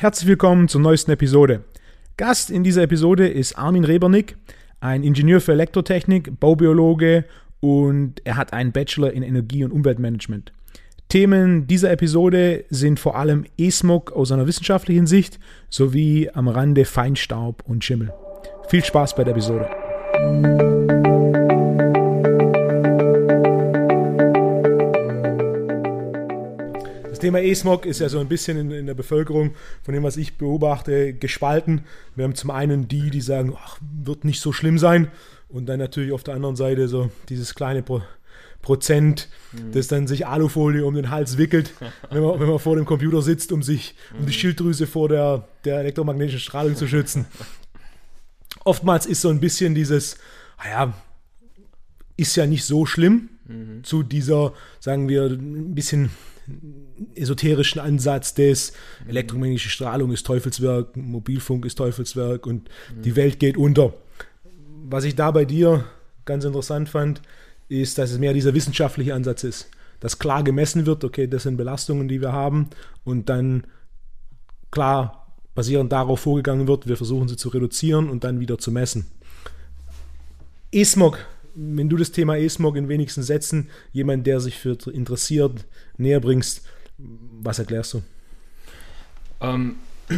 herzlich willkommen zur neuesten Episode. Gast in dieser Episode ist Armin Rebernick, ein Ingenieur für Elektrotechnik, Baubiologe und er hat einen Bachelor in Energie- und Umweltmanagement. Themen dieser Episode sind vor allem E-Smog aus einer wissenschaftlichen Sicht sowie am Rande Feinstaub und Schimmel. Viel Spaß bei der Episode. Thema E-Smog ist ja so ein bisschen in, in, der Bevölkerung, von dem, was ich beobachte, gespalten. Wir haben zum einen die, die sagen, ach, wird nicht so schlimm sein. Und dann natürlich auf der anderen Seite so dieses kleine Pro Prozent, mhm. das dann sich Alufolie um den Hals wickelt, wenn man, wenn man vor dem Computer sitzt, um sich, um die mhm. Schilddrüse vor der, der elektromagnetischen Strahlung zu schützen. Oftmals ist so ein bisschen dieses, naja, ist ja nicht so schlimm, mhm. zu dieser, sagen wir, ein bisschen esoterischen Ansatz des elektromagnetische Strahlung ist Teufelswerk, Mobilfunk ist Teufelswerk und mhm. die Welt geht unter. Was ich da bei dir ganz interessant fand, ist, dass es mehr dieser wissenschaftliche Ansatz ist. Dass klar gemessen wird, okay, das sind Belastungen, die wir haben und dann klar basierend darauf vorgegangen wird, wir versuchen sie zu reduzieren und dann wieder zu messen. E-Smog, wenn du das Thema E-Smog in wenigsten Sätzen jemand, der sich für interessiert, näher bringst, was erklärst du? Ähm,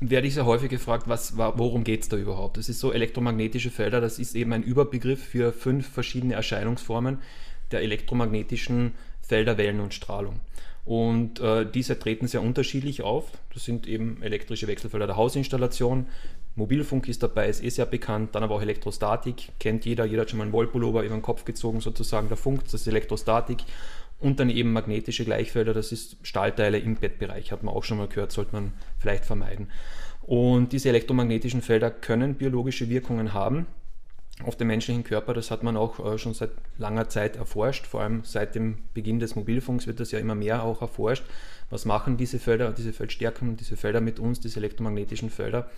werde ich sehr häufig gefragt, was, worum geht es da überhaupt? Das ist so elektromagnetische Felder, das ist eben ein Überbegriff für fünf verschiedene Erscheinungsformen der elektromagnetischen Felder, Wellen und Strahlung. Und äh, diese treten sehr unterschiedlich auf. Das sind eben elektrische Wechselfelder der Hausinstallation. Mobilfunk ist dabei, ist eh sehr bekannt. Dann aber auch Elektrostatik, kennt jeder. Jeder hat schon mal einen Wollpullover über den Kopf gezogen, sozusagen der Funk, das ist Elektrostatik. Und dann eben magnetische Gleichfelder, das ist Stahlteile im Bettbereich, hat man auch schon mal gehört, sollte man vielleicht vermeiden. Und diese elektromagnetischen Felder können biologische Wirkungen haben auf den menschlichen Körper. Das hat man auch äh, schon seit langer Zeit erforscht. Vor allem seit dem Beginn des Mobilfunks wird das ja immer mehr auch erforscht. Was machen diese Felder, diese Feldstärken, diese Felder mit uns, diese elektromagnetischen Felder?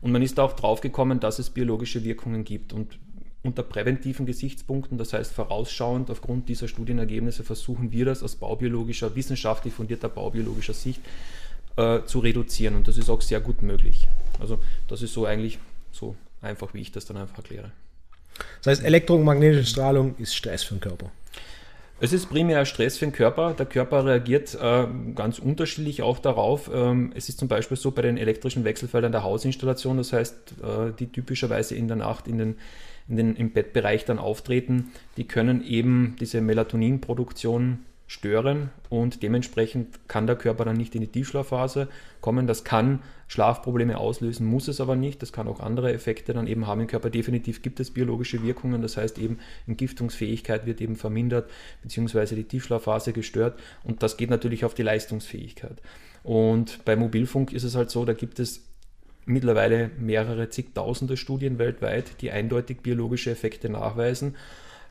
Und man ist auch drauf gekommen, dass es biologische Wirkungen gibt. Und unter präventiven Gesichtspunkten, das heißt vorausschauend aufgrund dieser Studienergebnisse, versuchen wir das aus baubiologischer, wissenschaftlich fundierter baubiologischer Sicht äh, zu reduzieren. Und das ist auch sehr gut möglich. Also das ist so eigentlich so einfach, wie ich das dann einfach erkläre. Das heißt, elektromagnetische Strahlung ist Stress für den Körper. Es ist primär Stress für den Körper. Der Körper reagiert äh, ganz unterschiedlich auch darauf. Ähm, es ist zum Beispiel so bei den elektrischen Wechselfeldern der Hausinstallation, das heißt, äh, die typischerweise in der Nacht in den in den, im Bettbereich dann auftreten, die können eben diese Melatoninproduktion stören und dementsprechend kann der Körper dann nicht in die Tiefschlafphase kommen. Das kann Schlafprobleme auslösen, muss es aber nicht. Das kann auch andere Effekte dann eben haben im Körper. Definitiv gibt es biologische Wirkungen, das heißt eben Entgiftungsfähigkeit wird eben vermindert, beziehungsweise die Tiefschlafphase gestört und das geht natürlich auf die Leistungsfähigkeit. Und bei Mobilfunk ist es halt so, da gibt es mittlerweile mehrere zigtausende Studien weltweit, die eindeutig biologische Effekte nachweisen.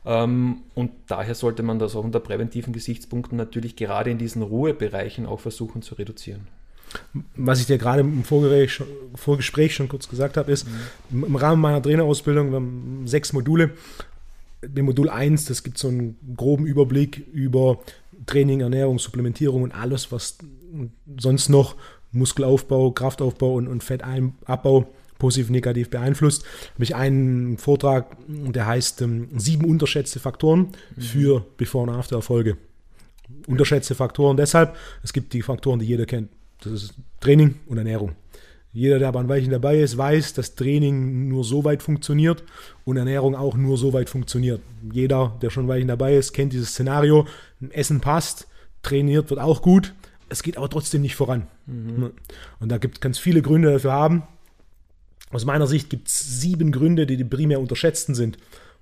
Ähm, und daher sollte man das auch unter präventiven Gesichtspunkten natürlich gerade in diesen Ruhebereichen auch versuchen zu reduzieren. Was ich dir gerade im Vorgespräch, Vorgespräch schon kurz gesagt habe, ist, mhm. im Rahmen meiner Trainerausbildung, wir haben sechs Module. Dem Modul 1, das gibt so einen groben Überblick über Training, Ernährung, Supplementierung und alles, was sonst noch Muskelaufbau, Kraftaufbau und, und Fettabbau positiv, negativ beeinflusst. Habe ich einen Vortrag, der heißt ähm, sieben unterschätzte Faktoren mhm. für Before- und After-Erfolge. Unterschätzte Faktoren deshalb, es gibt die Faktoren, die jeder kennt. Das ist Training und Ernährung. Jeder, der aber ein Weilchen dabei ist, weiß, dass Training nur so weit funktioniert und Ernährung auch nur so weit funktioniert. Jeder, der schon ein Weilchen dabei ist, kennt dieses Szenario. Essen passt, trainiert wird auch gut, es geht aber trotzdem nicht voran. Mhm. Und da gibt es ganz viele Gründe dafür haben. Aus meiner Sicht gibt es sieben Gründe, die die primär unterschätzten sind.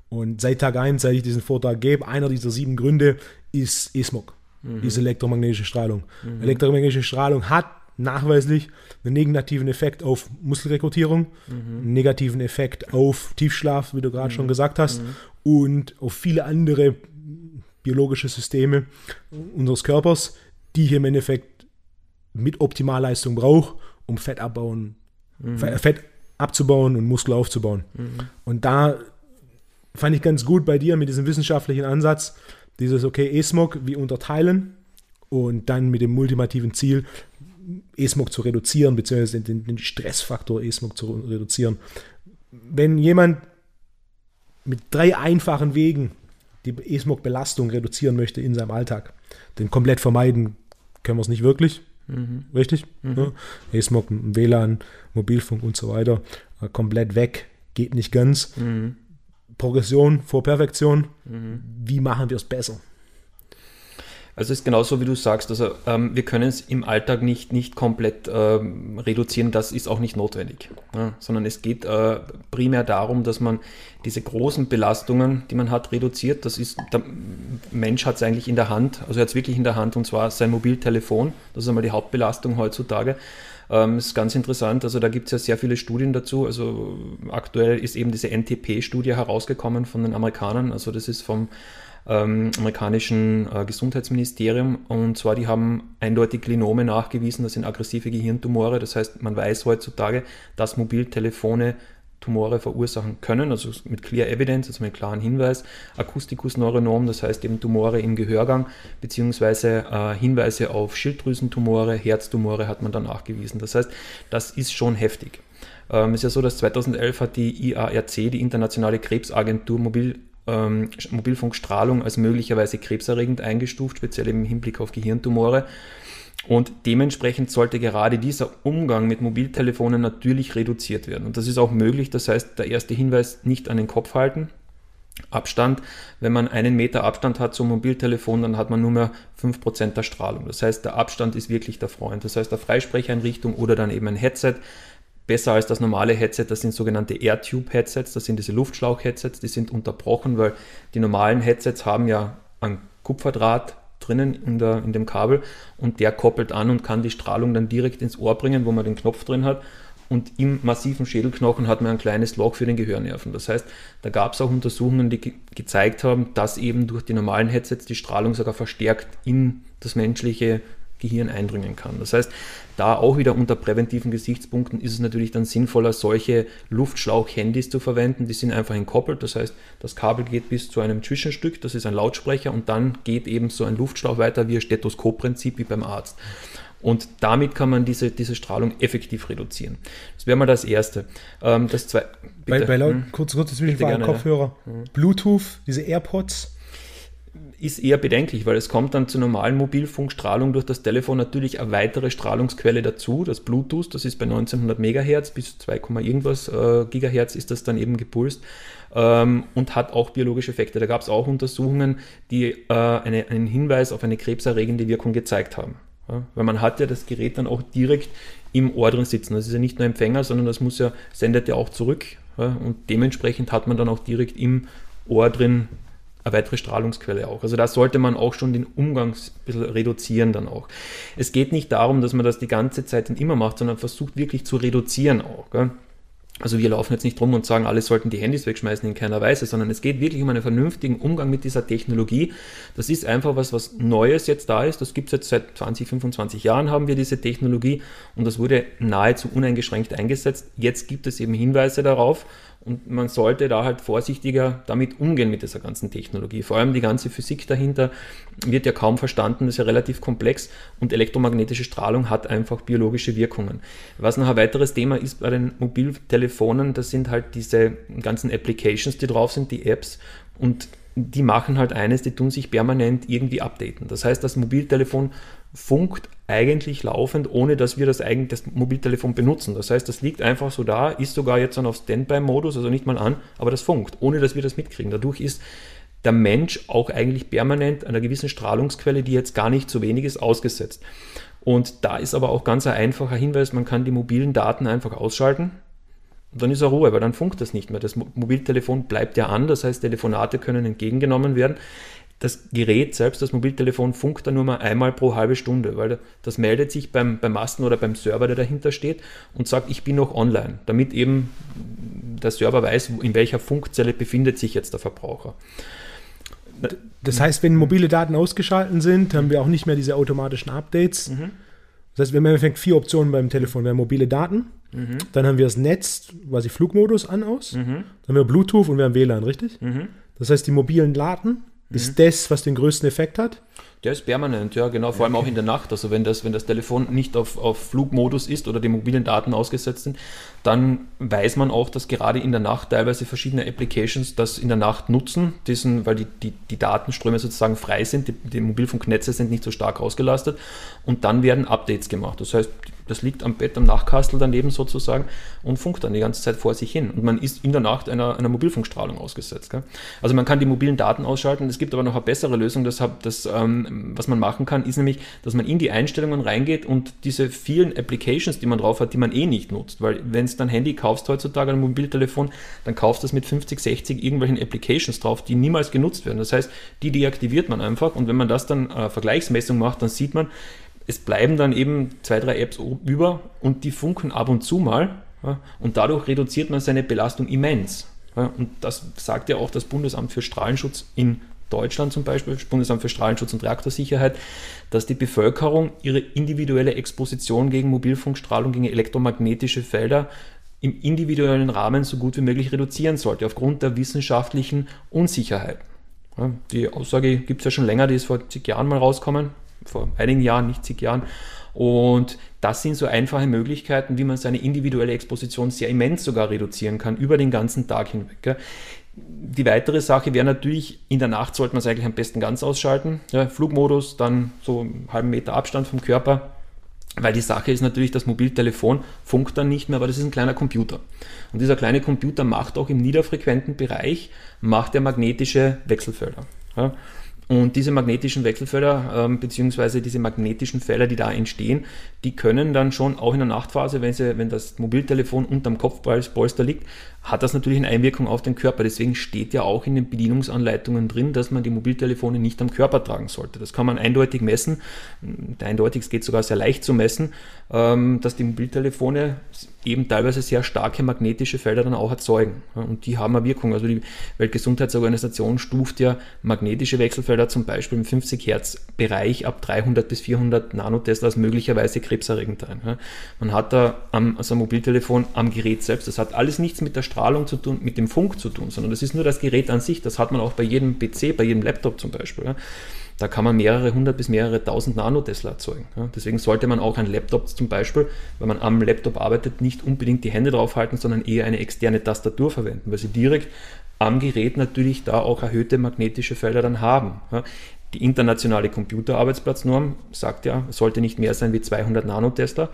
Und seit Tag 1, seit ich diesen Vortrag gebe, einer dieser sieben Gründe ist E-Smog, mhm. diese elektromagnetische Strahlung. Mhm. Elektromagnetische Strahlung hat nachweislich einen negativen Effekt auf Muskelrekrutierung, mhm. einen negativen Effekt auf Tiefschlaf, wie du gerade schon mhm. gesagt hast, mhm. und auf viele andere biologische Systeme unseres Körpers, die hier im Endeffekt mit Optimalleistung braucht, um Fett abbauen, mhm. Fett abzubauen und Muskel aufzubauen. Und da fand ich ganz gut bei dir mit diesem wissenschaftlichen Ansatz, dieses, okay, E-Smog, wie unterteilen und dann mit dem ultimativen Ziel, E-Smog zu reduzieren, beziehungsweise den, den Stressfaktor E-Smog zu reduzieren. Wenn jemand mit drei einfachen Wegen die E-Smog-Belastung reduzieren möchte in seinem Alltag, den komplett vermeiden können wir es nicht wirklich. Mhm. Richtig? Mhm. Ja. E-Smog, WLAN, Mobilfunk und so weiter. Äh, komplett weg. Geht nicht ganz. Mhm. Progression vor Perfektion. Mhm. Wie machen wir es besser? Also es ist genauso, wie du sagst. Also ähm, wir können es im Alltag nicht, nicht komplett ähm, reduzieren. Das ist auch nicht notwendig. Ja, sondern es geht äh, primär darum, dass man diese großen Belastungen, die man hat, reduziert. Das ist, der Mensch hat es eigentlich in der Hand. Also er hat es wirklich in der Hand und zwar sein Mobiltelefon. Das ist einmal die Hauptbelastung heutzutage. Ähm, ist ganz interessant. Also da gibt es ja sehr viele Studien dazu. Also aktuell ist eben diese NTP-Studie herausgekommen von den Amerikanern. Also das ist vom ähm, amerikanischen äh, Gesundheitsministerium. Und zwar, die haben eindeutig Glinome nachgewiesen, das sind aggressive Gehirntumore. Das heißt, man weiß heutzutage, dass Mobiltelefone Tumore verursachen können, also mit Clear Evidence, also mit klaren Hinweis, Akustikus-Neuronom, das heißt eben Tumore im Gehörgang, beziehungsweise äh, Hinweise auf Schilddrüsentumore, Herztumore hat man dann nachgewiesen. Das heißt, das ist schon heftig. Ähm, es ist ja so, dass 2011 hat die IARC, die Internationale Krebsagentur, Mobil ähm, Mobilfunkstrahlung als möglicherweise krebserregend eingestuft, speziell im Hinblick auf Gehirntumore. Und dementsprechend sollte gerade dieser Umgang mit Mobiltelefonen natürlich reduziert werden. Und das ist auch möglich. Das heißt, der erste Hinweis nicht an den Kopf halten. Abstand. Wenn man einen Meter Abstand hat zum Mobiltelefon, dann hat man nur mehr 5% der Strahlung. Das heißt, der Abstand ist wirklich der Freund. Das heißt, der Freisprecheinrichtung oder dann eben ein Headset besser als das normale Headset. Das sind sogenannte Airtube-Headsets, das sind diese Luftschlauch-Headsets, die sind unterbrochen, weil die normalen Headsets haben ja ein Kupferdraht drinnen in, der, in dem Kabel und der koppelt an und kann die Strahlung dann direkt ins Ohr bringen, wo man den Knopf drin hat. Und im massiven Schädelknochen hat man ein kleines Loch für den Gehörnerven. Das heißt, da gab es auch Untersuchungen, die ge gezeigt haben, dass eben durch die normalen Headsets die Strahlung sogar verstärkt in das menschliche Gehirn eindringen kann. Das heißt, da auch wieder unter präventiven Gesichtspunkten ist es natürlich dann sinnvoller, solche Luftschlauch-Handys zu verwenden. Die sind einfach entkoppelt, das heißt, das Kabel geht bis zu einem Zwischenstück, das ist ein Lautsprecher und dann geht eben so ein Luftschlauch weiter wie ein Stethoskopprinzip wie beim Arzt. Und damit kann man diese, diese Strahlung effektiv reduzieren. Das wäre mal das Erste. Ähm, das zwei, bitte. Bei, bei laut, hm? kurz, kurz Zwischenfrage, Kopfhörer, ja. Hm. Bluetooth, diese AirPods, ist eher bedenklich, weil es kommt dann zur normalen Mobilfunkstrahlung durch das Telefon natürlich eine weitere Strahlungsquelle dazu, das Bluetooth, das ist bei 1900 Megahertz bis 2, irgendwas äh, Gigahertz ist das dann eben gepulst ähm, und hat auch biologische Effekte. Da gab es auch Untersuchungen, die äh, eine, einen Hinweis auf eine krebserregende Wirkung gezeigt haben. Ja, weil man hat ja das Gerät dann auch direkt im Ohr drin sitzen. Das ist ja nicht nur Empfänger, sondern das muss ja, sendet ja auch zurück. Ja, und dementsprechend hat man dann auch direkt im Ohr drin eine weitere Strahlungsquelle auch. Also da sollte man auch schon den Umgang ein bisschen reduzieren dann auch. Es geht nicht darum, dass man das die ganze Zeit und immer macht, sondern versucht wirklich zu reduzieren auch. Gell? Also wir laufen jetzt nicht rum und sagen, alle sollten die Handys wegschmeißen in keiner Weise, sondern es geht wirklich um einen vernünftigen Umgang mit dieser Technologie. Das ist einfach was, was Neues jetzt da ist. Das gibt es jetzt seit 20, 25 Jahren haben wir diese Technologie und das wurde nahezu uneingeschränkt eingesetzt. Jetzt gibt es eben Hinweise darauf und man sollte da halt vorsichtiger damit umgehen mit dieser ganzen Technologie. Vor allem die ganze Physik dahinter wird ja kaum verstanden, ist ja relativ komplex und elektromagnetische Strahlung hat einfach biologische Wirkungen. Was noch ein weiteres Thema ist bei den Mobiltelefonen, das sind halt diese ganzen Applications, die drauf sind, die Apps und die machen halt eines, die tun sich permanent irgendwie updaten. Das heißt, das Mobiltelefon funkt eigentlich laufend, ohne dass wir das eigentlich das Mobiltelefon benutzen. Das heißt, das liegt einfach so da, ist sogar jetzt dann auf Standby-Modus, also nicht mal an, aber das funkt, ohne dass wir das mitkriegen. Dadurch ist der Mensch auch eigentlich permanent einer gewissen Strahlungsquelle, die jetzt gar nicht so wenig ist, ausgesetzt. Und da ist aber auch ganz ein einfacher Hinweis, man kann die mobilen Daten einfach ausschalten. Und dann ist er Ruhe, weil dann funkt das nicht mehr. Das Mobiltelefon bleibt ja an, das heißt, Telefonate können entgegengenommen werden das Gerät selbst, das Mobiltelefon, funkt dann nur mal einmal pro halbe Stunde, weil das meldet sich beim, beim Masten oder beim Server, der dahinter steht und sagt, ich bin noch online, damit eben der Server weiß, in welcher Funkzelle befindet sich jetzt der Verbraucher. Das heißt, wenn mobile Daten ausgeschaltet sind, haben wir auch nicht mehr diese automatischen Updates. Mhm. Das heißt, wir haben im Endeffekt vier Optionen beim Telefon. Wir haben mobile Daten, mhm. dann haben wir das Netz, quasi Flugmodus an aus, mhm. dann haben wir Bluetooth und wir haben WLAN, richtig? Mhm. Das heißt, die mobilen Daten ist mhm. das, was den größten Effekt hat? Der ist permanent, ja, genau, vor allem auch in der Nacht. Also wenn das, wenn das Telefon nicht auf, auf Flugmodus ist oder die mobilen Daten ausgesetzt sind, dann weiß man auch, dass gerade in der Nacht teilweise verschiedene Applications das in der Nacht nutzen, diesen, weil die, die, die Datenströme sozusagen frei sind, die, die Mobilfunknetze sind nicht so stark ausgelastet und dann werden Updates gemacht. Das heißt, das liegt am Bett, am Nachtkastel daneben sozusagen und funkt dann die ganze Zeit vor sich hin. Und man ist in der Nacht einer, einer Mobilfunkstrahlung ausgesetzt. Gell? Also man kann die mobilen Daten ausschalten. Es gibt aber noch eine bessere Lösung. Das, das ähm, was man machen kann, ist nämlich, dass man in die Einstellungen reingeht und diese vielen Applications, die man drauf hat, die man eh nicht nutzt. Weil wenn du ein Handy kaufst heutzutage, ein Mobiltelefon, dann kaufst du es mit 50, 60 irgendwelchen Applications drauf, die niemals genutzt werden. Das heißt, die deaktiviert man einfach und wenn man das dann äh, Vergleichsmessung macht, dann sieht man, es bleiben dann eben zwei, drei Apps über und die funken ab und zu mal. Ja, und dadurch reduziert man seine Belastung immens. Ja, und das sagt ja auch das Bundesamt für Strahlenschutz in Deutschland zum Beispiel, Bundesamt für Strahlenschutz und Reaktorsicherheit, dass die Bevölkerung ihre individuelle Exposition gegen Mobilfunkstrahlung, gegen elektromagnetische Felder im individuellen Rahmen so gut wie möglich reduzieren sollte, aufgrund der wissenschaftlichen Unsicherheit. Die Aussage gibt es ja schon länger, die ist vor zig Jahren mal rausgekommen, vor einigen Jahren, nicht zig Jahren. Und das sind so einfache Möglichkeiten, wie man seine individuelle Exposition sehr immens sogar reduzieren kann, über den ganzen Tag hinweg. Die weitere Sache wäre natürlich, in der Nacht sollte man es eigentlich am besten ganz ausschalten. Ja, Flugmodus, dann so einen halben Meter Abstand vom Körper. Weil die Sache ist natürlich, das Mobiltelefon funkt dann nicht mehr, aber das ist ein kleiner Computer. Und dieser kleine Computer macht auch im niederfrequenten Bereich, macht er magnetische Wechselfelder. Ja. Und diese magnetischen Wechselfelder, ähm, beziehungsweise diese magnetischen Felder, die da entstehen, die können dann schon auch in der Nachtphase, wenn, sie, wenn das Mobiltelefon unterm Kopfpolster liegt, hat das natürlich eine Einwirkung auf den Körper. Deswegen steht ja auch in den Bedienungsanleitungen drin, dass man die Mobiltelefone nicht am Körper tragen sollte. Das kann man eindeutig messen. Eindeutig, es geht sogar sehr leicht zu messen, ähm, dass die Mobiltelefone eben teilweise sehr starke magnetische Felder dann auch erzeugen. Und die haben eine Wirkung. Also die Weltgesundheitsorganisation stuft ja magnetische Wechselfelder zum Beispiel im 50 Hertz Bereich ab 300 bis 400 Nanotesla als möglicherweise krebserregend ein. Man hat da am, also ein Mobiltelefon am Gerät selbst, das hat alles nichts mit der Strahlung zu tun, mit dem Funk zu tun, sondern das ist nur das Gerät an sich. Das hat man auch bei jedem PC, bei jedem Laptop zum Beispiel. Da kann man mehrere hundert bis mehrere tausend Nanotesla erzeugen. Deswegen sollte man auch ein Laptop zum Beispiel, wenn man am Laptop arbeitet, nicht unbedingt die Hände drauf halten, sondern eher eine externe Tastatur verwenden, weil sie direkt am Gerät natürlich da auch erhöhte magnetische Felder dann haben. Die internationale Computerarbeitsplatznorm sagt ja, sollte nicht mehr sein wie 200 Nanotesla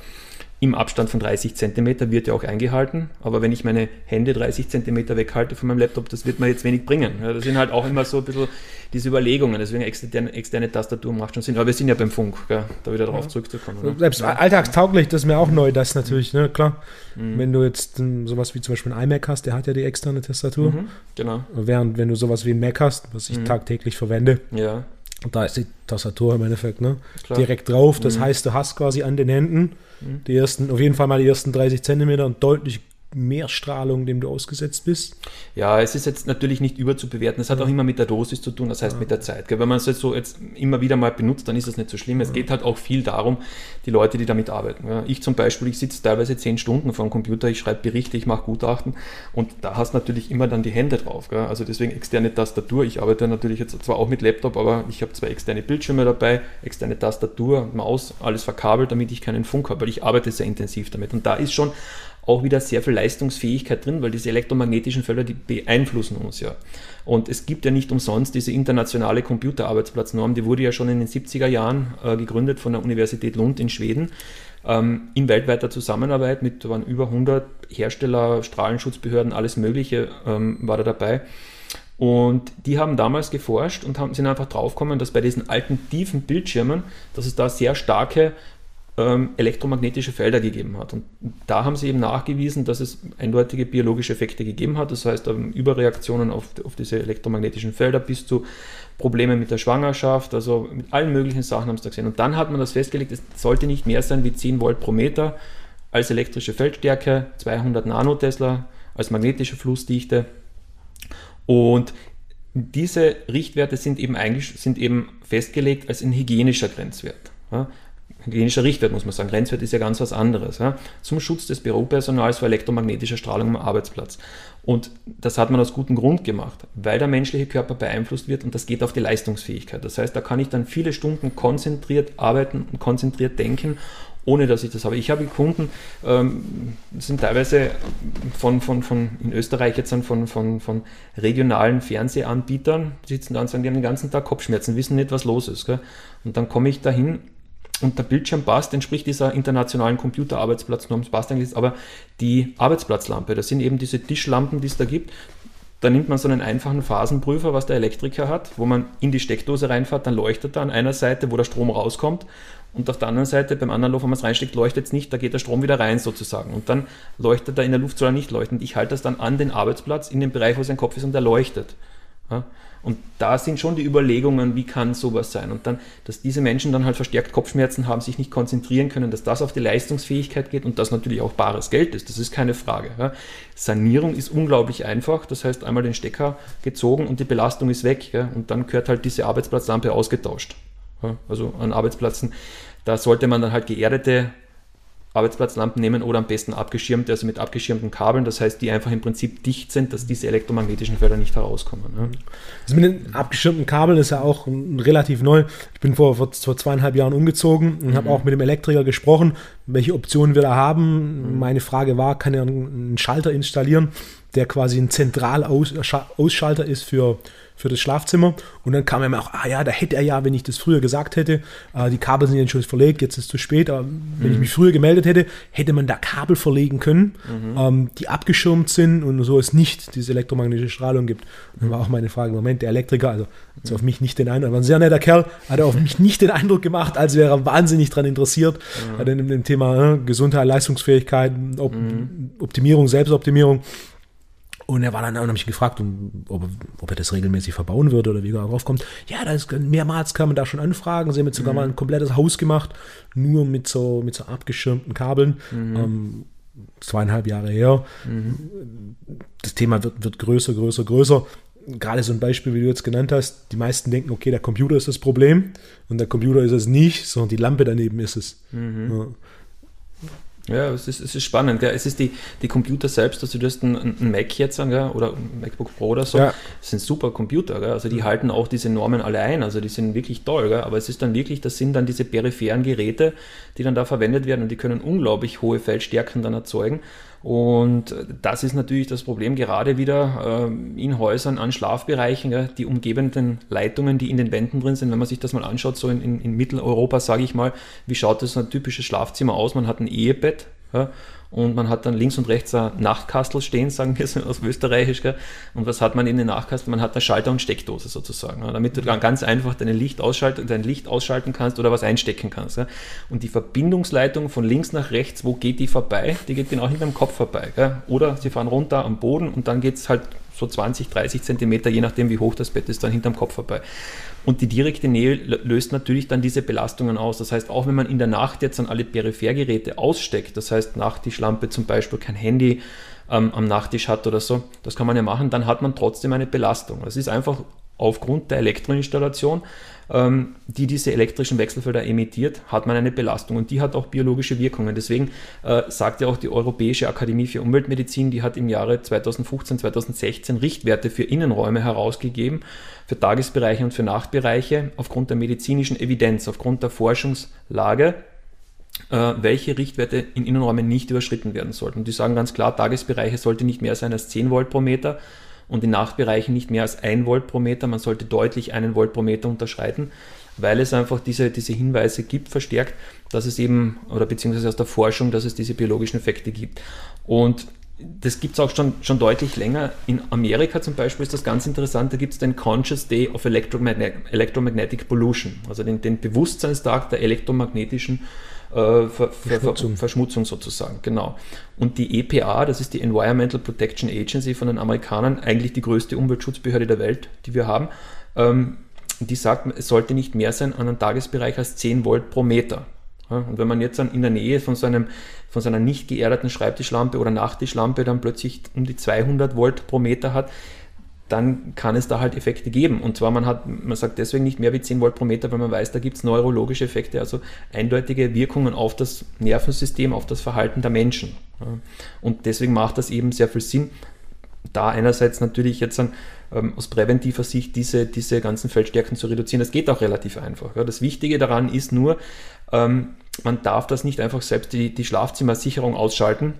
im Abstand von 30 cm wird ja auch eingehalten, aber wenn ich meine Hände 30 cm weghalte von meinem Laptop, das wird mir jetzt wenig bringen. Ja, das sind halt auch immer so ein bisschen diese Überlegungen, deswegen externe, externe Tastatur macht schon Sinn, aber wir sind ja beim Funk, gell, da wieder darauf ja. zurückzukommen. Oder? Selbst ja. alltagstauglich, das ist mir auch neu, das natürlich, ne, klar. Mhm. Wenn du jetzt um, sowas wie zum Beispiel ein iMac hast, der hat ja die externe Tastatur. Mhm, genau. Während wenn du sowas wie ein Mac hast, was ich mhm. tagtäglich verwende, ja. Da ist die Tastatur im Endeffekt ne, direkt drauf. Das mhm. heißt, du hast quasi an den Händen die ersten, auf jeden Fall mal die ersten 30 Zentimeter und deutlich mehr Strahlung, dem du ausgesetzt bist? Ja, es ist jetzt natürlich nicht überzubewerten. Es hat auch immer mit der Dosis zu tun, das heißt ja. mit der Zeit. Wenn man es jetzt so jetzt immer wieder mal benutzt, dann ist das nicht so schlimm. Es ja. geht halt auch viel darum, die Leute, die damit arbeiten. Ich zum Beispiel, ich sitze teilweise zehn Stunden vor dem Computer, ich schreibe Berichte, ich mache Gutachten und da hast natürlich immer dann die Hände drauf. Also deswegen externe Tastatur. Ich arbeite natürlich jetzt zwar auch mit Laptop, aber ich habe zwei externe Bildschirme dabei, externe Tastatur, Maus, alles verkabelt, damit ich keinen Funk habe, weil ich arbeite sehr intensiv damit. Und da ist schon auch wieder sehr viel Leistungsfähigkeit drin, weil diese elektromagnetischen Felder, die beeinflussen uns ja. Und es gibt ja nicht umsonst diese internationale Computerarbeitsplatznorm, die wurde ja schon in den 70er Jahren äh, gegründet von der Universität Lund in Schweden. Ähm, in weltweiter Zusammenarbeit mit waren über 100 Hersteller, Strahlenschutzbehörden, alles Mögliche ähm, war da dabei. Und die haben damals geforscht und haben, sind einfach draufgekommen, dass bei diesen alten tiefen Bildschirmen, dass es da sehr starke ähm, elektromagnetische Felder gegeben hat. Und da haben sie eben nachgewiesen, dass es eindeutige biologische Effekte gegeben hat. Das heißt, ähm, Überreaktionen auf, auf diese elektromagnetischen Felder bis zu Problemen mit der Schwangerschaft, also mit allen möglichen Sachen haben sie da gesehen. Und dann hat man das festgelegt, es sollte nicht mehr sein wie 10 Volt pro Meter als elektrische Feldstärke, 200 Nanotesla als magnetische Flussdichte. Und diese Richtwerte sind eben eigentlich sind eben festgelegt als ein hygienischer Grenzwert. Hygienischer Richtwert, muss man sagen. Grenzwert ist ja ganz was anderes. Ja? Zum Schutz des Büropersonals vor elektromagnetischer Strahlung am Arbeitsplatz. Und das hat man aus gutem Grund gemacht, weil der menschliche Körper beeinflusst wird und das geht auf die Leistungsfähigkeit. Das heißt, da kann ich dann viele Stunden konzentriert arbeiten und konzentriert denken ohne dass ich das habe. Ich habe Kunden, ähm, sind teilweise von, von, von in Österreich jetzt von, von, von regionalen Fernsehanbietern, die sitzen da und sagen, die haben den ganzen Tag Kopfschmerzen, wissen nicht, was los ist. Gell? Und dann komme ich dahin und der Bildschirm passt, entspricht dieser internationalen Computerarbeitsplatznorm, passt eigentlich, aber die Arbeitsplatzlampe, das sind eben diese Tischlampen, die es da gibt, da nimmt man so einen einfachen Phasenprüfer, was der Elektriker hat, wo man in die Steckdose reinfährt, dann leuchtet er an einer Seite, wo der Strom rauskommt und auf der anderen Seite, beim anderen Loch, wenn man es reinsteckt, leuchtet es nicht, da geht der Strom wieder rein sozusagen. Und dann leuchtet er in der Luft, soll er nicht leuchten. Ich halte das dann an den Arbeitsplatz, in den Bereich, wo sein Kopf ist und er leuchtet. Ja? Und da sind schon die Überlegungen, wie kann sowas sein? Und dann, dass diese Menschen dann halt verstärkt Kopfschmerzen haben, sich nicht konzentrieren können, dass das auf die Leistungsfähigkeit geht und das natürlich auch bares Geld ist, das ist keine Frage. Ja. Sanierung ist unglaublich einfach, das heißt einmal den Stecker gezogen und die Belastung ist weg ja, und dann gehört halt diese Arbeitsplatzlampe ausgetauscht. Also an Arbeitsplätzen, da sollte man dann halt geerdete Arbeitsplatzlampen nehmen oder am besten abgeschirmte, also mit abgeschirmten Kabeln, das heißt, die einfach im Prinzip dicht sind, dass diese elektromagnetischen Felder nicht herauskommen. Ne? Das mit den abgeschirmten Kabeln ist ja auch relativ neu. Ich bin vor, vor, vor zweieinhalb Jahren umgezogen und mhm. habe auch mit dem Elektriker gesprochen, welche Optionen wir da haben. Mhm. Meine Frage war, kann er einen Schalter installieren, der quasi ein Zentralausschalter ist für für das Schlafzimmer. Und dann kam er mir auch, ah ja, da hätte er ja, wenn ich das früher gesagt hätte, äh, die Kabel sind jetzt schon verlegt, jetzt ist es zu spät, aber wenn mhm. ich mich früher gemeldet hätte, hätte man da Kabel verlegen können, mhm. ähm, die abgeschirmt sind und so es nicht diese elektromagnetische Strahlung gibt. Und dann war auch meine Frage, Moment, der Elektriker, also hat mhm. auf mich nicht den Eindruck, war ein sehr netter Kerl, hat auf mich nicht den Eindruck gemacht, als wäre er wahnsinnig daran interessiert, mhm. in dem Thema äh, Gesundheit, Leistungsfähigkeit, mhm. Optimierung, Selbstoptimierung und er war dann, und habe ich gefragt, ob, ob, er das regelmäßig verbauen würde oder wie er darauf kommt. Ja, da ist, mehrmals kann man da schon anfragen. Sie haben jetzt sogar mhm. mal ein komplettes Haus gemacht, nur mit so, mit so abgeschirmten Kabeln. Mhm. Ähm, zweieinhalb Jahre her. Mhm. Das Thema wird, wird größer, größer, größer. Gerade so ein Beispiel, wie du jetzt genannt hast, die meisten denken, okay, der Computer ist das Problem und der Computer ist es nicht, sondern die Lampe daneben ist es. Mhm. Ja. Ja, es ist, es ist spannend. Gell? Es ist die, die Computer selbst, also du hast einen, einen Mac jetzt gell? oder ein MacBook Pro oder so, ja. das sind super Computer. Gell? Also die mhm. halten auch diese Normen alle ein, also die sind wirklich toll. Gell? Aber es ist dann wirklich, das sind dann diese peripheren Geräte, die dann da verwendet werden und die können unglaublich hohe Feldstärken dann erzeugen. Und das ist natürlich das Problem, gerade wieder äh, in Häusern an Schlafbereichen, die umgebenden Leitungen, die in den Wänden drin sind. Wenn man sich das mal anschaut, so in, in, Mitteleuropa, sage ich mal, wie schaut das ein typisches Schlafzimmer aus? Man hat ein Ehebett ja, und man hat dann links und rechts ein Nachtkastel stehen, sagen wir so aus Österreichisch. Gell? Und was hat man in den Nachtkastel? Man hat eine Schalter und Steckdose sozusagen, ja, damit du dann ganz einfach dein Licht, ausschalten, dein Licht ausschalten kannst oder was einstecken kannst. Ja? Und die Verbindungsleitung von links nach rechts, wo geht die vorbei? Die geht genau hinterm Kopf vorbei. Gell? Oder sie fahren runter am Boden und dann geht es halt so 20, 30 Zentimeter, je nachdem wie hoch das Bett ist, dann hinterm Kopf vorbei. Und die direkte Nähe löst natürlich dann diese Belastungen aus. Das heißt, auch wenn man in der Nacht jetzt an alle Periphergeräte aussteckt, das heißt Nachttischlampe zum Beispiel, kein Handy ähm, am Nachttisch hat oder so, das kann man ja machen, dann hat man trotzdem eine Belastung. Das ist einfach aufgrund der Elektroinstallation, ähm, die diese elektrischen Wechselfelder emittiert, hat man eine Belastung und die hat auch biologische Wirkungen. Deswegen äh, sagt ja auch die Europäische Akademie für Umweltmedizin, die hat im Jahre 2015, 2016 Richtwerte für Innenräume herausgegeben für Tagesbereiche und für Nachtbereiche aufgrund der medizinischen Evidenz, aufgrund der Forschungslage, äh, welche Richtwerte in Innenräumen nicht überschritten werden sollten. Die sagen ganz klar, Tagesbereiche sollte nicht mehr sein als 10 Volt pro Meter und in Nachtbereichen nicht mehr als 1 Volt pro Meter. Man sollte deutlich einen Volt pro Meter unterschreiten, weil es einfach diese, diese Hinweise gibt, verstärkt, dass es eben, oder beziehungsweise aus der Forschung, dass es diese biologischen Effekte gibt. Und das gibt es auch schon, schon deutlich länger. In Amerika zum Beispiel ist das ganz interessant, da gibt es den Conscious Day of Electromagnetic, Electromagnetic Pollution, also den, den Bewusstseinstag der elektromagnetischen äh, Ver, Verschmutzung. Verschmutzung sozusagen, genau. Und die EPA, das ist die Environmental Protection Agency von den Amerikanern, eigentlich die größte Umweltschutzbehörde der Welt, die wir haben, ähm, die sagt, es sollte nicht mehr sein an einem Tagesbereich als 10 Volt pro Meter. Und wenn man jetzt dann in der Nähe von so, einem, von so einer nicht geerdeten Schreibtischlampe oder Nachttischlampe dann plötzlich um die 200 Volt pro Meter hat, dann kann es da halt Effekte geben. Und zwar, man hat, man sagt deswegen nicht mehr wie 10 Volt pro Meter, weil man weiß, da gibt es neurologische Effekte, also eindeutige Wirkungen auf das Nervensystem, auf das Verhalten der Menschen. Und deswegen macht das eben sehr viel Sinn, da einerseits natürlich jetzt dann, ähm, aus präventiver Sicht diese, diese ganzen Feldstärken zu reduzieren. Das geht auch relativ einfach. Ja. Das Wichtige daran ist nur, ähm, man darf das nicht einfach selbst die, die Schlafzimmersicherung ausschalten,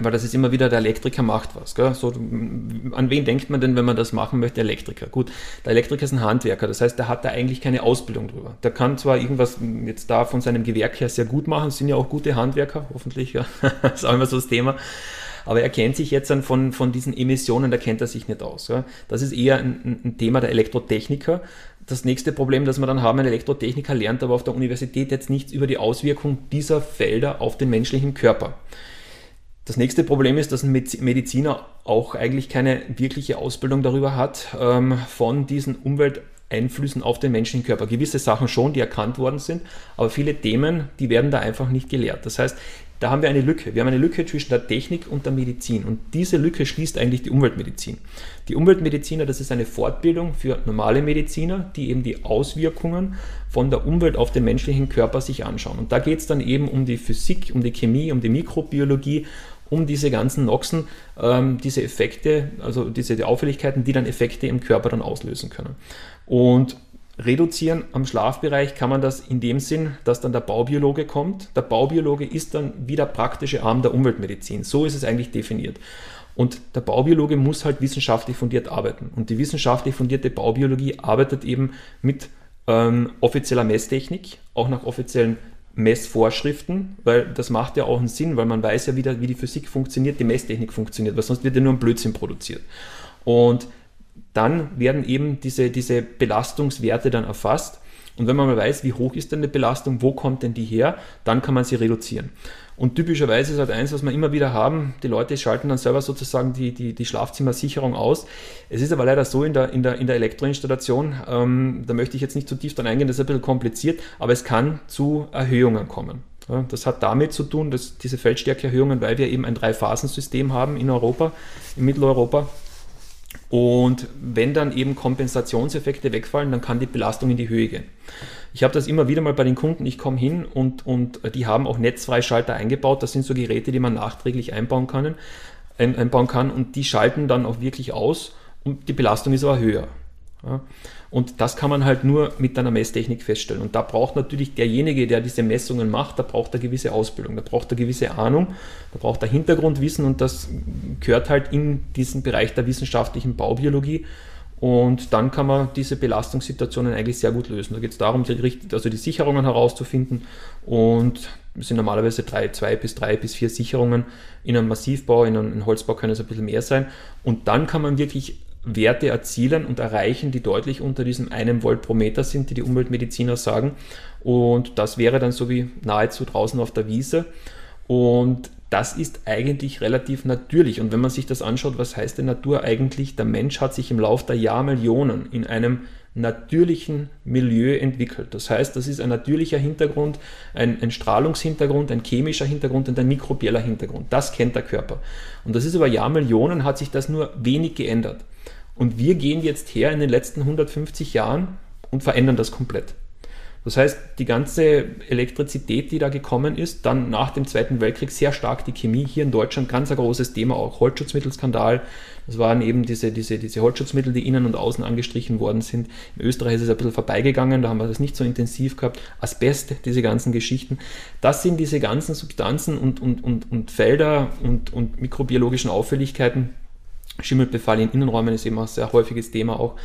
weil das ist immer wieder, der Elektriker macht was. Gell? So, an wen denkt man denn, wenn man das machen möchte? Elektriker. Gut, der Elektriker ist ein Handwerker, das heißt, der hat da eigentlich keine Ausbildung drüber. Der kann zwar irgendwas jetzt da von seinem Gewerk her sehr gut machen, sind ja auch gute Handwerker, hoffentlich, ja. das ist auch immer so das Thema. Aber er kennt sich jetzt dann von, von diesen Emissionen, da kennt er sich nicht aus. Ja. Das ist eher ein, ein Thema der Elektrotechniker. Das nächste Problem, das wir dann haben, ein Elektrotechniker lernt aber auf der Universität jetzt nichts über die Auswirkung dieser Felder auf den menschlichen Körper. Das nächste Problem ist, dass ein Mediziner auch eigentlich keine wirkliche Ausbildung darüber hat ähm, von diesen Umwelteinflüssen auf den menschlichen Körper. Gewisse Sachen schon, die erkannt worden sind, aber viele Themen, die werden da einfach nicht gelehrt. Das heißt, da haben wir eine Lücke. Wir haben eine Lücke zwischen der Technik und der Medizin. Und diese Lücke schließt eigentlich die Umweltmedizin. Die Umweltmediziner, das ist eine Fortbildung für normale Mediziner, die eben die Auswirkungen von der Umwelt auf den menschlichen Körper sich anschauen. Und da geht es dann eben um die Physik, um die Chemie, um die Mikrobiologie, um diese ganzen Noxen, ähm, diese Effekte, also diese die Auffälligkeiten, die dann Effekte im Körper dann auslösen können. Und Reduzieren am Schlafbereich kann man das in dem Sinn, dass dann der Baubiologe kommt. Der Baubiologe ist dann wie der praktische Arm der Umweltmedizin. So ist es eigentlich definiert. Und der Baubiologe muss halt wissenschaftlich fundiert arbeiten. Und die wissenschaftlich fundierte Baubiologie arbeitet eben mit ähm, offizieller Messtechnik, auch nach offiziellen Messvorschriften, weil das macht ja auch einen Sinn, weil man weiß ja wieder, wie die Physik funktioniert, die Messtechnik funktioniert, weil sonst wird ja nur ein Blödsinn produziert. Und dann werden eben diese, diese Belastungswerte dann erfasst. Und wenn man mal weiß, wie hoch ist denn eine Belastung, wo kommt denn die her, dann kann man sie reduzieren. Und typischerweise ist halt eins, was wir immer wieder haben, die Leute schalten dann selber sozusagen die, die, die Schlafzimmersicherung aus. Es ist aber leider so in der, in der, in der Elektroinstallation, ähm, da möchte ich jetzt nicht zu tief dann eingehen, das ist ein bisschen kompliziert, aber es kann zu Erhöhungen kommen. Ja, das hat damit zu tun, dass diese Feldstärkeerhöhungen, weil wir eben ein Drei-Phasen-System haben in Europa, in Mitteleuropa, und wenn dann eben Kompensationseffekte wegfallen, dann kann die Belastung in die Höhe gehen. Ich habe das immer wieder mal bei den Kunden, ich komme hin und, und die haben auch Netzfreischalter eingebaut. Das sind so Geräte, die man nachträglich einbauen kann, einbauen kann und die schalten dann auch wirklich aus und die Belastung ist aber höher. Ja. Und das kann man halt nur mit einer Messtechnik feststellen. Und da braucht natürlich derjenige, der diese Messungen macht, da braucht er gewisse Ausbildung, da braucht er gewisse Ahnung, da braucht er Hintergrundwissen und das gehört halt in diesen Bereich der wissenschaftlichen Baubiologie. Und dann kann man diese Belastungssituationen eigentlich sehr gut lösen. Da geht es darum, die, also die Sicherungen herauszufinden. Und es sind normalerweise drei, zwei bis drei bis vier Sicherungen. In einem Massivbau, in einem Holzbau können es ein bisschen mehr sein. Und dann kann man wirklich Werte erzielen und erreichen, die deutlich unter diesem einem Volt pro Meter sind, die die Umweltmediziner sagen. Und das wäre dann so wie nahezu draußen auf der Wiese. Und das ist eigentlich relativ natürlich. Und wenn man sich das anschaut, was heißt denn Natur eigentlich? Der Mensch hat sich im Laufe der Jahrmillionen in einem natürlichen Milieu entwickelt. Das heißt, das ist ein natürlicher Hintergrund, ein, ein Strahlungshintergrund, ein chemischer Hintergrund und ein mikrobieller Hintergrund. Das kennt der Körper. Und das ist über Jahrmillionen hat sich das nur wenig geändert. Und wir gehen jetzt her in den letzten 150 Jahren und verändern das komplett. Das heißt, die ganze Elektrizität, die da gekommen ist, dann nach dem Zweiten Weltkrieg sehr stark die Chemie, hier in Deutschland ganz ein großes Thema, auch Holzschutzmittelskandal. Das waren eben diese, diese, diese Holzschutzmittel, die innen und außen angestrichen worden sind. In Österreich ist es ein bisschen vorbeigegangen, da haben wir das nicht so intensiv gehabt. Asbest, diese ganzen Geschichten. Das sind diese ganzen Substanzen und, und, und, und Felder und, und mikrobiologischen Auffälligkeiten, Schimmelbefall in Innenräumen ist eben ein sehr häufiges Thema auch,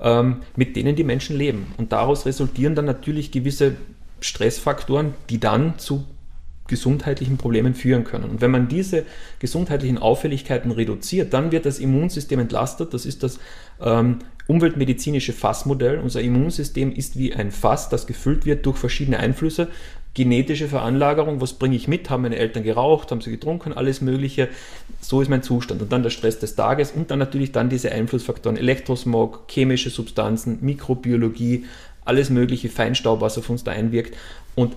ähm, mit denen die Menschen leben. Und daraus resultieren dann natürlich gewisse Stressfaktoren, die dann zu gesundheitlichen Problemen führen können. Und wenn man diese gesundheitlichen Auffälligkeiten reduziert, dann wird das Immunsystem entlastet. Das ist das ähm, umweltmedizinische Fassmodell. Unser Immunsystem ist wie ein Fass, das gefüllt wird durch verschiedene Einflüsse genetische Veranlagerung, was bringe ich mit? Haben meine Eltern geraucht, haben sie getrunken, alles Mögliche. So ist mein Zustand. Und dann der Stress des Tages und dann natürlich dann diese Einflussfaktoren, Elektrosmog, chemische Substanzen, Mikrobiologie, alles mögliche, Feinstaub, was auf uns da einwirkt. Und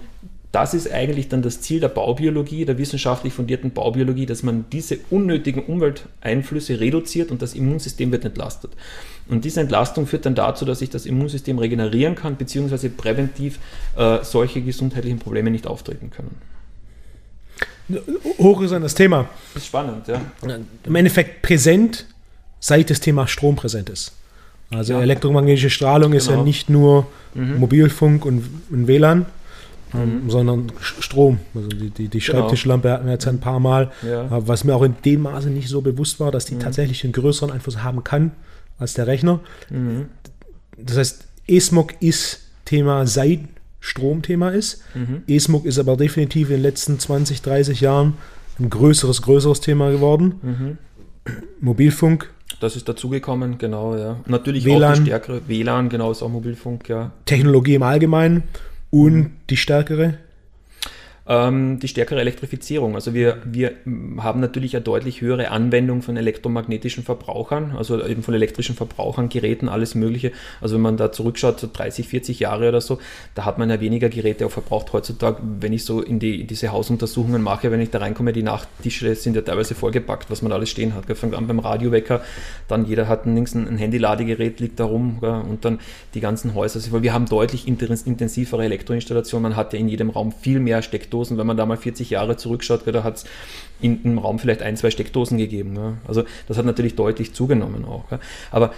das ist eigentlich dann das Ziel der Baubiologie, der wissenschaftlich fundierten Baubiologie, dass man diese unnötigen Umwelteinflüsse reduziert und das Immunsystem wird entlastet. Und diese Entlastung führt dann dazu, dass sich das Immunsystem regenerieren kann, beziehungsweise präventiv äh, solche gesundheitlichen Probleme nicht auftreten können. Hoch ist an das Thema. Das ist spannend, ja. Im Endeffekt präsent, seit das Thema Strom präsent ist. Also ja. elektromagnetische Strahlung ist ja genau. nicht nur mhm. Mobilfunk und, und WLAN, mhm. sondern Strom. Also die, die, die genau. Schreibtischlampe genau. hatten wir jetzt ein paar Mal, ja. was mir auch in dem Maße nicht so bewusst war, dass die mhm. tatsächlich einen größeren Einfluss haben kann als der Rechner. Mhm. Das heißt, E-Smog ist Thema seit Stromthema ist. Mhm. E-Smog ist aber definitiv in den letzten 20, 30 Jahren ein größeres, größeres Thema geworden. Mhm. Mobilfunk. Das ist dazugekommen, genau, ja. Natürlich WLAN, auch die stärkere WLAN, genau, ist auch Mobilfunk, ja. Technologie im Allgemeinen und die stärkere ähm, die stärkere Elektrifizierung. Also wir, wir haben natürlich eine deutlich höhere Anwendung von elektromagnetischen Verbrauchern, also eben von elektrischen Verbrauchern, Geräten, alles Mögliche. Also wenn man da zurückschaut, so 30, 40 Jahre oder so, da hat man ja weniger Geräte auch verbraucht. Heutzutage, wenn ich so in, die, in diese Hausuntersuchungen mache, wenn ich da reinkomme, die Nachttische sind ja teilweise vollgepackt, was man alles stehen hat. Fängt an beim Radiowecker, dann jeder hat ein, ein Handyladegerät, liegt da rum und dann die ganzen Häuser. Also wir haben deutlich intensivere Elektroinstallationen. Man hat ja in jedem Raum viel mehr Steckdosen Steckdosen. Wenn man da mal 40 Jahre zurückschaut, da hat es in einem Raum vielleicht ein, zwei Steckdosen gegeben. Ja. Also das hat natürlich deutlich zugenommen auch. Ja. Aber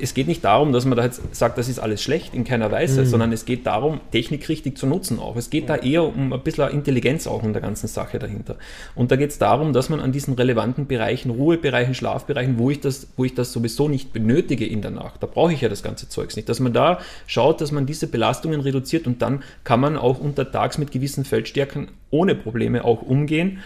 es geht nicht darum, dass man da jetzt sagt, das ist alles schlecht, in keiner Weise, mhm. sondern es geht darum, Technik richtig zu nutzen auch. Es geht da eher um ein bisschen Intelligenz auch in der ganzen Sache dahinter. Und da geht es darum, dass man an diesen relevanten Bereichen, Ruhebereichen, Schlafbereichen, wo ich das, wo ich das sowieso nicht benötige in der Nacht, da brauche ich ja das ganze Zeugs nicht, dass man da schaut, dass man diese Belastungen reduziert und dann kann man auch untertags mit gewissen Feldstärken ohne Probleme auch umgehen.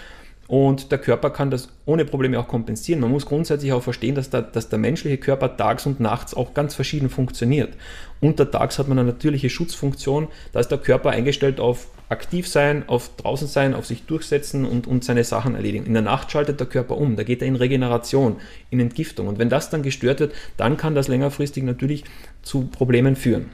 Und der Körper kann das ohne Probleme auch kompensieren. Man muss grundsätzlich auch verstehen, dass der, dass der menschliche Körper tags und nachts auch ganz verschieden funktioniert. Untertags hat man eine natürliche Schutzfunktion. Da ist der Körper eingestellt auf aktiv sein, auf draußen sein, auf sich durchsetzen und, und seine Sachen erledigen. In der Nacht schaltet der Körper um. Da geht er in Regeneration, in Entgiftung. Und wenn das dann gestört wird, dann kann das längerfristig natürlich zu Problemen führen.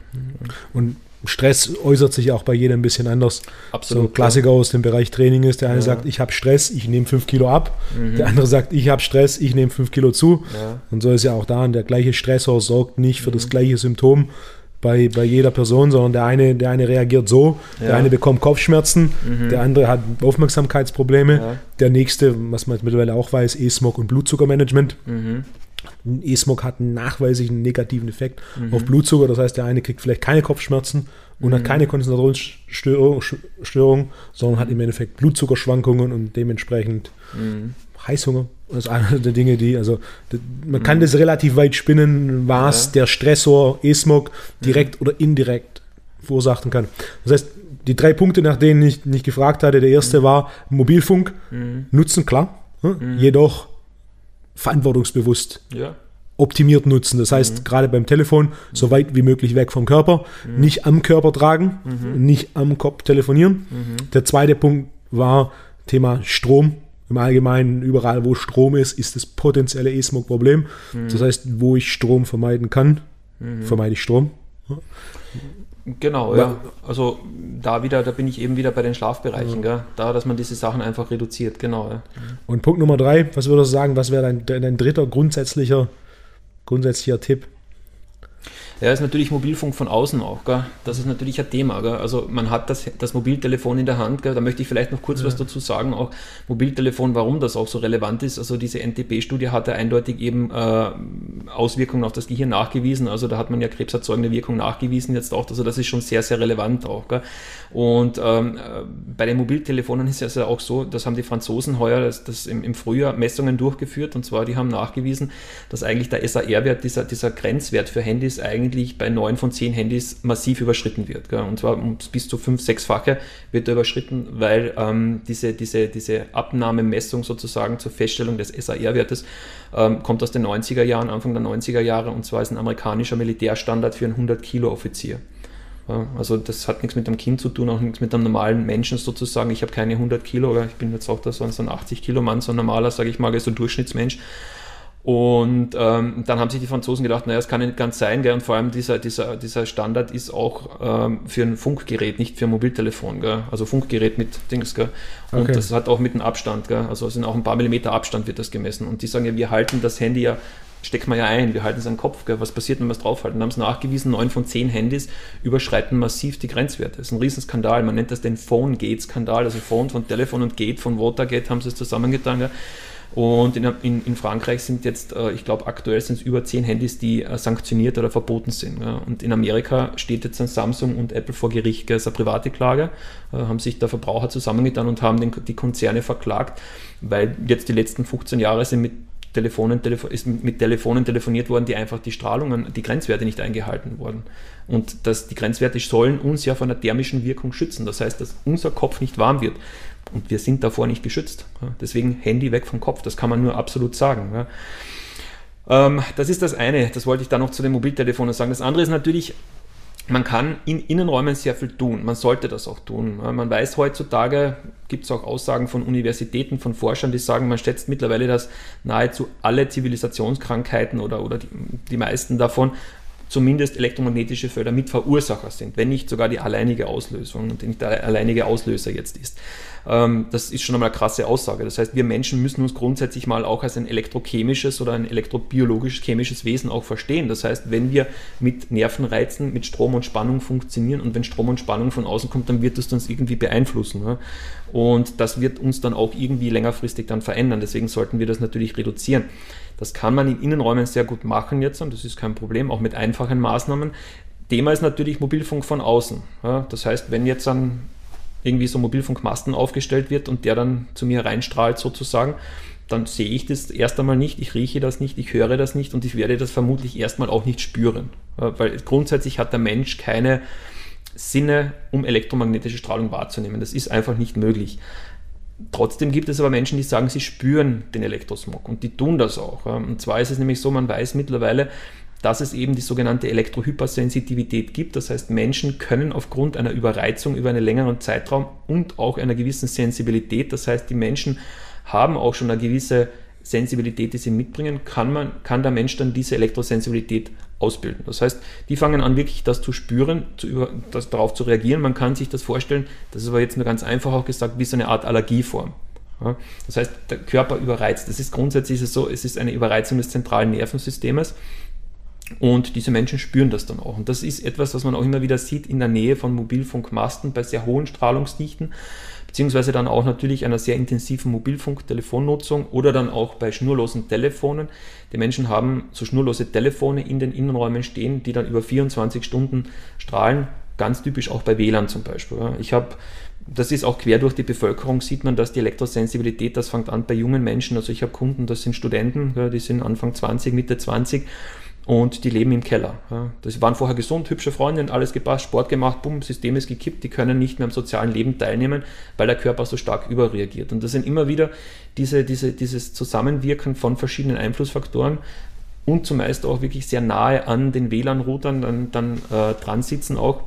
Und Stress äußert sich auch bei jedem ein bisschen anders. Absolut. So ein Klassiker aus dem Bereich Training ist, der eine ja. sagt, ich habe Stress, ich nehme 5 Kilo ab. Mhm. Der andere sagt, ich habe Stress, ich nehme 5 Kilo zu. Ja. Und so ist ja auch da. der gleiche Stressor sorgt nicht für mhm. das gleiche Symptom bei, bei jeder Person, sondern der eine, der eine reagiert so, ja. der eine bekommt Kopfschmerzen, mhm. der andere hat Aufmerksamkeitsprobleme, der nächste, was man jetzt mittlerweile auch weiß, E-Smog und Blutzuckermanagement. E-Smog hat einen nachweislichen negativen Effekt mhm. auf Blutzucker. Das heißt, der eine kriegt vielleicht keine Kopfschmerzen und mhm. hat keine Konzentrationsstörung, sondern hat im Endeffekt Blutzuckerschwankungen und dementsprechend mhm. Heißhunger. Das ist eine der Dinge, die, also man kann mhm. das relativ weit spinnen, was ja. der Stressor E-Smog direkt mhm. oder indirekt verursachen kann. Das heißt, die drei Punkte, nach denen ich nicht gefragt hatte, der erste mhm. war Mobilfunk, nutzen, klar. Jedoch verantwortungsbewusst ja. optimiert nutzen. Das heißt, mhm. gerade beim Telefon so weit wie möglich weg vom Körper, mhm. nicht am Körper tragen, mhm. nicht am Kopf telefonieren. Mhm. Der zweite Punkt war Thema Strom. Im Allgemeinen, überall wo Strom ist, ist das potenzielle E-Smog-Problem. Mhm. Das heißt, wo ich Strom vermeiden kann, mhm. vermeide ich Strom. Genau, ja. Also da wieder, da bin ich eben wieder bei den Schlafbereichen, ja. Da, dass man diese Sachen einfach reduziert, genau. Ja. Und Punkt Nummer drei, was würdest du sagen, was wäre dein, dein dritter grundsätzlicher, grundsätzlicher Tipp? Ja, ist natürlich Mobilfunk von außen auch, gell? Das ist natürlich ein Thema, gell? Also man hat das, das Mobiltelefon in der Hand, gell? Da möchte ich vielleicht noch kurz ja. was dazu sagen, auch Mobiltelefon, warum das auch so relevant ist. Also diese NTP-Studie hatte eindeutig eben äh, Auswirkungen auf das Gehirn nachgewiesen. Also da hat man ja krebserzeugende Wirkung nachgewiesen jetzt auch. Also das ist schon sehr, sehr relevant auch. Gell? Und ähm, äh, bei den Mobiltelefonen ist es ja auch so, das haben die Franzosen heuer das, das im, im Frühjahr Messungen durchgeführt und zwar die haben nachgewiesen, dass eigentlich der SAR-Wert, dieser, dieser Grenzwert für Handys eigentlich bei neun von zehn Handys massiv überschritten wird. Gell? Und zwar bis zu fünf, sechsfache wird er überschritten, weil ähm, diese, diese, diese Abnahmemessung sozusagen zur Feststellung des SAR-Wertes ähm, kommt aus den 90er Jahren, Anfang der 90er Jahre und zwar ist ein amerikanischer Militärstandard für einen 100 Kilo Offizier. Also das hat nichts mit einem Kind zu tun, auch nichts mit einem normalen Menschen sozusagen. Ich habe keine 100 Kilo, ich bin jetzt auch da so ein 80 Kilo Mann, so ein normaler, sage ich mal, so ein Durchschnittsmensch. Und ähm, dann haben sich die Franzosen gedacht, naja, das kann nicht ganz sein, gell? und vor allem dieser, dieser, dieser Standard ist auch ähm, für ein Funkgerät, nicht für ein Mobiltelefon, gell? also Funkgerät mit Dings. Gell? Und okay. das hat auch mit einem Abstand, gell? also es sind auch ein paar Millimeter Abstand wird das gemessen. Und die sagen ja, wir halten das Handy ja stecken wir ja ein, wir halten es an den Kopf. Gell? Was passiert, wenn wir es draufhalten? Haben es nachgewiesen, neun von zehn Handys überschreiten massiv die Grenzwerte. Das ist ein Riesenskandal. Man nennt das den Phone-Gate-Skandal. Also Phone von Telefon und Gate von Watergate haben sie es zusammengetan. Gell? Und in, in, in, Frankreich sind jetzt, äh, ich glaube, aktuell sind es über zehn Handys, die äh, sanktioniert oder verboten sind. Ja. Und in Amerika steht jetzt ein Samsung und Apple vor Gericht. Das ist eine private Klage. Äh, haben sich der Verbraucher zusammengetan und haben den, die Konzerne verklagt, weil jetzt die letzten 15 Jahre sind mit Telefonen, telefo ist mit Telefonen telefoniert worden, die einfach die Strahlungen, die Grenzwerte nicht eingehalten wurden. Und dass die Grenzwerte sollen uns ja von der thermischen Wirkung schützen. Das heißt, dass unser Kopf nicht warm wird. Und wir sind davor nicht geschützt. Deswegen Handy weg vom Kopf, das kann man nur absolut sagen. Ähm, das ist das eine, das wollte ich da noch zu den Mobiltelefonen sagen. Das andere ist natürlich, man kann in Innenräumen sehr viel tun. Man sollte das auch tun. Man weiß heutzutage, gibt es auch Aussagen von Universitäten, von Forschern, die sagen, man schätzt mittlerweile, dass nahezu alle Zivilisationskrankheiten oder, oder die, die meisten davon zumindest elektromagnetische Felder mit Verursacher sind, wenn nicht sogar die alleinige Auslösung und nicht der alleinige Auslöser jetzt ist. Ähm, das ist schon einmal eine krasse Aussage. Das heißt, wir Menschen müssen uns grundsätzlich mal auch als ein elektrochemisches oder ein elektrobiologisches chemisches Wesen auch verstehen. Das heißt, wenn wir mit Nervenreizen, mit Strom und Spannung funktionieren und wenn Strom und Spannung von außen kommt, dann wird das uns irgendwie beeinflussen. Und das wird uns dann auch irgendwie längerfristig dann verändern. Deswegen sollten wir das natürlich reduzieren. Das kann man in Innenräumen sehr gut machen jetzt und das ist kein Problem, auch mit einfachen Maßnahmen. Thema ist natürlich Mobilfunk von außen. das heißt, wenn jetzt ein irgendwie so Mobilfunkmasten aufgestellt wird und der dann zu mir reinstrahlt sozusagen, dann sehe ich das erst einmal nicht, ich rieche das nicht, ich höre das nicht und ich werde das vermutlich erstmal auch nicht spüren. Weil grundsätzlich hat der Mensch keine Sinne, um elektromagnetische Strahlung wahrzunehmen. Das ist einfach nicht möglich. Trotzdem gibt es aber Menschen, die sagen, sie spüren den Elektrosmog und die tun das auch. Und zwar ist es nämlich so, man weiß mittlerweile, dass es eben die sogenannte Elektrohypersensitivität gibt. Das heißt, Menschen können aufgrund einer Überreizung über einen längeren Zeitraum und auch einer gewissen Sensibilität, das heißt, die Menschen haben auch schon eine gewisse Sensibilität, die sie mitbringen, kann, man, kann der Mensch dann diese Elektrosensibilität ausbilden. Das heißt, die fangen an, wirklich das zu spüren, zu über, das, darauf zu reagieren. Man kann sich das vorstellen, das ist aber jetzt nur ganz einfach auch gesagt, wie so eine Art Allergieform. Ja, das heißt, der Körper überreizt. Das ist grundsätzlich so, es ist eine Überreizung des zentralen Nervensystems und diese Menschen spüren das dann auch. Und das ist etwas, was man auch immer wieder sieht in der Nähe von Mobilfunkmasten bei sehr hohen Strahlungsdichten, beziehungsweise dann auch natürlich einer sehr intensiven Mobilfunk-Telefonnutzung oder dann auch bei schnurlosen Telefonen. Die Menschen haben so schnurlose Telefone in den Innenräumen stehen, die dann über 24 Stunden strahlen. Ganz typisch auch bei WLAN zum Beispiel. Ich habe das ist auch quer durch die Bevölkerung, sieht man, dass die Elektrosensibilität, das fängt an bei jungen Menschen. Also ich habe Kunden, das sind Studenten, die sind Anfang 20, Mitte 20 und die leben im Keller. Das waren vorher gesund, hübsche Freundinnen, alles gepasst, Sport gemacht, bumm, System ist gekippt, die können nicht mehr am sozialen Leben teilnehmen, weil der Körper so stark überreagiert. Und das sind immer wieder diese, diese, dieses Zusammenwirken von verschiedenen Einflussfaktoren und zumeist auch wirklich sehr nahe an den WLAN-Routern dann, dann äh, dran sitzen auch.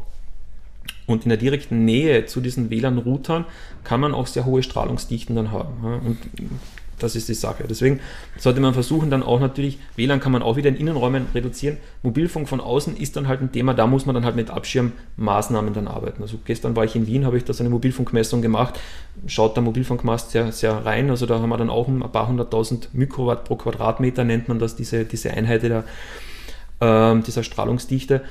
Und in der direkten Nähe zu diesen WLAN-Routern kann man auch sehr hohe Strahlungsdichten dann haben. Und das ist die Sache. Deswegen sollte man versuchen, dann auch natürlich, WLAN kann man auch wieder in Innenräumen reduzieren. Mobilfunk von außen ist dann halt ein Thema, da muss man dann halt mit Abschirmmaßnahmen dann arbeiten. Also gestern war ich in Wien, habe ich da so eine Mobilfunkmessung gemacht, schaut der Mobilfunkmast sehr, sehr rein. Also da haben wir dann auch ein paar hunderttausend Mikrowatt pro Quadratmeter, nennt man das, diese, diese Einheit der, äh, dieser Strahlungsdichte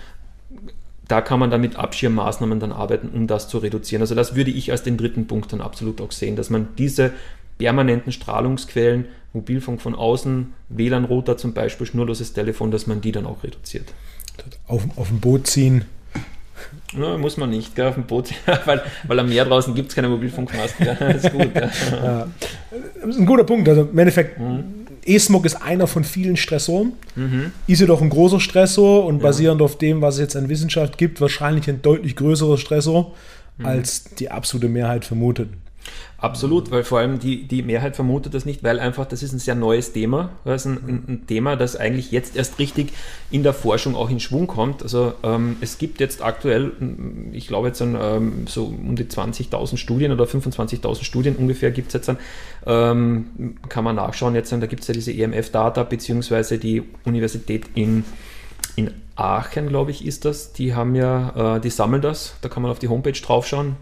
da kann man dann mit Abschirmmaßnahmen dann arbeiten, um das zu reduzieren. Also das würde ich als den dritten Punkt dann absolut auch sehen, dass man diese permanenten Strahlungsquellen, Mobilfunk von außen, WLAN-Router zum Beispiel, schnurloses Telefon, dass man die dann auch reduziert. Auf, auf dem Boot ziehen. Ja, muss man nicht, gell, auf dem Boot, weil, weil am Meer draußen gibt es keine Mobilfunkmasten. Das ist gut. Ja. Ja. Das ist ein guter Punkt. Also im Endeffekt, mhm. E-Smog ist einer von vielen Stressoren. Mhm. Ist jedoch ein großer Stressor und basierend auf dem, was es jetzt an Wissenschaft gibt, wahrscheinlich ein deutlich größerer Stressor, mhm. als die absolute Mehrheit vermutet. Absolut, weil vor allem die, die Mehrheit vermutet das nicht, weil einfach das ist ein sehr neues Thema. Das ist ein, ein Thema, das eigentlich jetzt erst richtig in der Forschung auch in Schwung kommt. Also ähm, es gibt jetzt aktuell, ich glaube jetzt an, ähm, so um die 20.000 Studien oder 25.000 Studien ungefähr gibt es jetzt dann, ähm, kann man nachschauen jetzt, da gibt es ja diese EMF-Data beziehungsweise die Universität in, in Aachen, glaube ich, ist das. Die haben ja, äh, die sammeln das, da kann man auf die Homepage draufschauen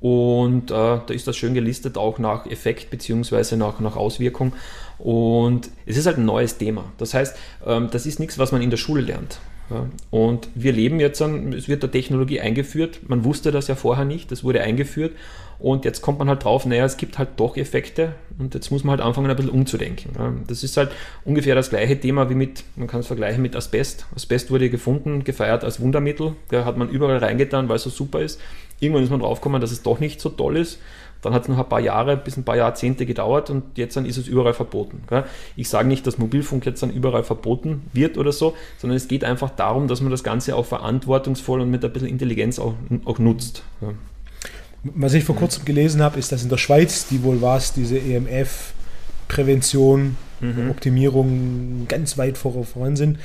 und äh, da ist das schön gelistet, auch nach Effekt bzw. Nach, nach Auswirkung. Und es ist halt ein neues Thema. Das heißt, ähm, das ist nichts, was man in der Schule lernt. Ja. Und wir leben jetzt, an, es wird der Technologie eingeführt. Man wusste das ja vorher nicht, das wurde eingeführt. Und jetzt kommt man halt drauf, naja, es gibt halt doch Effekte und jetzt muss man halt anfangen, ein bisschen umzudenken. Das ist halt ungefähr das gleiche Thema wie mit, man kann es vergleichen mit Asbest. Asbest wurde gefunden, gefeiert als Wundermittel. Da hat man überall reingetan, weil es so super ist. Irgendwann ist man draufgekommen, dass es doch nicht so toll ist. Dann hat es noch ein paar Jahre bis ein paar Jahrzehnte gedauert und jetzt dann ist es überall verboten. Ich sage nicht, dass Mobilfunk jetzt dann überall verboten wird oder so, sondern es geht einfach darum, dass man das Ganze auch verantwortungsvoll und mit ein bisschen Intelligenz auch, auch nutzt. Was ich vor kurzem gelesen habe, ist, dass in der Schweiz, die wohl war es, diese EMF-Prävention, mhm. Optimierung ganz weit voran sind,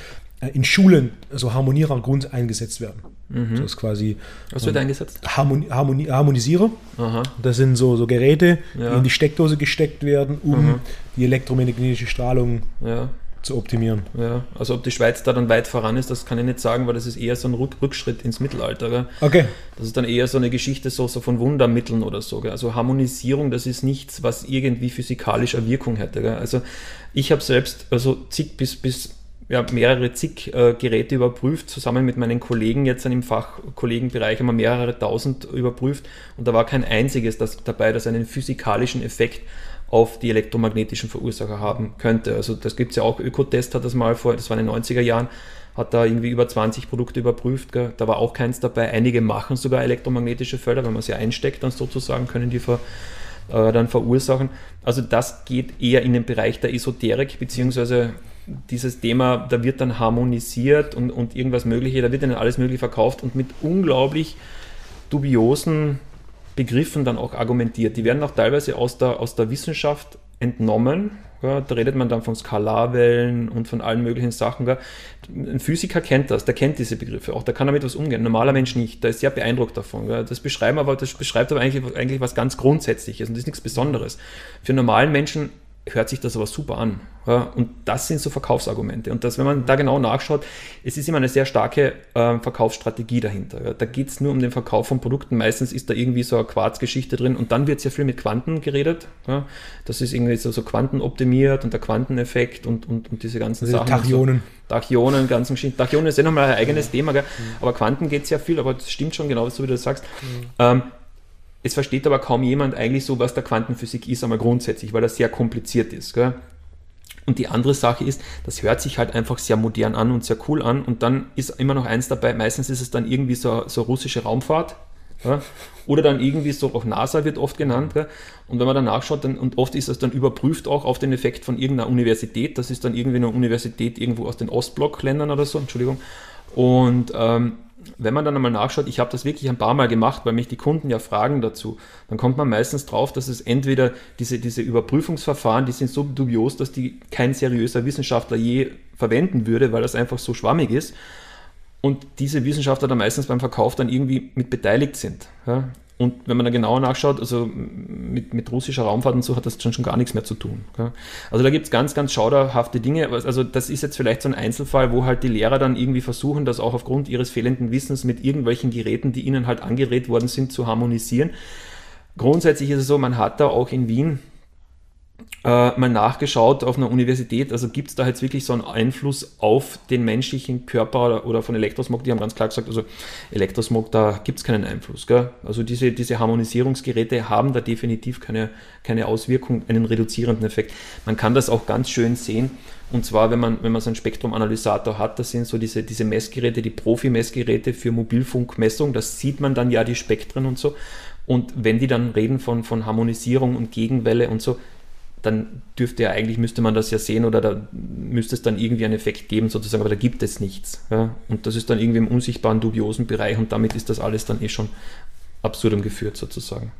in Schulen also Harmonierer Grund eingesetzt werden. Mhm. Das ist quasi. Was wird ähm, eingesetzt? Harmoni Harmoni Harmonisierer. Aha. Das sind so, so Geräte, ja. die in die Steckdose gesteckt werden, um mhm. die elektromagnetische Strahlung ja. zu optimieren. Ja, also ob die Schweiz da dann weit voran ist, das kann ich nicht sagen, weil das ist eher so ein Rückschritt ins Mittelalter. Gell? Okay. Das ist dann eher so eine Geschichte so, so von Wundermitteln oder so. Gell? Also Harmonisierung, das ist nichts, was irgendwie physikalische Wirkung hätte. Gell? Also ich habe selbst also zig bis, bis ja, mehrere zig äh, Geräte überprüft, zusammen mit meinen Kollegen jetzt im Fachkollegenbereich haben wir mehrere tausend überprüft und da war kein einziges das dabei, das einen physikalischen Effekt auf die elektromagnetischen Verursacher haben könnte. Also das gibt es ja auch, Ökotest hat das mal vor, das war in den 90er Jahren, hat da irgendwie über 20 Produkte überprüft, gell? da war auch keins dabei. Einige machen sogar elektromagnetische Felder, wenn man sie einsteckt, dann sozusagen können die ver, äh, dann verursachen. Also das geht eher in den Bereich der Esoterik, beziehungsweise dieses Thema, da wird dann harmonisiert und, und irgendwas Mögliche, da wird dann alles Mögliche verkauft und mit unglaublich dubiosen Begriffen dann auch argumentiert. Die werden auch teilweise aus der, aus der Wissenschaft entnommen. Ja, da redet man dann von Skalarwellen und von allen möglichen Sachen. Ja. Ein Physiker kennt das, der kennt diese Begriffe auch, der kann damit was umgehen. Ein normaler Mensch nicht, der ist sehr beeindruckt davon. Ja. Das, beschreiben aber, das beschreibt aber eigentlich, eigentlich was ganz Grundsätzliches und das ist nichts Besonderes. Für einen normalen Menschen hört sich das aber super an. Ja, und das sind so Verkaufsargumente. Und das, wenn man da genau nachschaut, es ist immer eine sehr starke äh, Verkaufsstrategie dahinter. Ja. Da geht es nur um den Verkauf von Produkten. Meistens ist da irgendwie so eine Quarzgeschichte drin und dann wird sehr viel mit Quanten geredet. Ja. Das ist irgendwie so, so quantenoptimiert und der Quanteneffekt und, und, und diese ganzen also Sachen. Tachyonen. So. Tachyonen, ganzen Geschichten. Tachyonen ist ja nochmal ein eigenes Thema, gell? Mhm. aber Quanten geht sehr viel, aber das stimmt schon genau, so wie du das sagst. Mhm. Ähm, es versteht aber kaum jemand eigentlich so, was der Quantenphysik ist, einmal grundsätzlich, weil das sehr kompliziert ist. Gell? Und die andere Sache ist, das hört sich halt einfach sehr modern an und sehr cool an. Und dann ist immer noch eins dabei, meistens ist es dann irgendwie so, so russische Raumfahrt. Ja? Oder dann irgendwie so, auch NASA wird oft genannt. Ja? Und wenn man dann nachschaut, dann, und oft ist das dann überprüft auch auf den Effekt von irgendeiner Universität. Das ist dann irgendwie eine Universität irgendwo aus den Ostblockländern oder so, Entschuldigung. Und ähm, wenn man dann einmal nachschaut, ich habe das wirklich ein paar Mal gemacht, weil mich die Kunden ja fragen dazu, dann kommt man meistens drauf, dass es entweder diese, diese Überprüfungsverfahren, die sind so dubios, dass die kein seriöser Wissenschaftler je verwenden würde, weil das einfach so schwammig ist. Und diese Wissenschaftler dann meistens beim Verkauf dann irgendwie mit beteiligt sind. Ja? Und wenn man da genauer nachschaut, also mit, mit russischer Raumfahrt und so hat das schon, schon gar nichts mehr zu tun. Gell? Also da gibt es ganz, ganz schauderhafte Dinge. Also das ist jetzt vielleicht so ein Einzelfall, wo halt die Lehrer dann irgendwie versuchen, das auch aufgrund ihres fehlenden Wissens mit irgendwelchen Geräten, die ihnen halt angerät worden sind, zu harmonisieren. Grundsätzlich ist es so, man hat da auch in Wien äh, mal nachgeschaut auf einer Universität, also gibt es da jetzt wirklich so einen Einfluss auf den menschlichen Körper oder, oder von Elektrosmog? Die haben ganz klar gesagt, also Elektrosmog, da gibt es keinen Einfluss. Gell? Also diese, diese Harmonisierungsgeräte haben da definitiv keine, keine Auswirkung, einen reduzierenden Effekt. Man kann das auch ganz schön sehen. Und zwar, wenn man, wenn man so einen Spektrumanalysator hat, das sind so diese, diese Messgeräte, die Profi-Messgeräte für Mobilfunkmessung, das sieht man dann ja die Spektren und so. Und wenn die dann reden von, von Harmonisierung und Gegenwelle und so, dann dürfte ja eigentlich, müsste man das ja sehen oder da müsste es dann irgendwie einen Effekt geben sozusagen, aber da gibt es nichts. Ja? Und das ist dann irgendwie im unsichtbaren, dubiosen Bereich und damit ist das alles dann eh schon absurdum geführt sozusagen.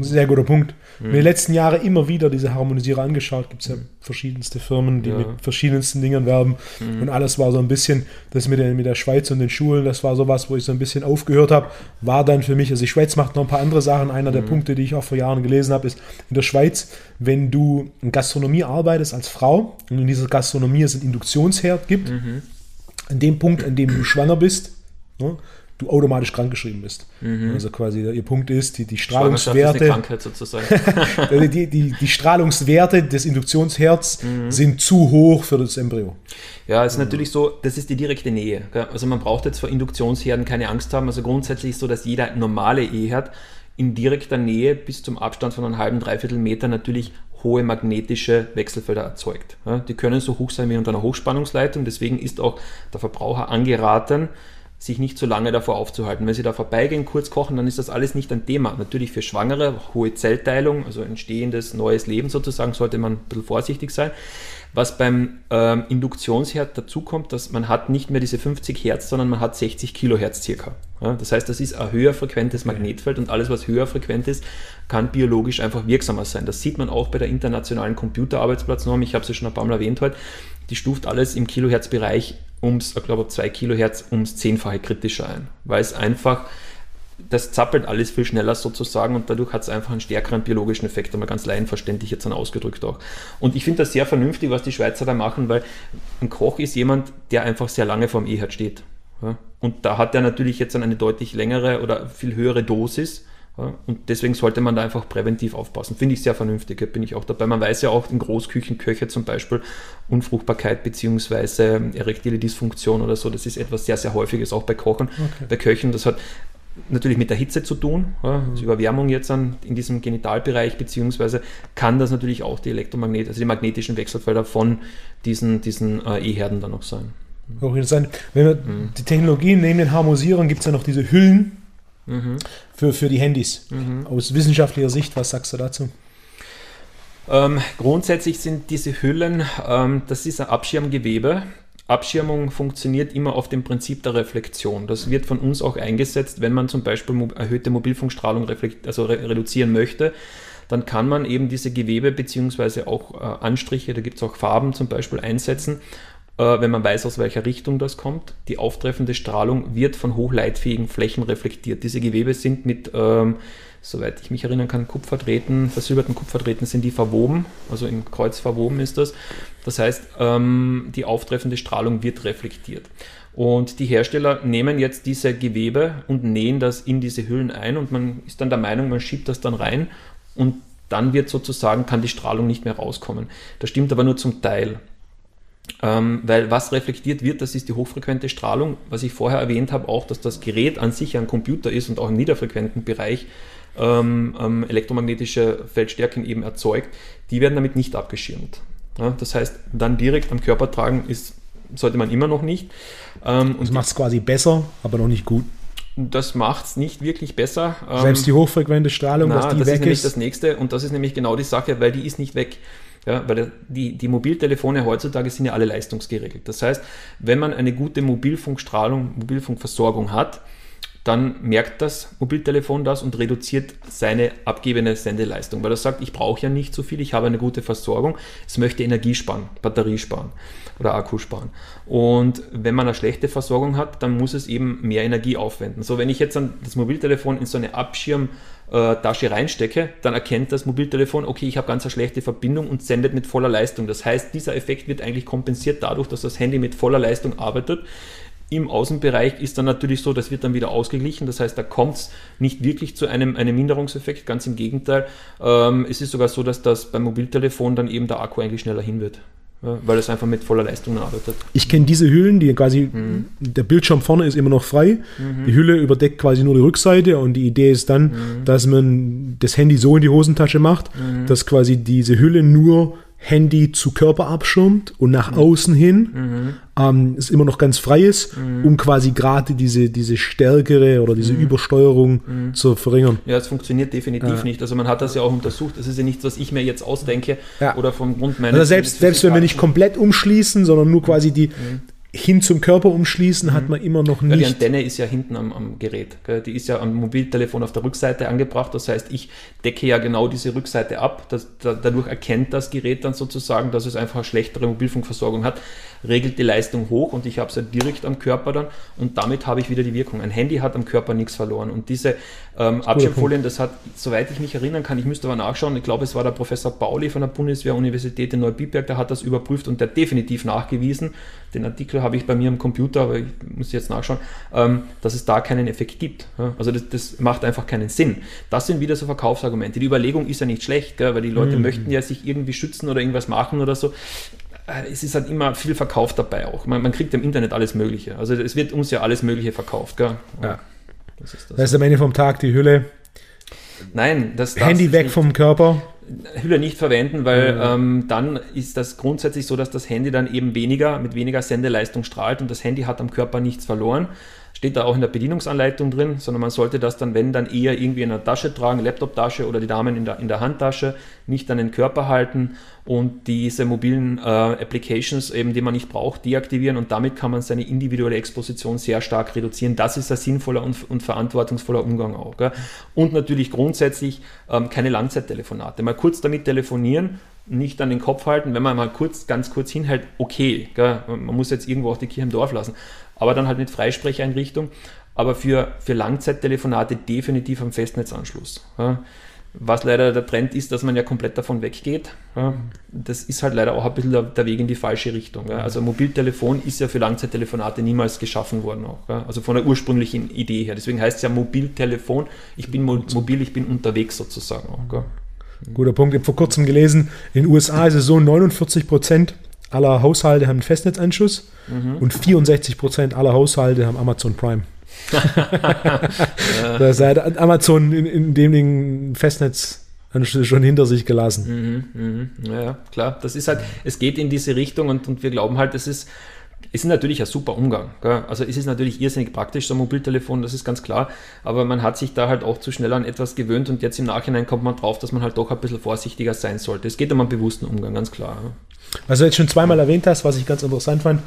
Sehr guter Punkt. Mhm. In den letzten Jahren immer wieder diese Harmonisierer angeschaut. Gibt es ja verschiedenste Firmen, die ja. mit verschiedensten Dingen werben. Mhm. Und alles war so ein bisschen, das mit der, mit der Schweiz und den Schulen, das war sowas, wo ich so ein bisschen aufgehört habe. War dann für mich, also die Schweiz macht noch ein paar andere Sachen. Einer mhm. der Punkte, die ich auch vor Jahren gelesen habe, ist in der Schweiz, wenn du in Gastronomie arbeitest als Frau und in dieser Gastronomie es einen Induktionsherd gibt, mhm. an dem Punkt, an dem du schwanger bist, ne, du automatisch krankgeschrieben bist. Mhm. Also quasi ihr Punkt ist, die, die Strahlungswerte. Krankheit sozusagen. die, die, die, Strahlungswerte des Induktionsherz mhm. sind zu hoch für das Embryo. Ja, es ist natürlich so, das ist die direkte Nähe. Also man braucht jetzt vor Induktionsherden keine Angst haben. Also grundsätzlich ist so, dass jeder normale Eherd in direkter Nähe bis zum Abstand von einem halben, dreiviertel Meter natürlich hohe magnetische Wechselfelder erzeugt. die können so hoch sein wie unter einer Hochspannungsleitung. Deswegen ist auch der Verbraucher angeraten, sich nicht so lange davor aufzuhalten. Wenn Sie da vorbeigehen, kurz kochen, dann ist das alles nicht ein Thema. Natürlich für Schwangere, hohe Zellteilung, also entstehendes neues Leben sozusagen, sollte man ein bisschen vorsichtig sein. Was beim ähm, Induktionsherd dazu kommt, dass man hat nicht mehr diese 50 Hertz, sondern man hat 60 Kilohertz circa. Ja, das heißt, das ist ein höher frequentes Magnetfeld und alles, was höher frequent ist, kann biologisch einfach wirksamer sein. Das sieht man auch bei der internationalen Computerarbeitsplatznorm. Ich habe sie schon ein paar Mal erwähnt heute. Die stuft alles im Kilohertzbereich ums, ich glaube, 2 Kilohertz ums zehnfache kritischer ein, weil es einfach das zappelt alles viel schneller sozusagen und dadurch hat es einfach einen stärkeren biologischen Effekt, einmal ganz laienverständlich jetzt dann ausgedrückt auch. Und ich finde das sehr vernünftig, was die Schweizer da machen, weil ein Koch ist jemand, der einfach sehr lange vorm E-Herd steht. Und da hat er natürlich jetzt dann eine deutlich längere oder viel höhere Dosis und deswegen sollte man da einfach präventiv aufpassen. Finde ich sehr vernünftig, bin ich auch dabei. Man weiß ja auch in Großküchen, Köche zum Beispiel, Unfruchtbarkeit bzw. erektile Dysfunktion oder so, das ist etwas sehr, sehr häufiges, auch bei Kochen, okay. bei Köchen. Das hat natürlich mit der Hitze zu tun, mhm. also Überwärmung jetzt an, in diesem Genitalbereich, beziehungsweise kann das natürlich auch die Elektromagnet, also die magnetischen Wechselfelder von diesen, diesen äh, E-Herden dann noch sein. Auch interessant. Wenn wir mhm. die Technologien neben den Harmonisierern gibt es ja noch diese Hüllen, mhm. Für, für die Handys. Mhm. Aus wissenschaftlicher Sicht, was sagst du dazu? Ähm, grundsätzlich sind diese Hüllen, ähm, das ist ein Abschirmgewebe. Abschirmung funktioniert immer auf dem Prinzip der Reflexion. Das wird von uns auch eingesetzt, wenn man zum Beispiel erhöhte Mobilfunkstrahlung also re reduzieren möchte. Dann kann man eben diese Gewebe bzw. auch äh, Anstriche, da gibt es auch Farben zum Beispiel einsetzen wenn man weiß, aus welcher Richtung das kommt. Die auftreffende Strahlung wird von hochleitfähigen Flächen reflektiert. Diese Gewebe sind mit, ähm, soweit ich mich erinnern kann, Kupferdrähten, versilberten Kupferdrähten sind die verwoben, also im Kreuz verwoben ist das. Das heißt, ähm, die auftreffende Strahlung wird reflektiert. Und die Hersteller nehmen jetzt diese Gewebe und nähen das in diese Hüllen ein und man ist dann der Meinung, man schiebt das dann rein und dann wird sozusagen, kann die Strahlung nicht mehr rauskommen. Das stimmt aber nur zum Teil. Ähm, weil was reflektiert wird, das ist die hochfrequente Strahlung. Was ich vorher erwähnt habe, auch, dass das Gerät an sich ein Computer ist und auch im niederfrequenten Bereich ähm, ähm, elektromagnetische Feldstärken eben erzeugt, die werden damit nicht abgeschirmt. Ja, das heißt, dann direkt am Körper tragen ist, sollte man immer noch nicht. Ähm, das macht es quasi besser, aber noch nicht gut. Das macht es nicht wirklich besser. Selbst die hochfrequente Strahlung, na, was die das weg ist. Das ist nämlich das nächste und das ist nämlich genau die Sache, weil die ist nicht weg. Ja, weil die, die Mobiltelefone heutzutage sind ja alle leistungsgeregelt. Das heißt, wenn man eine gute Mobilfunkstrahlung, Mobilfunkversorgung hat, dann merkt das Mobiltelefon das und reduziert seine abgebende Sendeleistung, weil er sagt, ich brauche ja nicht so viel, ich habe eine gute Versorgung, es möchte Energie sparen, Batterie sparen oder Akku sparen. Und wenn man eine schlechte Versorgung hat, dann muss es eben mehr Energie aufwenden. So, wenn ich jetzt das Mobiltelefon in so eine Abschirm äh, Tasche reinstecke, dann erkennt das Mobiltelefon, okay, ich habe ganz eine schlechte Verbindung und sendet mit voller Leistung. Das heißt, dieser Effekt wird eigentlich kompensiert dadurch, dass das Handy mit voller Leistung arbeitet. Im Außenbereich ist dann natürlich so, das wird dann wieder ausgeglichen. Das heißt, da kommt es nicht wirklich zu einem, einem Minderungseffekt, ganz im Gegenteil. Ähm, es ist sogar so, dass das beim Mobiltelefon dann eben der Akku eigentlich schneller hin wird weil es einfach mit voller Leistung arbeitet. Ich kenne diese Hüllen, die quasi, mhm. der Bildschirm vorne ist immer noch frei, mhm. die Hülle überdeckt quasi nur die Rückseite und die Idee ist dann, mhm. dass man das Handy so in die Hosentasche macht, mhm. dass quasi diese Hülle nur Handy zu Körper abschirmt und nach mhm. außen hin mhm. ähm, es immer noch ganz frei ist, mhm. um quasi gerade diese, diese stärkere oder diese mhm. Übersteuerung mhm. zu verringern. Ja, es funktioniert definitiv ja. nicht. Also man hat das ja auch untersucht. Das ist ja nichts, was ich mir jetzt ausdenke ja. oder vom Grund meines. Also selbst, selbst wenn wir nicht komplett umschließen, sondern nur quasi die, mhm. Hin zum Körper umschließen, mhm. hat man immer noch nicht. Ja, die Antenne ist ja hinten am, am Gerät. Gell? Die ist ja am Mobiltelefon auf der Rückseite angebracht. Das heißt, ich decke ja genau diese Rückseite ab. Das, da, dadurch erkennt das Gerät dann sozusagen, dass es einfach eine schlechtere Mobilfunkversorgung hat, regelt die Leistung hoch und ich habe es ja direkt am Körper dann und damit habe ich wieder die Wirkung. Ein Handy hat am Körper nichts verloren. Und diese ähm, Abschirmfolien, das hat, soweit ich mich erinnern kann, ich müsste aber nachschauen, ich glaube, es war der Professor Pauli von der Bundeswehr-Universität in Neubiberg, der hat das überprüft und der definitiv nachgewiesen, den Artikel habe ich bei mir am Computer, aber ich muss jetzt nachschauen, ähm, dass es da keinen Effekt gibt. Also das, das, macht einfach keinen Sinn. Das sind wieder so Verkaufsargumente. Die Überlegung ist ja nicht schlecht, gell? weil die Leute mhm. möchten ja sich irgendwie schützen oder irgendwas machen oder so. Äh, es ist halt immer viel verkauft dabei auch. Man, man, kriegt im Internet alles Mögliche. Also es wird uns ja alles Mögliche verkauft. Gell? Ja. Das ist, das. das ist am Ende vom Tag die Hülle. Nein, das Handy weg nicht. vom Körper. Hülle nicht verwenden, weil mhm. ähm, dann ist das grundsätzlich so, dass das Handy dann eben weniger, mit weniger Sendeleistung strahlt und das Handy hat am Körper nichts verloren. Steht da auch in der Bedienungsanleitung drin, sondern man sollte das dann, wenn, dann eher irgendwie in der Tasche tragen, Laptoptasche oder die Damen in der, in der Handtasche, nicht an den Körper halten und diese mobilen äh, Applications, eben, die man nicht braucht, deaktivieren und damit kann man seine individuelle Exposition sehr stark reduzieren. Das ist ein sinnvoller und, und verantwortungsvoller Umgang auch. Gell? Und natürlich grundsätzlich ähm, keine Langzeittelefonate. Mal kurz damit telefonieren, nicht an den Kopf halten, wenn man mal kurz, ganz kurz hinhält, okay, gell? man muss jetzt irgendwo auch die Kirche im Dorf lassen aber dann halt mit Freisprecheinrichtung. Aber für, für Langzeittelefonate definitiv am Festnetzanschluss. Ja. Was leider der Trend ist, dass man ja komplett davon weggeht. Ja. Das ist halt leider auch ein bisschen der, der Weg in die falsche Richtung. Ja. Also Mobiltelefon ist ja für Langzeittelefonate niemals geschaffen worden. Auch, Also von der ursprünglichen Idee her. Deswegen heißt es ja Mobiltelefon. Ich bin mobil, ich bin unterwegs sozusagen. Auch, Guter Punkt. Ich habe vor kurzem gelesen, in den USA ist es so, 49 Prozent aller Haushalte haben einen Festnetzanschluss mhm. und 64 Prozent aller Haushalte haben Amazon Prime. das hat Amazon in, in dem Ding Festnetzanschluss schon hinter sich gelassen. Mhm, mh. Ja, klar. Das ist halt, es geht in diese Richtung und, und wir glauben halt, es ist, es ist natürlich ein super Umgang. Gell? Also es ist natürlich irrsinnig praktisch, so ein Mobiltelefon, das ist ganz klar. Aber man hat sich da halt auch zu schnell an etwas gewöhnt und jetzt im Nachhinein kommt man drauf, dass man halt doch ein bisschen vorsichtiger sein sollte. Es geht um einen bewussten Umgang, ganz klar. Was du jetzt schon zweimal erwähnt hast, was ich ganz interessant fand,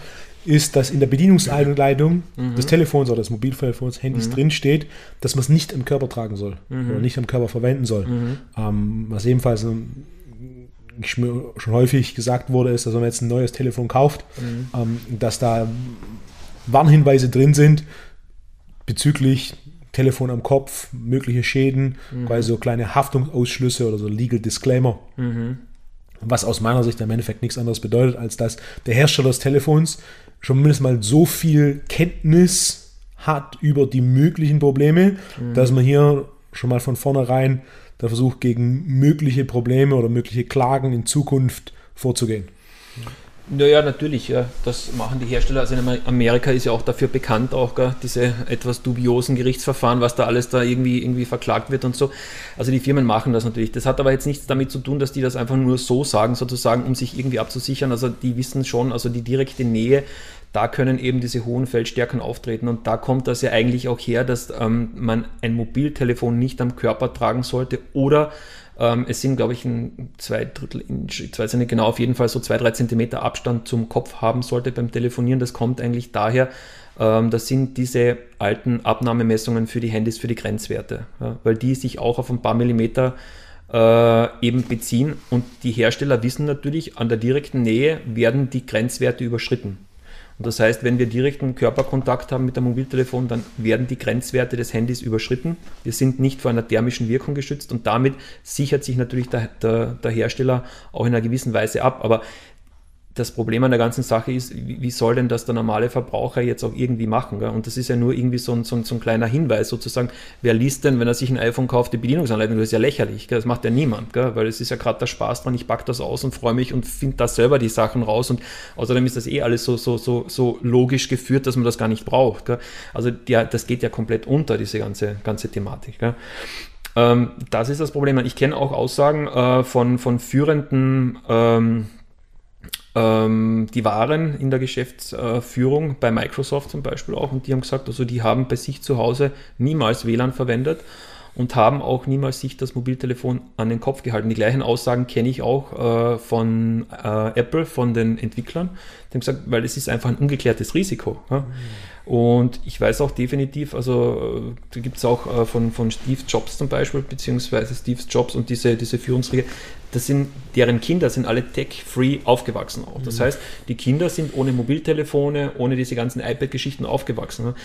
ist, dass in der Bedienungsanleitung mhm. des Telefons oder des Mobiltelefons, Handys mhm. drin steht, dass man es nicht am Körper tragen soll mhm. oder nicht am Körper verwenden soll. Mhm. Ähm, was ebenfalls ähm, schon häufig gesagt wurde, ist, dass wenn man jetzt ein neues Telefon kauft, mhm. ähm, dass da Warnhinweise drin sind bezüglich Telefon am Kopf, mögliche Schäden, mhm. quasi so kleine Haftungsausschlüsse oder so Legal Disclaimer. Mhm was aus meiner Sicht im Endeffekt nichts anderes bedeutet, als dass der Hersteller des Telefons schon mindestens mal so viel Kenntnis hat über die möglichen Probleme, mhm. dass man hier schon mal von vornherein der Versuch gegen mögliche Probleme oder mögliche Klagen in Zukunft vorzugehen. Naja, natürlich, ja. Das machen die Hersteller. Also in Amerika ist ja auch dafür bekannt, auch gell, diese etwas dubiosen Gerichtsverfahren, was da alles da irgendwie, irgendwie verklagt wird und so. Also die Firmen machen das natürlich. Das hat aber jetzt nichts damit zu tun, dass die das einfach nur so sagen, sozusagen, um sich irgendwie abzusichern. Also die wissen schon, also die direkte Nähe, da können eben diese hohen Feldstärken auftreten. Und da kommt das ja eigentlich auch her, dass ähm, man ein Mobiltelefon nicht am Körper tragen sollte oder ähm, es sind, glaube ich, ein zwei Drittel Inch, ich weiß nicht genau, auf jeden Fall so zwei, drei Zentimeter Abstand zum Kopf haben sollte beim Telefonieren. Das kommt eigentlich daher, ähm, das sind diese alten Abnahmemessungen für die Handys, für die Grenzwerte, ja, weil die sich auch auf ein paar Millimeter äh, eben beziehen und die Hersteller wissen natürlich, an der direkten Nähe werden die Grenzwerte überschritten. Und das heißt, wenn wir direkten Körperkontakt haben mit dem Mobiltelefon, dann werden die Grenzwerte des Handys überschritten. Wir sind nicht vor einer thermischen Wirkung geschützt und damit sichert sich natürlich der, der, der Hersteller auch in einer gewissen Weise ab. Aber das Problem an der ganzen Sache ist, wie soll denn das der normale Verbraucher jetzt auch irgendwie machen? Gell? Und das ist ja nur irgendwie so ein, so, ein, so ein, kleiner Hinweis sozusagen. Wer liest denn, wenn er sich ein iPhone kauft, die Bedienungsanleitung? Das ist ja lächerlich. Gell? Das macht ja niemand, gell? weil es ist ja gerade der Spaß dran. Ich packe das aus und freue mich und finde da selber die Sachen raus. Und außerdem ist das eh alles so, so, so, so logisch geführt, dass man das gar nicht braucht. Gell? Also ja, das geht ja komplett unter, diese ganze, ganze Thematik. Gell? Ähm, das ist das Problem. Ich kenne auch Aussagen äh, von, von führenden ähm, ähm, die waren in der Geschäftsführung bei Microsoft zum Beispiel auch und die haben gesagt, also die haben bei sich zu Hause niemals WLAN verwendet und haben auch niemals sich das Mobiltelefon an den Kopf gehalten. Die gleichen Aussagen kenne ich auch äh, von äh, Apple, von den Entwicklern. Die haben gesagt, weil es ist einfach ein ungeklärtes Risiko. Ja? Mhm. Und ich weiß auch definitiv, also äh, da gibt es auch äh, von, von Steve Jobs zum Beispiel, beziehungsweise Steve Jobs und diese, diese Führungsriege, das sind, deren Kinder sind alle tech-free aufgewachsen auch. Das mhm. heißt, die Kinder sind ohne Mobiltelefone, ohne diese ganzen iPad-Geschichten aufgewachsen.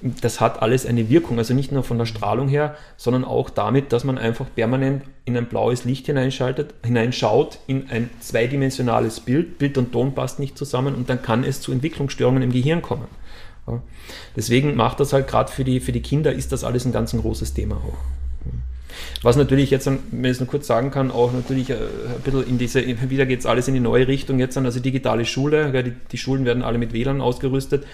Das hat alles eine Wirkung, also nicht nur von der Strahlung her, sondern auch damit, dass man einfach permanent in ein blaues Licht hineinschaltet, hineinschaut, in ein zweidimensionales Bild, Bild und Ton passt nicht zusammen und dann kann es zu Entwicklungsstörungen im Gehirn kommen. Deswegen macht das halt gerade für die, für die Kinder ist das alles ein ganz ein großes Thema auch. Was natürlich jetzt, wenn ich es nur kurz sagen kann, auch natürlich äh, ein bisschen in diese, wieder geht es alles in die neue Richtung jetzt an, also digitale Schule, die, die Schulen werden alle mit WLAN ausgerüstet,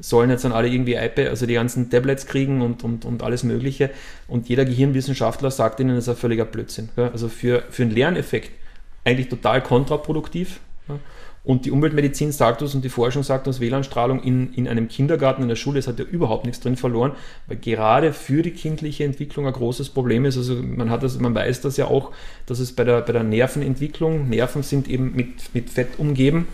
sollen jetzt dann alle irgendwie iPad, also die ganzen Tablets kriegen und, und, und alles Mögliche. Und jeder Gehirnwissenschaftler sagt ihnen, das ist ein völliger Blödsinn. Also für, für einen Lerneffekt eigentlich total kontraproduktiv. Und die Umweltmedizin sagt uns und die Forschung sagt uns, WLAN-Strahlung in, in einem Kindergarten, in der Schule, es hat ja überhaupt nichts drin verloren, weil gerade für die kindliche Entwicklung ein großes Problem ist. Also man hat das, man weiß das ja auch, dass es bei der, bei der Nervenentwicklung, Nerven sind eben mit, mit Fett umgeben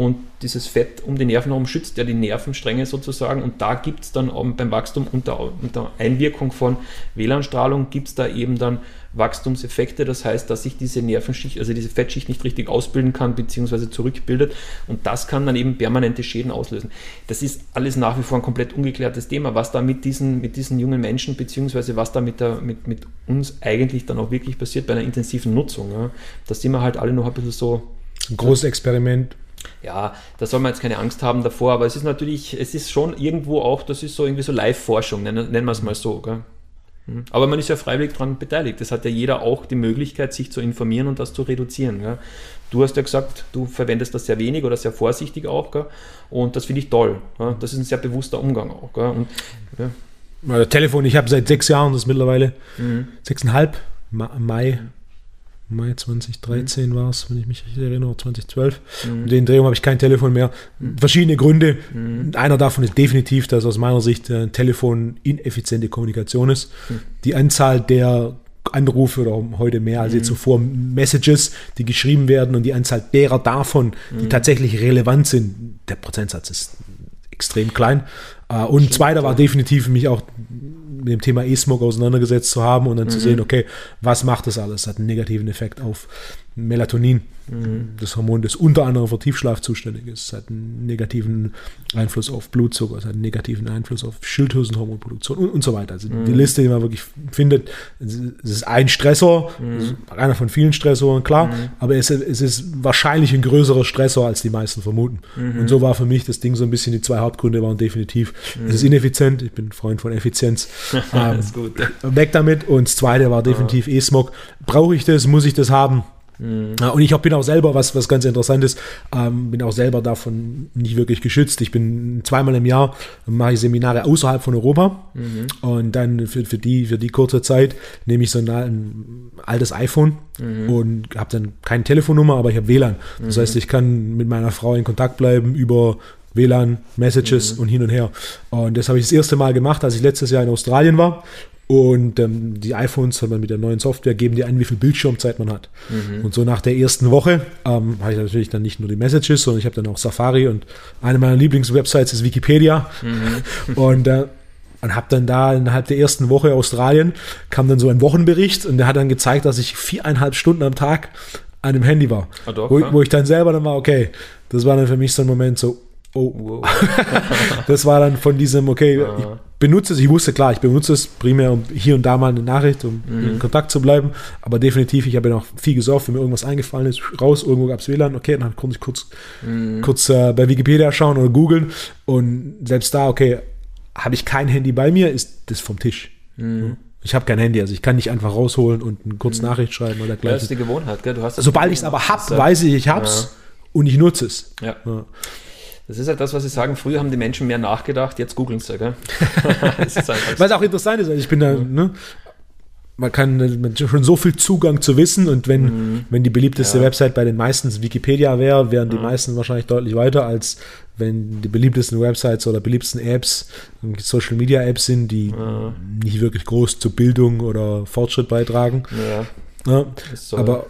und dieses Fett um die Nerven herum schützt ja die Nervenstränge sozusagen. Und da gibt es dann beim Wachstum unter, unter Einwirkung von WLAN-Strahlung gibt es da eben dann Wachstumseffekte. Das heißt, dass sich diese Nervenschicht, also diese Fettschicht nicht richtig ausbilden kann, beziehungsweise zurückbildet. Und das kann dann eben permanente Schäden auslösen. Das ist alles nach wie vor ein komplett ungeklärtes Thema, was da mit diesen, mit diesen jungen Menschen, beziehungsweise was da mit, der, mit, mit uns eigentlich dann auch wirklich passiert bei einer intensiven Nutzung. Ja. Da sind wir halt alle noch ein bisschen so. Ein großes Experiment ja, da soll man jetzt keine Angst haben davor, aber es ist natürlich, es ist schon irgendwo auch, das ist so irgendwie so Live-Forschung, nennen, nennen wir es mal so. Gell? Hm. Aber man ist ja freiwillig daran beteiligt. Es hat ja jeder auch die Möglichkeit, sich zu informieren und das zu reduzieren. Gell? Du hast ja gesagt, du verwendest das sehr wenig oder sehr vorsichtig auch. Gell? Und das finde ich toll. Gell? Das ist ein sehr bewusster Umgang auch. Und. Telefon, ich habe seit sechs Jahren das mittlerweile, mhm. sechseinhalb, Mai Mai 2013 mhm. war es, wenn ich mich richtig erinnere, 2012. Mhm. Um den Drehung habe ich kein Telefon mehr. Mhm. Verschiedene Gründe. Mhm. Einer davon ist definitiv, dass aus meiner Sicht ein Telefon ineffiziente Kommunikation ist. Mhm. Die Anzahl der Anrufe oder heute mehr als jetzt mhm. zuvor Messages, die geschrieben werden und die Anzahl derer davon, die tatsächlich relevant sind, der Prozentsatz ist extrem klein. Äh, und zweiter war definitiv für mich auch mit dem Thema E-Smoke auseinandergesetzt zu haben und dann mhm. zu sehen, okay, was macht das alles? Hat einen negativen Effekt auf Melatonin, mhm. das Hormon, das unter anderem für Tiefschlaf zuständig ist. Es hat einen negativen Einfluss auf Blutzucker, es hat einen negativen Einfluss auf Schilddrüsenhormonproduktion und, und so weiter. Also mhm. die Liste, die man wirklich findet, es ist ein Stressor, mhm. einer von vielen Stressoren, klar, mhm. aber es, es, ist wahrscheinlich ein größerer Stressor, als die meisten vermuten. Mhm. Und so war für mich das Ding so ein bisschen, die zwei Hauptgründe waren definitiv, es ist ineffizient, ich bin Freund von Effizienz. ähm, weg damit. Und das zweite war definitiv E-Smog. Brauche ich das? Muss ich das haben? Mhm. Und ich bin auch selber, was, was ganz interessant ist, ähm, bin auch selber davon nicht wirklich geschützt. Ich bin zweimal im Jahr, mache ich Seminare außerhalb von Europa mhm. und dann für, für, die, für die kurze Zeit nehme ich so ein, ein altes iPhone mhm. und habe dann keine Telefonnummer, aber ich habe WLAN. Das mhm. heißt, ich kann mit meiner Frau in Kontakt bleiben über WLAN, Messages mhm. und hin und her. Und das habe ich das erste Mal gemacht, als ich letztes Jahr in Australien war. Und ähm, die iPhones hat man mit der neuen Software geben dir an, wie viel Bildschirmzeit man hat. Mhm. Und so nach der ersten Woche ähm, habe ich natürlich dann nicht nur die Messages, sondern ich habe dann auch Safari und eine meiner Lieblingswebsites ist Wikipedia. Mhm. und äh, und habe dann da innerhalb der ersten Woche Australien kam dann so ein Wochenbericht und der hat dann gezeigt, dass ich viereinhalb Stunden am Tag an dem Handy war. Ah, doch, wo, ja. wo, ich dann selber dann war, okay, das war dann für mich so ein Moment so, oh. Wow. das war dann von diesem, okay, ah. ich benutze es, ich wusste klar, ich benutze es primär, um hier und da mal eine Nachricht, um mhm. in Kontakt zu bleiben, aber definitiv, ich habe ja noch viel gesorgt, wenn mir irgendwas eingefallen ist, raus, irgendwo gab es WLAN, okay, dann konnte ich kurz, mhm. kurz äh, bei Wikipedia schauen oder googeln und selbst da, okay, habe ich kein Handy bei mir, ist das vom Tisch. Mhm. Ich habe kein Handy, also ich kann nicht einfach rausholen und eine kurze mhm. Nachricht schreiben oder gleich. Das ist die Gewohnheit, gell? Du hast Sobald ich es aber habe, weiß ich, ich habe es ja. und ich nutze es. Ja. ja. Das ist halt das, was Sie sagen. Früher haben die Menschen mehr nachgedacht, jetzt googeln sie. Gell? Was auch interessant ist, ich bin da, ne, man kann schon so viel Zugang zu Wissen und wenn, mhm. wenn die beliebteste ja. Website bei den meisten Wikipedia wäre, wären die mhm. meisten wahrscheinlich deutlich weiter, als wenn die beliebtesten Websites oder beliebtesten Apps Social Media Apps sind, die mhm. nicht wirklich groß zur Bildung oder Fortschritt beitragen. Ja. ja. So. Aber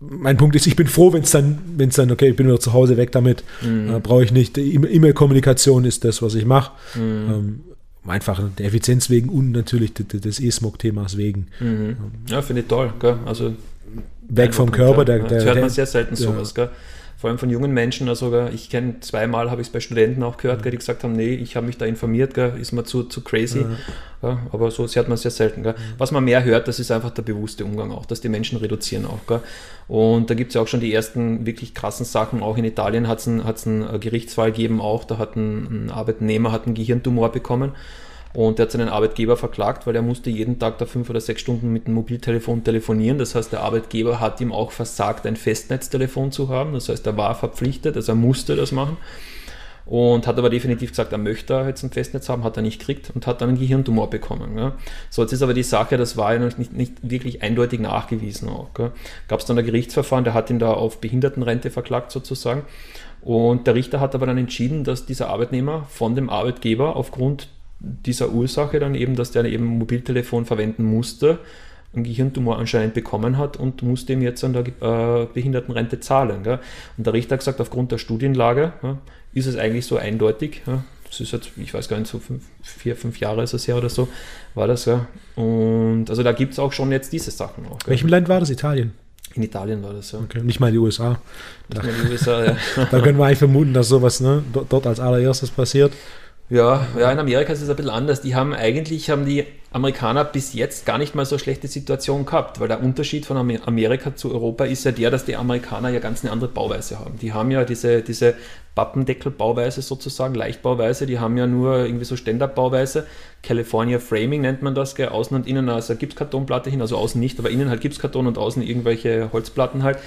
mein Punkt ist, ich bin froh, wenn es dann, wenn es dann, okay, ich bin wieder zu Hause weg damit, mhm. äh, brauche ich nicht. E-Mail-Kommunikation ist das, was ich mache. Mhm. Ähm, einfach der Effizienz wegen und natürlich des E-Smog-Themas wegen. Mhm. Ja, finde ich toll. Gell? Also weg vom Körper. Der, der, das hört man sehr selten sowas. Gell? Vor allem von jungen Menschen. Also ich kenne zweimal, habe ich es bei Studenten auch gehört, gell, die gesagt haben, nee, ich habe mich da informiert, gell, ist mir zu, zu crazy. Ja. aber so hört man sehr selten. Gell. Was man mehr hört, das ist einfach der bewusste Umgang auch, dass die Menschen reduzieren auch. Gell. Und da gibt es ja auch schon die ersten wirklich krassen Sachen. Auch in Italien hat es einen, einen Gerichtsfall gegeben, auch da hat ein, ein Arbeitnehmer hat einen Gehirntumor bekommen. Und der hat seinen Arbeitgeber verklagt, weil er musste jeden Tag da fünf oder sechs Stunden mit dem Mobiltelefon telefonieren. Das heißt, der Arbeitgeber hat ihm auch versagt, ein Festnetztelefon zu haben. Das heißt, er war verpflichtet, also er musste das machen. Und hat aber definitiv gesagt, er möchte jetzt ein Festnetz haben, hat er nicht gekriegt und hat dann einen Gehirntumor bekommen. Ja. So, jetzt ist aber die Sache, das war ja noch nicht, nicht wirklich eindeutig nachgewiesen auch. Gab es dann ein Gerichtsverfahren, der hat ihn da auf Behindertenrente verklagt sozusagen. Und der Richter hat aber dann entschieden, dass dieser Arbeitnehmer von dem Arbeitgeber aufgrund dieser Ursache dann eben, dass der eben Mobiltelefon verwenden musste, einen Gehirntumor anscheinend bekommen hat und musste ihm jetzt an der äh, Behindertenrente zahlen. Gell? Und der Richter hat gesagt, aufgrund der Studienlage ja, ist es eigentlich so eindeutig. Ja? Das ist jetzt, ich weiß gar nicht, so fünf, vier, fünf Jahre ist es her oder so, war das ja. Und also da gibt es auch schon jetzt diese Sachen auch. Gell? Welchem Land war das? Italien? In Italien war das, ja. Okay, nicht mal die USA. Nicht da, mal die USA, ja. da können wir eigentlich vermuten, dass sowas ne, dort als allererstes passiert. Ja, ja, in Amerika ist es ein bisschen anders. Die haben eigentlich, haben die Amerikaner bis jetzt gar nicht mal so schlechte Situation gehabt, weil der Unterschied von Amerika zu Europa ist ja der, dass die Amerikaner ja ganz eine andere Bauweise haben. Die haben ja diese, diese Pappendeckel-Bauweise sozusagen, Leichtbauweise, die haben ja nur irgendwie so Standard-Bauweise. California Framing nennt man das, gell? außen und innen also Gipskartonplatte hin, also außen nicht, aber innen halt Gipskarton und außen irgendwelche Holzplatten halt.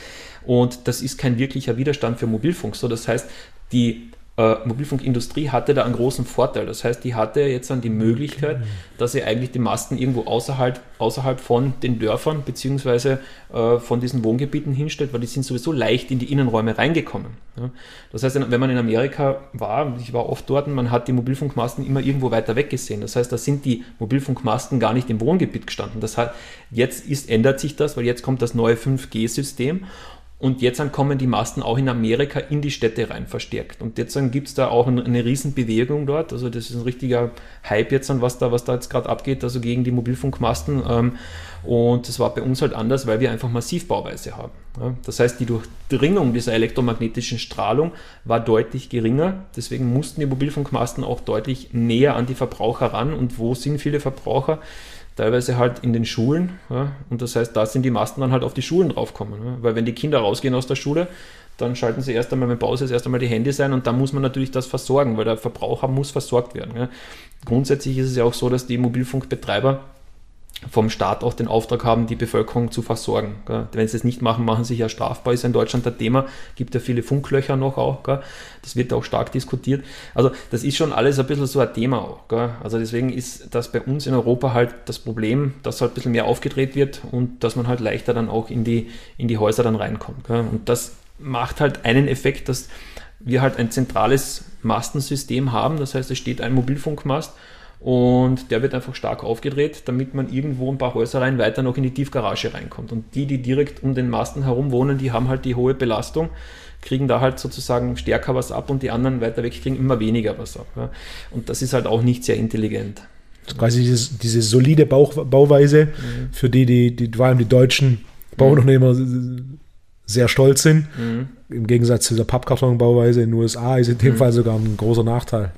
Und das ist kein wirklicher Widerstand für Mobilfunk. So, das heißt, die äh, Mobilfunkindustrie hatte da einen großen Vorteil. Das heißt, die hatte jetzt dann die Möglichkeit, dass sie eigentlich die Masten irgendwo außerhalb, außerhalb von den Dörfern bzw. Äh, von diesen Wohngebieten hinstellt, weil die sind sowieso leicht in die Innenräume reingekommen. Ja. Das heißt, wenn man in Amerika war, ich war oft dort, man hat die Mobilfunkmasten immer irgendwo weiter weg gesehen. Das heißt, da sind die Mobilfunkmasten gar nicht im Wohngebiet gestanden. Das heißt, jetzt ist, ändert sich das, weil jetzt kommt das neue 5G-System und jetzt kommen die Masten auch in Amerika in die Städte rein verstärkt. Und jetzt gibt es da auch eine, Riesenbewegung dort. Also das ist ein richtiger Hype jetzt, was da, was da jetzt gerade abgeht, also gegen die Mobilfunkmasten. Ähm, und das war bei uns halt anders, weil wir einfach Massivbauweise haben. Das heißt, die Durchdringung dieser elektromagnetischen Strahlung war deutlich geringer. Deswegen mussten die Mobilfunkmasten auch deutlich näher an die Verbraucher ran. Und wo sind viele Verbraucher? Teilweise halt in den Schulen. Ja, und das heißt, da sind die Masten dann halt auf die Schulen draufkommen. Ja, weil wenn die Kinder rausgehen aus der Schule, dann schalten sie erst einmal, wenn Pause erst einmal die Handys ein und dann muss man natürlich das versorgen, weil der Verbraucher muss versorgt werden. Ja. Grundsätzlich ist es ja auch so, dass die Mobilfunkbetreiber vom Staat auch den Auftrag haben, die Bevölkerung zu versorgen. Gell. Wenn sie es nicht machen, machen sie sich ja strafbar. Ist ja in Deutschland ein Thema. Gibt ja viele Funklöcher noch auch. Gell. Das wird auch stark diskutiert. Also das ist schon alles ein bisschen so ein Thema auch. Gell. Also deswegen ist das bei uns in Europa halt das Problem, dass halt ein bisschen mehr aufgedreht wird und dass man halt leichter dann auch in die, in die Häuser dann reinkommt. Und das macht halt einen Effekt, dass wir halt ein zentrales Mastensystem haben. Das heißt, es steht ein Mobilfunkmast und der wird einfach stark aufgedreht, damit man irgendwo ein paar Häuser rein weiter noch in die Tiefgarage reinkommt. Und die, die direkt um den Masten herum wohnen, die haben halt die hohe Belastung, kriegen da halt sozusagen stärker was ab und die anderen weiter weg kriegen immer weniger was ab. Ja. Und das ist halt auch nicht sehr intelligent. Quasi dieses, diese solide Bauch, Bauweise, mhm. für die, die, die vor allem die deutschen Bauunternehmer mhm. sehr stolz sind. Mhm. Im Gegensatz zu der Pappkartonbauweise in den USA ist in dem mhm. Fall sogar ein großer Nachteil.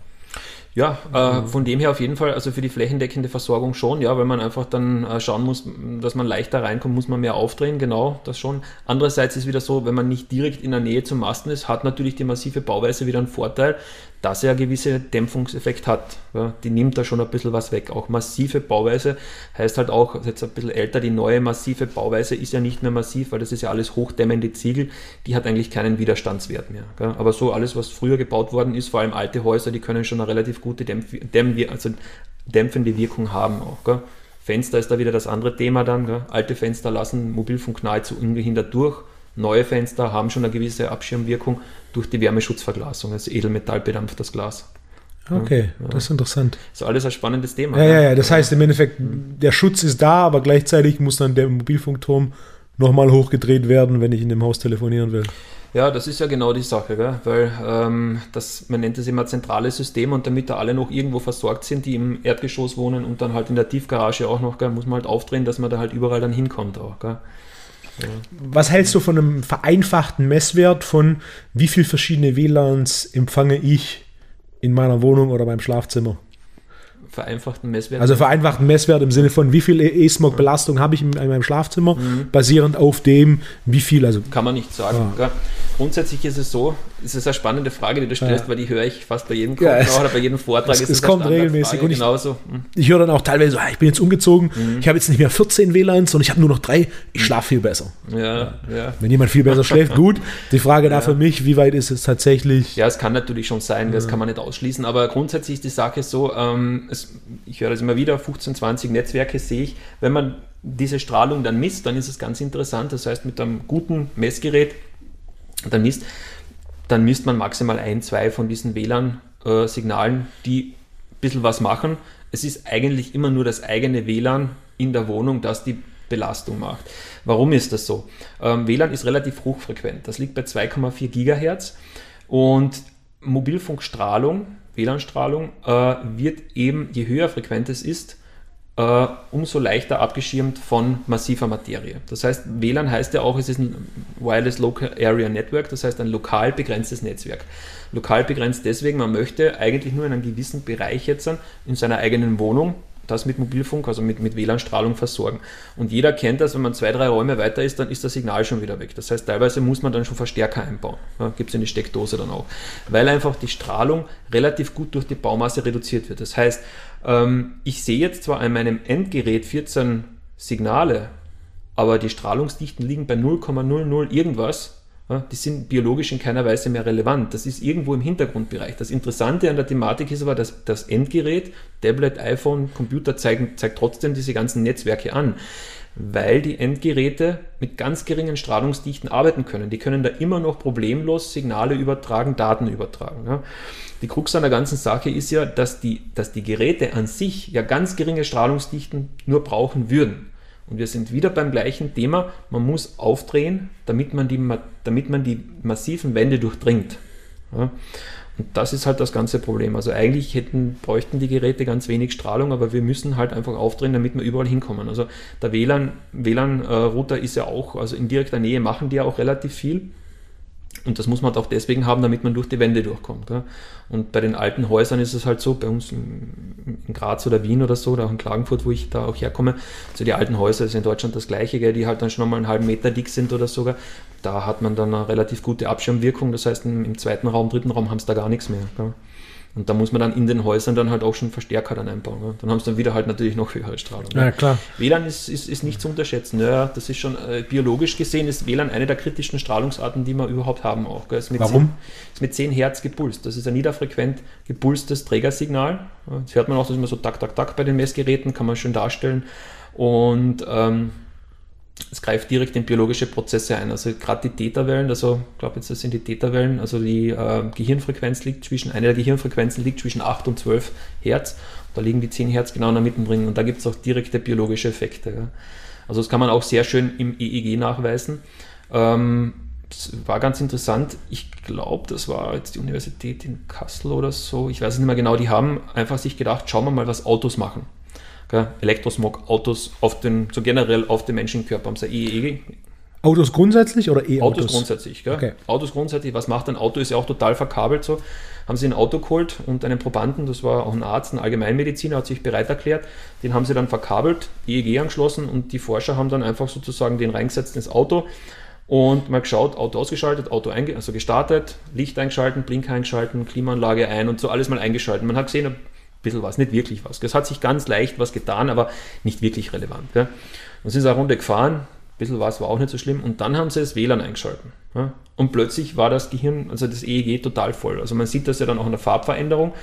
Ja, äh, von dem her auf jeden Fall, also für die flächendeckende Versorgung schon, ja, weil man einfach dann äh, schauen muss, dass man leichter reinkommt, muss man mehr aufdrehen, genau, das schon. Andererseits ist wieder so, wenn man nicht direkt in der Nähe zum Masten ist, hat natürlich die massive Bauweise wieder einen Vorteil, dass er einen gewissen Dämpfungseffekt hat. Ja, die nimmt da schon ein bisschen was weg. Auch massive Bauweise heißt halt auch, jetzt ein bisschen älter, die neue massive Bauweise ist ja nicht mehr massiv, weil das ist ja alles hochdämmende Ziegel, die hat eigentlich keinen Widerstandswert mehr. Gell? Aber so alles, was früher gebaut worden ist, vor allem alte Häuser, die können schon eine relativ gute Dämpf Dämpf also dämpfende Wirkung haben auch. Gell? Fenster ist da wieder das andere Thema dann. Gell? Alte Fenster lassen Mobilfunk nahezu ungehindert durch. Neue Fenster haben schon eine gewisse Abschirmwirkung durch die Wärmeschutzverglasung, also Edelmetall bedampftes Glas. Okay, ja. das ist interessant. Das ist alles ein spannendes Thema. Ja, ja, ja. Das heißt im Endeffekt, der Schutz ist da, aber gleichzeitig muss dann der Mobilfunkturm nochmal hochgedreht werden, wenn ich in dem Haus telefonieren will. Ja, das ist ja genau die Sache, gell? weil ähm, das, man nennt es immer zentrales System und damit da alle noch irgendwo versorgt sind, die im Erdgeschoss wohnen und dann halt in der Tiefgarage auch noch, gell, muss man halt aufdrehen, dass man da halt überall dann hinkommt auch. Gell? Was hältst du von einem vereinfachten Messwert von wie viele verschiedene WLANs empfange ich in meiner Wohnung oder beim Schlafzimmer? Vereinfachten Messwert. Also vereinfachten Messwert im Sinne von, wie viel E-Smog-Belastung habe ich in, in, meinem Schlafzimmer, mhm. basierend auf dem, wie viel. Also Kann man nicht sagen. Ja. Grundsätzlich ist es so, es ist eine spannende Frage, die du stellst, ja. weil die höre ich fast bei jedem Koch ja, oder bei jedem Vortrag. Es, es kommt regelmäßig. Und ich, genauso. Mhm. ich höre dann auch teilweise ah, ich bin jetzt umgezogen, mhm. ich habe jetzt nicht mehr 14 WLANs, sondern ich habe nur noch drei, ich schlafe viel besser. Wenn jemand viel besser schläft, gut. Die Frage da für mich, wie weit ist es tatsächlich? Ja, es kann natürlich schon sein, das kann man nicht ausschließen, aber grundsätzlich ist die Sache so, ähm, es, ich höre das immer wieder, 15, 20 Netzwerke sehe ich, wenn man diese Strahlung dann misst, dann ist es ganz interessant. Das heißt, mit einem guten Messgerät dann misst, dann misst man maximal ein, zwei von diesen WLAN-Signalen, die ein bisschen was machen. Es ist eigentlich immer nur das eigene WLAN in der Wohnung, das die Belastung macht. Warum ist das so? Ähm, WLAN ist relativ hochfrequent. Das liegt bei 2,4 Gigahertz und Mobilfunkstrahlung, WLAN-Strahlung, äh, wird eben, je höher frequent es ist, äh, umso leichter abgeschirmt von massiver Materie. Das heißt, WLAN heißt ja auch, es ist ein Wireless Local Area Network, das heißt ein lokal begrenztes Netzwerk. Lokal begrenzt deswegen, man möchte eigentlich nur in einem gewissen Bereich jetzt in seiner eigenen Wohnung das mit Mobilfunk, also mit, mit WLAN-Strahlung versorgen. Und jeder kennt das, wenn man zwei, drei Räume weiter ist, dann ist das Signal schon wieder weg. Das heißt, teilweise muss man dann schon Verstärker einbauen. Ja, Gibt es in die Steckdose dann auch. Weil einfach die Strahlung relativ gut durch die Baumasse reduziert wird. Das heißt, ähm, ich sehe jetzt zwar an meinem Endgerät 14 Signale, aber die Strahlungsdichten liegen bei 0,00 irgendwas die sind biologisch in keiner Weise mehr relevant. Das ist irgendwo im Hintergrundbereich. Das Interessante an der Thematik ist aber, dass das Endgerät, Tablet, iPhone, Computer zeigen, zeigt trotzdem diese ganzen Netzwerke an, weil die Endgeräte mit ganz geringen Strahlungsdichten arbeiten können. Die können da immer noch problemlos Signale übertragen, Daten übertragen. Die Krux an der ganzen Sache ist ja, dass die, dass die Geräte an sich ja ganz geringe Strahlungsdichten nur brauchen würden. Und wir sind wieder beim gleichen Thema. Man muss aufdrehen, damit man die, damit man die massiven Wände durchdringt. Ja? Und das ist halt das ganze Problem. Also eigentlich hätten, bräuchten die Geräte ganz wenig Strahlung, aber wir müssen halt einfach aufdrehen, damit wir überall hinkommen. Also der WLAN-Router WLAN, äh, ist ja auch, also in direkter Nähe machen die ja auch relativ viel. Und das muss man auch deswegen haben, damit man durch die Wände durchkommt. Gell? Und bei den alten Häusern ist es halt so, bei uns in, Graz oder Wien oder so, oder auch in Klagenfurt, wo ich da auch herkomme, so die alten Häuser ist in Deutschland das gleiche, gell? die halt dann schon mal einen halben Meter dick sind oder sogar. Da hat man dann eine relativ gute Abschirmwirkung. Das heißt, im, im zweiten Raum, dritten Raum haben sie da gar nichts mehr. Gell? Und da muss man dann in den Häusern dann halt auch schon Verstärker dann einbauen. Ja. Dann haben sie dann wieder halt natürlich noch höhere Strahlung. Ja, klar. WLAN ist, ist, ist nicht zu unterschätzen. Ja, das ist schon äh, biologisch gesehen ist WLAN eine der kritischsten Strahlungsarten, die wir überhaupt haben auch. Gell. Ist Warum? 10, ist mit 10 Hertz gepulst. Das ist ein niederfrequent gepulstes Trägersignal. Das hört man auch, das ist immer so tak, tak, tak bei den Messgeräten, kann man schön darstellen. Und ähm, es greift direkt in biologische Prozesse ein. Also gerade die Theta-Wellen, also ich glaube jetzt das sind die Theta-Wellen, also die äh, Gehirnfrequenz liegt zwischen, eine der Gehirnfrequenzen liegt zwischen 8 und 12 Hertz. Da liegen die 10 Hertz genau in der Mitte drin und da gibt es auch direkte biologische Effekte. Ja. Also das kann man auch sehr schön im EEG nachweisen. Ähm, das war ganz interessant. Ich glaube, das war jetzt die Universität in Kassel oder so. Ich weiß es nicht mehr genau. Die haben einfach sich gedacht, schauen wir mal, was Autos machen. Elektrosmog, Autos auf den, so generell auf den Menschenkörper haben sie EEG. Autos grundsätzlich oder E-Autos? Autos grundsätzlich, gell? Okay. Autos grundsätzlich, was macht ein Auto? Ist ja auch total verkabelt so. Haben sie ein Auto geholt und einen Probanden, das war auch ein Arzt, ein Allgemeinmediziner, hat sich bereit erklärt, den haben sie dann verkabelt, EEG angeschlossen und die Forscher haben dann einfach sozusagen den reingesetzt ins Auto und mal geschaut, Auto ausgeschaltet, Auto also gestartet, Licht eingeschalten, Blinker eingeschalten, Klimaanlage ein und so alles mal eingeschaltet. Man hat gesehen, bisschen was, nicht wirklich was. Es hat sich ganz leicht was getan, aber nicht wirklich relevant. Gell? Dann sind sie eine Runde gefahren, ein bisschen was war auch nicht so schlimm und dann haben sie das WLAN eingeschalten. Ja? Und plötzlich war das Gehirn, also das EEG total voll. Also man sieht das ja dann auch in der Farbveränderung.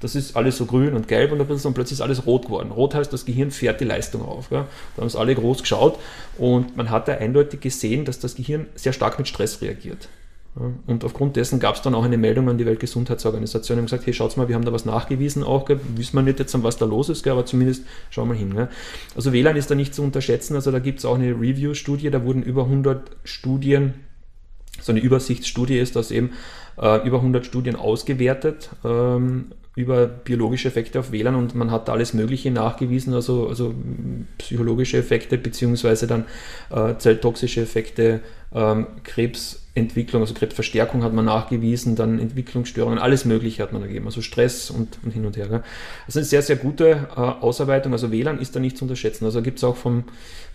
das ist alles so grün und gelb und ein bisschen und plötzlich ist alles rot geworden. Rot heißt, das Gehirn fährt die Leistung auf. Gell? Da haben es alle groß geschaut und man hat da eindeutig gesehen, dass das Gehirn sehr stark mit Stress reagiert. Und aufgrund dessen gab es dann auch eine Meldung an die Weltgesundheitsorganisation und gesagt, hey, schaut mal, wir haben da was nachgewiesen auch, wissen wir nicht jetzt, was da los ist, gell? aber zumindest schauen wir hin. Gell? Also WLAN ist da nicht zu unterschätzen, also da gibt es auch eine Review-Studie, da wurden über 100 Studien, so eine Übersichtsstudie ist das eben, äh, über 100 Studien ausgewertet ähm, über biologische Effekte auf WLAN und man hat alles Mögliche nachgewiesen, also, also psychologische Effekte beziehungsweise dann äh, zelltoxische Effekte, ähm, Krebsentwicklung, also Krebsverstärkung hat man nachgewiesen, dann Entwicklungsstörungen, alles Mögliche hat man gegeben, also Stress und, und hin und her. Gell. Also eine sehr, sehr gute äh, Ausarbeitung, also WLAN ist da nicht zu unterschätzen. Also gibt es auch vom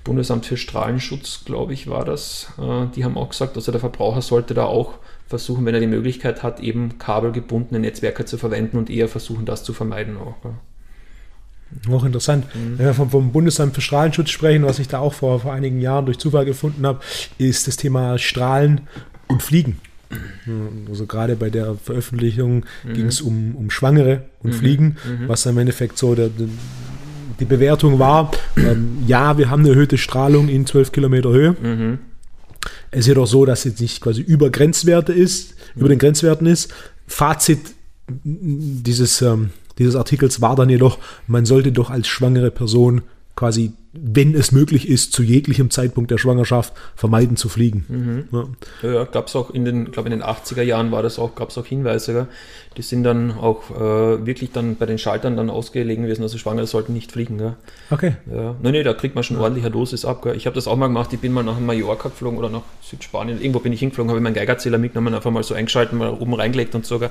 Bundesamt für Strahlenschutz, glaube ich, war das, äh, die haben auch gesagt, also der Verbraucher sollte da auch versuchen, wenn er die Möglichkeit hat, eben kabelgebundene Netzwerke zu verwenden und eher versuchen, das zu vermeiden auch. Ja. Auch interessant. Mhm. Wenn wir vom, vom, Bundesamt für Strahlenschutz sprechen, was ich da auch vor, vor einigen Jahren durch Zufall gefunden habe, ist das Thema Strahlen und Fliegen. Also gerade bei der Veröffentlichung mhm. ging es um, um Schwangere und mhm. Fliegen, mhm. was im Endeffekt so der, der, die Bewertung war, ähm, ja, wir haben eine erhöhte Strahlung in 12 Kilometer Höhe. Mhm. Es ist jedoch so, dass es nicht quasi über Grenzwerte ist, mhm. über den Grenzwerten ist. Fazit dieses, ähm, dieses Artikels war dann jedoch, man sollte doch als schwangere Person quasi wenn es möglich ist, zu jeglichem Zeitpunkt der Schwangerschaft vermeiden zu fliegen. Mhm. Ja, ja gab es auch in den, glaube in den 80er Jahren war das auch, gab es auch Hinweise, gell? die sind dann auch äh, wirklich dann bei den Schaltern dann ausgelegen gewesen, also Schwangere sollten nicht fliegen. Gell? Okay. Ja. Nein, nee, da kriegt man schon ja. ordentliche Dosis ab. Gell? Ich habe das auch mal gemacht, ich bin mal nach Mallorca geflogen oder nach Südspanien, irgendwo bin ich hingeflogen, habe meinen Geigerzähler mitgenommen, einfach mal so eingeschaltet, mal oben reingelegt und so. Gell?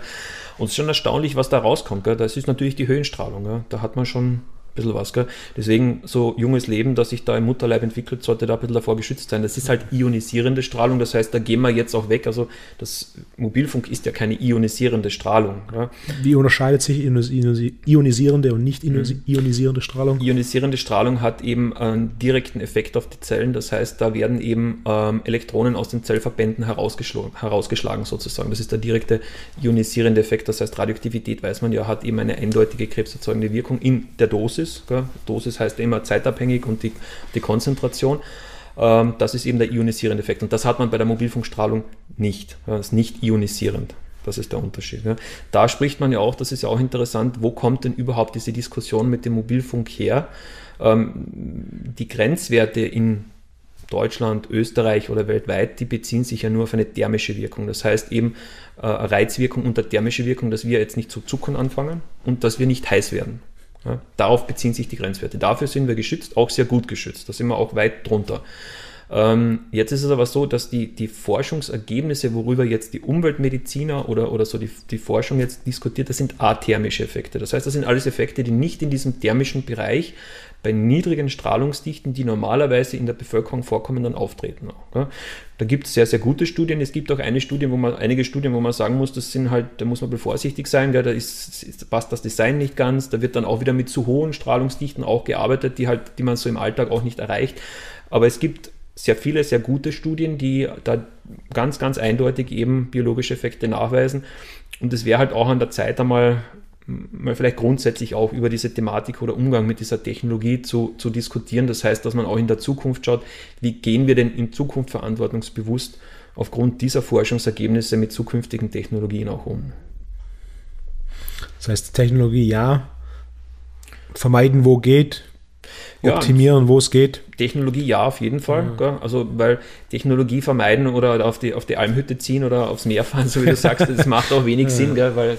Und es ist schon erstaunlich, was da rauskommt. Gell? Das ist natürlich die Höhenstrahlung. Gell? Da hat man schon bisschen was. Gell? Deswegen so junges Leben, das sich da im Mutterleib entwickelt, sollte da ein bisschen davor geschützt sein. Das ist halt ionisierende Strahlung, das heißt, da gehen wir jetzt auch weg. Also das Mobilfunk ist ja keine ionisierende Strahlung. Gell? Wie unterscheidet sich ionisierende und nicht mhm. ionisierende Strahlung? Ionisierende Strahlung hat eben einen direkten Effekt auf die Zellen. Das heißt, da werden eben ähm, Elektronen aus den Zellverbänden herausgeschlagen, herausgeschlagen sozusagen. Das ist der direkte ionisierende Effekt. Das heißt, Radioaktivität, weiß man ja, hat eben eine eindeutige krebserzeugende Wirkung in der Dosis. Dosis. Gell? Dosis heißt immer zeitabhängig und die, die Konzentration. Ähm, das ist eben der ionisierende Effekt. Und das hat man bei der Mobilfunkstrahlung nicht. Das ist nicht ionisierend. Das ist der Unterschied. Ja. Da spricht man ja auch, das ist ja auch interessant, wo kommt denn überhaupt diese Diskussion mit dem Mobilfunk her? Ähm, die Grenzwerte in Deutschland, Österreich oder weltweit, die beziehen sich ja nur auf eine thermische Wirkung. Das heißt eben äh, Reizwirkung unter thermische Wirkung, dass wir jetzt nicht zu zuckern anfangen und dass wir nicht heiß werden. Ja, darauf beziehen sich die Grenzwerte. Dafür sind wir geschützt, auch sehr gut geschützt. Da sind wir auch weit drunter. Ähm, jetzt ist es aber so, dass die, die Forschungsergebnisse, worüber jetzt die Umweltmediziner oder, oder so die, die Forschung jetzt diskutiert, das sind athermische Effekte. Das heißt, das sind alles Effekte, die nicht in diesem thermischen Bereich bei niedrigen Strahlungsdichten, die normalerweise in der Bevölkerung vorkommen, dann auftreten. Auch, da gibt es sehr, sehr gute Studien. Es gibt auch eine Studie, wo man, einige Studien, wo man sagen muss, das sind halt, da muss man vorsichtig sein, da ist, passt das Design nicht ganz, da wird dann auch wieder mit zu hohen Strahlungsdichten auch gearbeitet, die halt, die man so im Alltag auch nicht erreicht. Aber es gibt sehr viele, sehr gute Studien, die da ganz, ganz eindeutig eben biologische Effekte nachweisen. Und es wäre halt auch an der Zeit einmal mal vielleicht grundsätzlich auch über diese Thematik oder Umgang mit dieser Technologie zu, zu diskutieren. Das heißt, dass man auch in der Zukunft schaut, wie gehen wir denn in Zukunft verantwortungsbewusst aufgrund dieser Forschungsergebnisse mit zukünftigen Technologien auch um. Das heißt, Technologie ja, vermeiden, wo geht, optimieren, ja, wo es geht. Technologie ja, auf jeden Fall. Ja. Also, weil Technologie vermeiden oder auf die, auf die Almhütte ziehen oder aufs Meer fahren, so wie du sagst, das macht auch wenig ja. Sinn, gell, weil ähm,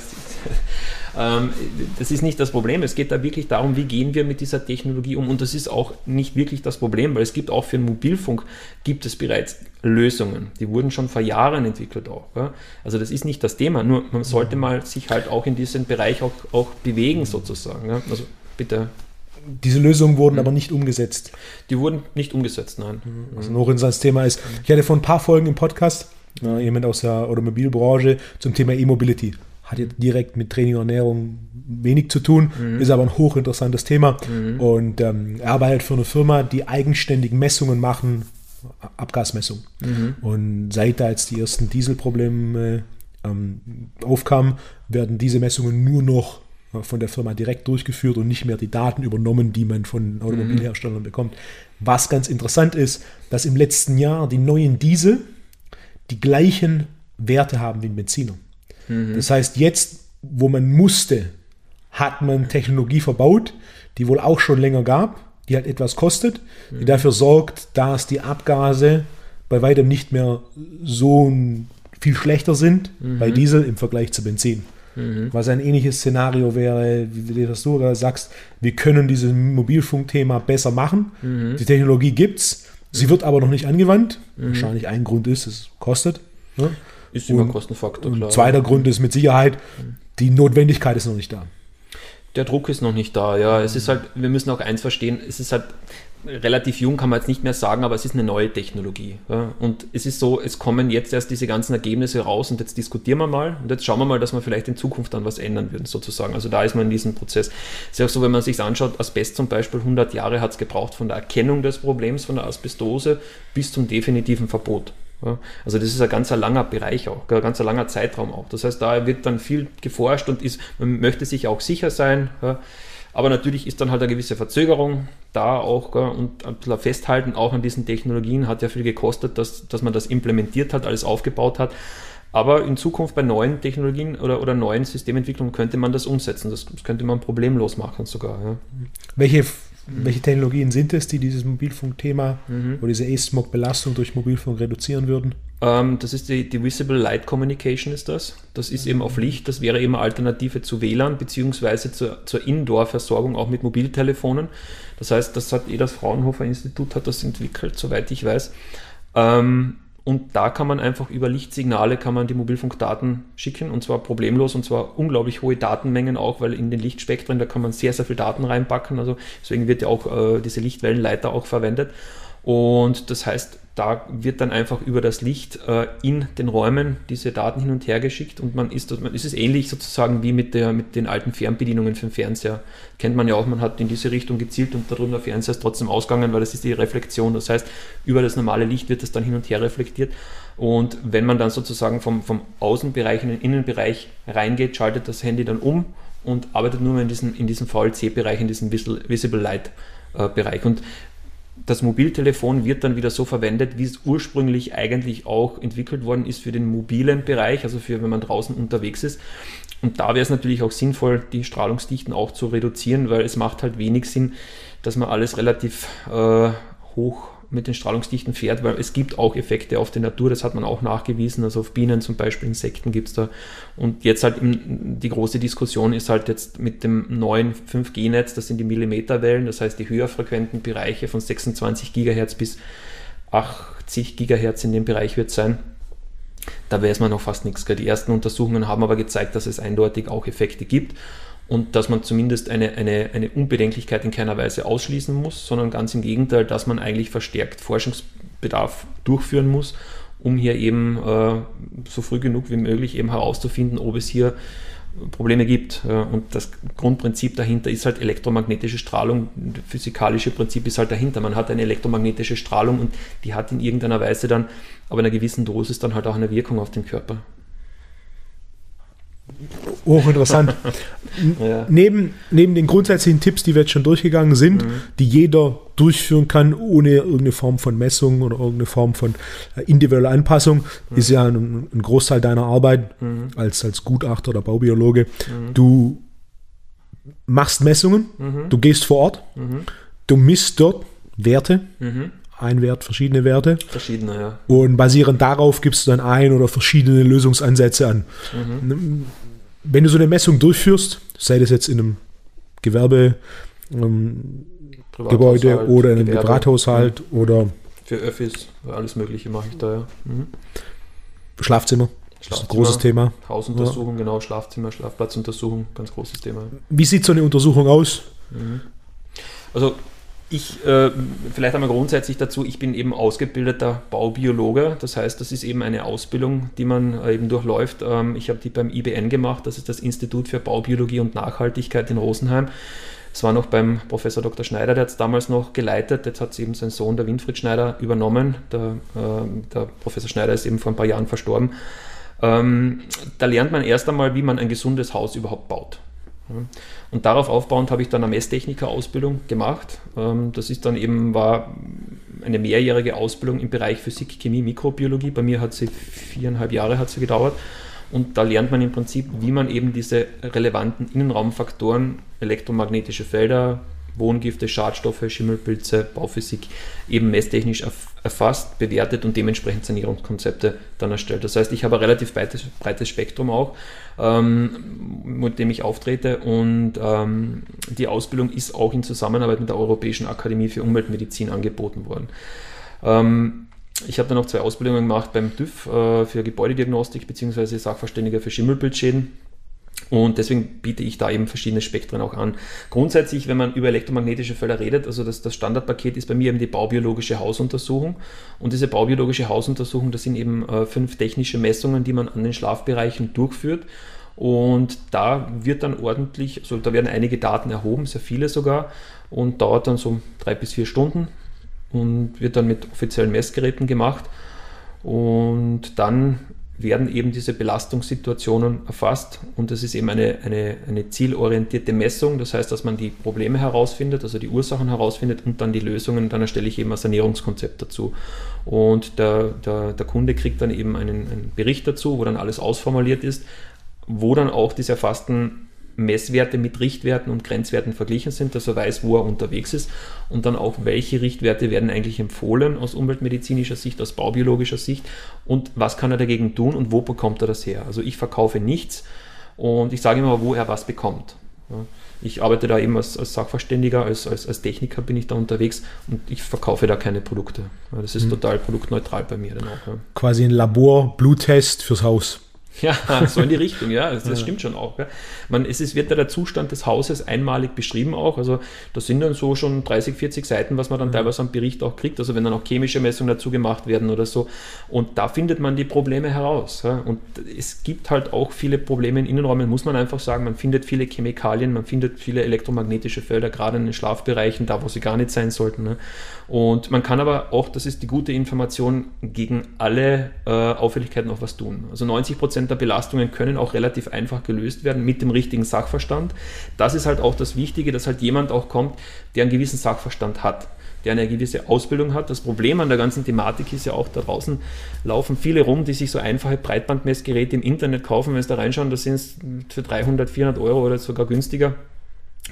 das ist nicht das Problem. Es geht da wirklich darum, wie gehen wir mit dieser Technologie um. Und das ist auch nicht wirklich das Problem, weil es gibt auch für den Mobilfunk gibt es bereits Lösungen. Die wurden schon vor Jahren entwickelt auch. Ja? Also das ist nicht das Thema. Nur man sollte mal sich halt auch in diesem Bereich auch, auch bewegen sozusagen. Ja? Also bitte diese Lösungen wurden mhm. aber nicht umgesetzt. Die wurden nicht umgesetzt, nein. Was noch das Thema ist. Ich hatte vor ein paar Folgen im Podcast äh, jemand aus der Automobilbranche zum Thema E-Mobility hat jetzt direkt mit Training und Ernährung wenig zu tun, mhm. ist aber ein hochinteressantes Thema. Mhm. Und ähm, er arbeitet für eine Firma, die eigenständig Messungen machen, Abgasmessungen. Mhm. Und seit da jetzt die ersten Dieselprobleme ähm, aufkamen, werden diese Messungen nur noch äh, von der Firma direkt durchgeführt und nicht mehr die Daten übernommen, die man von Automobilherstellern mhm. bekommt. Was ganz interessant ist, dass im letzten Jahr die neuen Diesel die gleichen Werte haben wie ein Benziner. Mhm. Das heißt, jetzt, wo man musste, hat man Technologie verbaut, die wohl auch schon länger gab, die halt etwas kostet, die mhm. dafür sorgt, dass die Abgase bei weitem nicht mehr so viel schlechter sind mhm. bei Diesel im Vergleich zu Benzin. Mhm. Was ein ähnliches Szenario wäre, wie du du sagst, wir können dieses Mobilfunkthema besser machen. Mhm. Die Technologie gibt es, sie wird aber noch nicht angewandt. Mhm. Wahrscheinlich ein Grund ist, es kostet. Ne? Ist immer ein Kostenfaktor. Klar. Zweiter Grund ist mit Sicherheit, die Notwendigkeit ist noch nicht da. Der Druck ist noch nicht da, ja. Es ist halt, wir müssen auch eins verstehen, es ist halt relativ jung kann man jetzt nicht mehr sagen, aber es ist eine neue Technologie. Ja. Und es ist so, es kommen jetzt erst diese ganzen Ergebnisse raus und jetzt diskutieren wir mal und jetzt schauen wir mal, dass wir vielleicht in Zukunft dann was ändern würden, sozusagen. Also da ist man in diesem Prozess. Es ist auch so, wenn man sich anschaut, Asbest zum Beispiel, 100 Jahre hat es gebraucht von der Erkennung des Problems, von der Asbestose bis zum definitiven Verbot. Also das ist ein ganz langer Bereich auch, ein ganz langer Zeitraum auch. Das heißt, da wird dann viel geforscht und ist, man möchte sich auch sicher sein. Aber natürlich ist dann halt eine gewisse Verzögerung da auch und ein bisschen festhalten auch an diesen Technologien hat ja viel gekostet, dass, dass man das implementiert hat, alles aufgebaut hat. Aber in Zukunft bei neuen Technologien oder, oder neuen Systementwicklungen könnte man das umsetzen. Das, das könnte man problemlos machen sogar. Ja. Welche Mhm. Welche Technologien sind es, die dieses Mobilfunkthema mhm. oder diese E-Smog-Belastung durch Mobilfunk reduzieren würden? Ähm, das ist die, die, Visible Light Communication ist das. Das ist mhm. eben auf Licht. Das wäre eben eine Alternative zu WLAN beziehungsweise zur, zur Indoor-Versorgung auch mit Mobiltelefonen. Das heißt, das hat eh das Fraunhofer Institut hat das entwickelt, soweit ich weiß. Ähm, und da kann man einfach über Lichtsignale kann man die Mobilfunkdaten schicken und zwar problemlos und zwar unglaublich hohe Datenmengen auch, weil in den Lichtspektren, da kann man sehr, sehr viel Daten reinpacken. Also deswegen wird ja auch äh, diese Lichtwellenleiter auch verwendet. Und das heißt, da wird dann einfach über das Licht äh, in den Räumen diese Daten hin und her geschickt und man ist, man ist es ähnlich sozusagen wie mit, der, mit den alten Fernbedienungen für den Fernseher. Kennt man ja auch, man hat in diese Richtung gezielt und darüber der Fernseher ist trotzdem ausgegangen, weil das ist die Reflexion. Das heißt, über das normale Licht wird das dann hin und her reflektiert. Und wenn man dann sozusagen vom, vom Außenbereich in den Innenbereich reingeht, schaltet das Handy dann um und arbeitet nur mehr in diesem, in diesem VLC-Bereich, in diesem Visible Light. Äh, Bereich. Und das Mobiltelefon wird dann wieder so verwendet, wie es ursprünglich eigentlich auch entwickelt worden ist für den mobilen Bereich, also für wenn man draußen unterwegs ist. Und da wäre es natürlich auch sinnvoll, die Strahlungsdichten auch zu reduzieren, weil es macht halt wenig Sinn, dass man alles relativ äh, hoch mit den Strahlungsdichten fährt, weil es gibt auch Effekte auf die Natur, das hat man auch nachgewiesen, also auf Bienen zum Beispiel, Insekten gibt es da. Und jetzt halt die große Diskussion ist halt jetzt mit dem neuen 5G-Netz, das sind die Millimeterwellen, das heißt die höher frequenten Bereiche von 26 Gigahertz bis 80 Gigahertz in dem Bereich wird sein. Da weiß man noch fast nichts. Die ersten Untersuchungen haben aber gezeigt, dass es eindeutig auch Effekte gibt und dass man zumindest eine, eine, eine Unbedenklichkeit in keiner Weise ausschließen muss, sondern ganz im Gegenteil, dass man eigentlich verstärkt Forschungsbedarf durchführen muss, um hier eben äh, so früh genug wie möglich eben herauszufinden, ob es hier Probleme gibt. Und das Grundprinzip dahinter ist halt elektromagnetische Strahlung. Das physikalische Prinzip ist halt dahinter. Man hat eine elektromagnetische Strahlung und die hat in irgendeiner Weise dann, aber in einer gewissen Dosis dann halt auch eine Wirkung auf den Körper hochinteressant. ja. neben, neben den grundsätzlichen Tipps, die wir jetzt schon durchgegangen sind, mhm. die jeder durchführen kann, ohne irgendeine Form von Messung oder irgendeine Form von äh, individueller Anpassung, mhm. ist ja ein, ein, Großteil deiner Arbeit mhm. als, als Gutachter oder Baubiologe. Mhm. Du machst Messungen, mhm. du gehst vor Ort, mhm. du misst dort Werte ein Wert, verschiedene Werte. Verschiedene, ja. Und basierend darauf gibst du dann ein oder verschiedene Lösungsansätze an. Mhm wenn du so eine Messung durchführst, sei das jetzt in einem Gewerbegebäude ähm, oder in einem Gewerbe. Privathaushalt mhm. oder für Öffis, alles Mögliche mache ich da, ja. Mhm. Schlafzimmer. Das ist ein großes Thema. Hausuntersuchung, ja. genau, Schlafzimmer, Schlafplatzuntersuchung, ganz großes Thema. Wie sieht so eine Untersuchung aus? Mhm. Also ich, äh, vielleicht einmal grundsätzlich dazu, ich bin eben ausgebildeter Baubiologe, das heißt, das ist eben eine Ausbildung, die man äh, eben durchläuft. Ähm, ich habe die beim IBN gemacht, das ist das Institut für Baubiologie und Nachhaltigkeit in Rosenheim. Es war noch beim Professor Dr. Schneider, der hat es damals noch geleitet, jetzt hat es eben sein Sohn, der Winfried Schneider, übernommen. Der, äh, der Professor Schneider ist eben vor ein paar Jahren verstorben. Ähm, da lernt man erst einmal, wie man ein gesundes Haus überhaupt baut. Und darauf aufbauend habe ich dann eine Messtechniker-Ausbildung gemacht. Ähm, das ist dann eben, war eine mehrjährige Ausbildung im Bereich Physik, Chemie, Mikrobiologie. Bei mir hat sie viereinhalb Jahre hat sie gedauert. Und da lernt man im Prinzip, wie man eben diese relevanten Innenraumfaktoren, elektromagnetische Felder, Wohngifte, Schadstoffe, Schimmelpilze, Bauphysik eben messtechnisch erfasst, bewertet und dementsprechend Sanierungskonzepte dann erstellt. Das heißt, ich habe ein relativ breites, breites Spektrum auch, ähm, mit dem ich auftrete und ähm, die Ausbildung ist auch in Zusammenarbeit mit der Europäischen Akademie für Umweltmedizin angeboten worden. Ähm, ich habe dann noch zwei Ausbildungen gemacht beim TÜV äh, für Gebäudediagnostik bzw. Sachverständiger für Schimmelbildschäden und deswegen biete ich da eben verschiedene Spektren auch an. Grundsätzlich, wenn man über elektromagnetische Felder redet, also das, das Standardpaket ist bei mir eben die baubiologische Hausuntersuchung. Und diese baubiologische Hausuntersuchung, das sind eben äh, fünf technische Messungen, die man an den Schlafbereichen durchführt. Und da wird dann ordentlich, also da werden einige Daten erhoben, sehr viele sogar, und dauert dann so drei bis vier Stunden und wird dann mit offiziellen Messgeräten gemacht. Und dann werden eben diese Belastungssituationen erfasst und das ist eben eine, eine, eine zielorientierte Messung. Das heißt, dass man die Probleme herausfindet, also die Ursachen herausfindet und dann die Lösungen. Dann erstelle ich eben ein Sanierungskonzept dazu. Und der, der, der Kunde kriegt dann eben einen, einen Bericht dazu, wo dann alles ausformuliert ist, wo dann auch diese erfassten Messwerte mit Richtwerten und Grenzwerten verglichen sind, dass er weiß, wo er unterwegs ist und dann auch, welche Richtwerte werden eigentlich empfohlen aus umweltmedizinischer Sicht, aus baubiologischer Sicht und was kann er dagegen tun und wo bekommt er das her. Also ich verkaufe nichts und ich sage immer, wo er was bekommt. Ich arbeite da eben als, als Sachverständiger, als, als, als, Techniker bin ich da unterwegs und ich verkaufe da keine Produkte. Das ist mhm. total produktneutral bei mir dann auch. Quasi ein Labor-Bluttest fürs Haus. Ja, so in die Richtung, ja, das, das stimmt schon auch. Ja. Man, es ist, wird ja der Zustand des Hauses einmalig beschrieben auch, also das sind dann so schon 30, 40 Seiten, was man dann teilweise am Bericht auch kriegt, also wenn dann auch chemische Messungen dazu gemacht werden oder so und da findet man die Probleme heraus ja. und es gibt halt auch viele Probleme in Innenräumen, muss man einfach sagen, man findet viele Chemikalien, man findet viele elektromagnetische Felder, gerade in den Schlafbereichen, da wo sie gar nicht sein sollten ne. Und man kann aber auch, das ist die gute Information, gegen alle äh, Auffälligkeiten auch was tun. Also 90 Prozent der Belastungen können auch relativ einfach gelöst werden mit dem richtigen Sachverstand. Das ist halt auch das Wichtige, dass halt jemand auch kommt, der einen gewissen Sachverstand hat der eine gewisse Ausbildung hat. Das Problem an der ganzen Thematik ist ja auch, da draußen laufen viele rum, die sich so einfache Breitbandmessgeräte im Internet kaufen. Wenn sie da reinschauen, das sind für 300, 400 Euro oder sogar günstiger,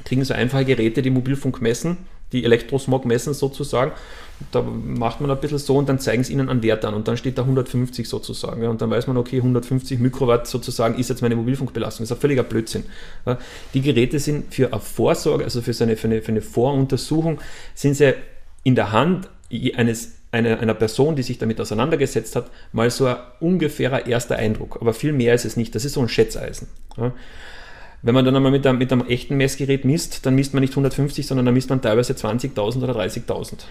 kriegen so einfache Geräte, die Mobilfunk messen, die Elektrosmog messen sozusagen da macht man ein bisschen so und dann zeigen sie ihnen einen Wert an und dann steht da 150 sozusagen. Ja, und dann weiß man, okay, 150 Mikrowatt sozusagen ist jetzt meine Mobilfunkbelastung. Das ist ein völliger Blödsinn. Ja, die Geräte sind für eine Vorsorge, also für, eine, für, eine, für eine Voruntersuchung, sind sie in der Hand eines eine, einer Person, die sich damit auseinandergesetzt hat, mal so ein ungefährer erster Eindruck. Aber viel mehr ist es nicht. Das ist so ein Schätzeisen. Ja. Wenn man dann einmal mit einem, mit einem echten Messgerät misst, dann misst man nicht 150, sondern dann misst man teilweise 20.000 oder 30.000.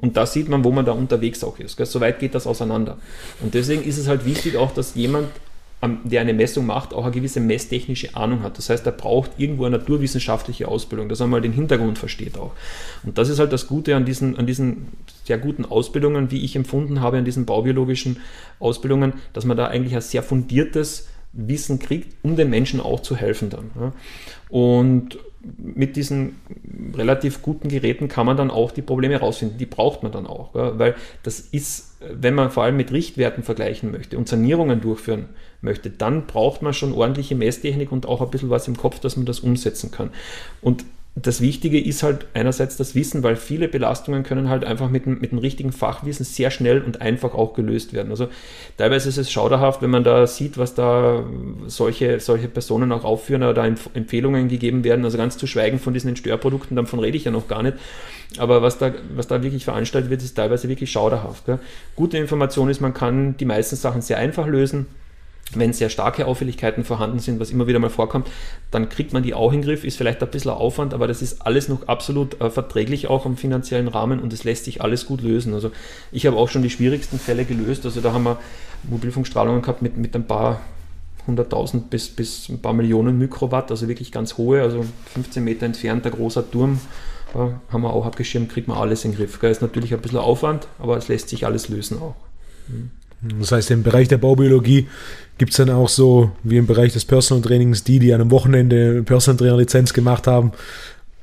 Und da sieht man, wo man da unterwegs auch ist. So weit geht das auseinander. Und deswegen ist es halt wichtig auch, dass jemand, der eine Messung macht, auch eine gewisse messtechnische Ahnung hat. Das heißt, er braucht irgendwo eine naturwissenschaftliche Ausbildung, dass er mal den Hintergrund versteht auch. Und das ist halt das Gute an diesen, an diesen sehr guten Ausbildungen, wie ich empfunden habe, an diesen baubiologischen Ausbildungen, dass man da eigentlich ein sehr fundiertes Wissen kriegt, um den Menschen auch zu helfen dann. Und mit diesen relativ guten Geräten kann man dann auch die Probleme herausfinden. Die braucht man dann auch, weil das ist, wenn man vor allem mit Richtwerten vergleichen möchte und Sanierungen durchführen möchte, dann braucht man schon ordentliche Messtechnik und auch ein bisschen was im Kopf, dass man das umsetzen kann. Und das Wichtige ist halt einerseits das Wissen, weil viele Belastungen können halt einfach mit, mit dem richtigen Fachwissen sehr schnell und einfach auch gelöst werden. Also teilweise ist es schauderhaft, wenn man da sieht, was da solche, solche Personen auch aufführen oder da Empfehlungen gegeben werden. Also ganz zu schweigen von diesen Störprodukten, davon rede ich ja noch gar nicht. Aber was da, was da wirklich veranstaltet wird, ist teilweise wirklich schauderhaft. Gell? Gute Information ist, man kann die meisten Sachen sehr einfach lösen wenn sehr starke Auffälligkeiten vorhanden sind, was immer wieder mal vorkommt, dann kriegt man die auch in den Griff, ist vielleicht ein bisschen Aufwand, aber das ist alles noch absolut äh, verträglich auch im finanziellen Rahmen und es lässt sich alles gut lösen. Also ich habe auch schon die schwierigsten Fälle gelöst, also da haben wir Mobilfunkstrahlungen gehabt mit, mit ein paar 100.000 bis, bis ein paar Millionen Mikrowatt, also wirklich ganz hohe, also 15 Meter entfernt, der großer Turm, äh, haben wir auch abgeschirmt, kriegt man alles in den Griff. Gell. Ist natürlich ein bisschen Aufwand, aber es lässt sich alles lösen auch. Mhm. Das heißt, im Bereich der Baubiologie gibt es dann auch so, wie im Bereich des Personal Trainings, die, die an einem Wochenende Personal Trainer Lizenz gemacht haben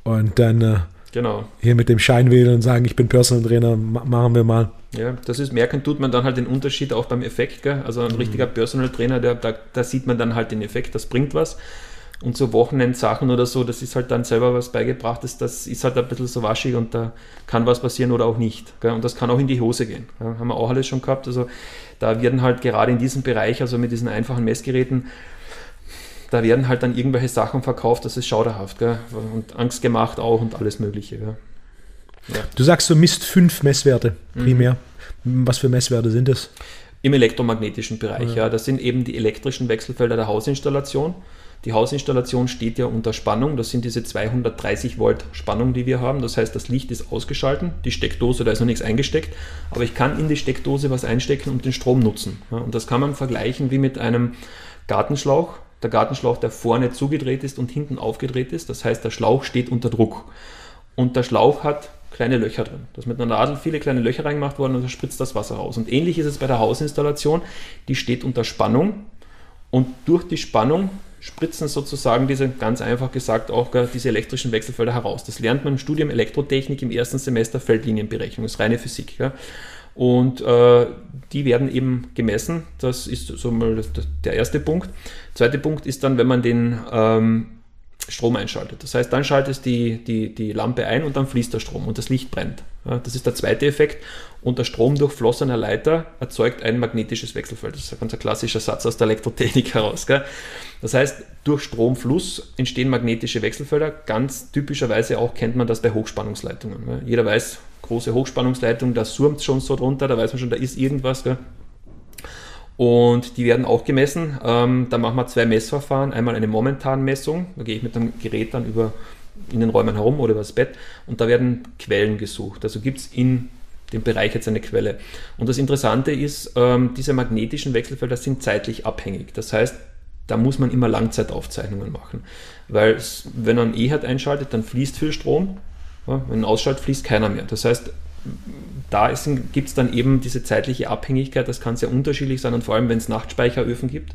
und dann äh, Genau. hier mit dem Schein wählen und sagen, ich bin Personal Trainer, ma machen wir mal. Ja, das ist, merken tut man dann halt den Unterschied auch beim Effekt. Gell? Also ein richtiger Personal Trainer, der, da, da sieht man dann halt den Effekt, das bringt was. Und so Wochenendsachen oder so, das ist halt dann selber was beigebrachtes, das ist halt ein bisschen so waschig und da kann was passieren oder auch nicht. Gell? Und das kann auch in die Hose gehen. Ja, haben wir auch alles schon gehabt. Also da werden halt gerade in diesem Bereich, also mit diesen einfachen Messgeräten, da werden halt dann irgendwelche Sachen verkauft, das ist schauderhaft. Gell? Und Angst gemacht auch und alles Mögliche. Gell? Ja. Du sagst, du misst fünf Messwerte primär. Mhm. Was für Messwerte sind das? Im elektromagnetischen Bereich, ja. ja. Das sind eben die elektrischen Wechselfelder der Hausinstallation. Die Hausinstallation steht ja unter Spannung. Das sind diese 230 Volt Spannung, die wir haben. Das heißt, das Licht ist ausgeschalten, die Steckdose, da ist noch nichts eingesteckt. Aber ich kann in die Steckdose was einstecken und den Strom nutzen. Und das kann man vergleichen wie mit einem Gartenschlauch. Der Gartenschlauch, der vorne zugedreht ist und hinten aufgedreht ist. Das heißt, der Schlauch steht unter Druck. Und der Schlauch hat kleine Löcher drin. Da ist mit einer Nadel viele kleine Löcher reingemacht worden und da spritzt das Wasser raus. Und ähnlich ist es bei der Hausinstallation. Die steht unter Spannung und durch die Spannung spritzen sozusagen diese, ganz einfach gesagt, auch diese elektrischen Wechselfelder heraus. Das lernt man im Studium Elektrotechnik im ersten Semester Feldlinienberechnung, das ist reine Physik. Ja. Und äh, die werden eben gemessen. Das ist so mal der erste Punkt. Zweiter Punkt ist dann, wenn man den ähm, Strom einschaltet. Das heißt, dann schaltet die, die, die Lampe ein und dann fließt der Strom und das Licht brennt. Ja, das ist der zweite Effekt. Und der Strom durch flossener Leiter erzeugt ein magnetisches Wechselfeld. Das ist ein ganz klassischer Satz aus der Elektrotechnik heraus. Gell? Das heißt, durch Stromfluss entstehen magnetische Wechselfelder. Ganz typischerweise auch kennt man das bei Hochspannungsleitungen. Gell? Jeder weiß, große Hochspannungsleitung, da surmt schon so drunter, da weiß man schon, da ist irgendwas. Gell? Und die werden auch gemessen. Ähm, da machen wir zwei Messverfahren. Einmal eine momentane Messung. Da gehe ich mit dem Gerät dann über in den Räumen herum oder über das Bett und da werden Quellen gesucht. Also gibt es in dem Bereich jetzt eine Quelle. Und das Interessante ist, ähm, diese magnetischen Wechselfelder sind zeitlich abhängig. Das heißt, da muss man immer Langzeitaufzeichnungen machen. Weil wenn man E-Herd einschaltet, dann fließt viel Strom. Ja, wenn man ausschaltet, fließt keiner mehr. Das heißt, da gibt es dann eben diese zeitliche Abhängigkeit, das kann sehr unterschiedlich sein und vor allem, wenn es Nachtspeicheröfen gibt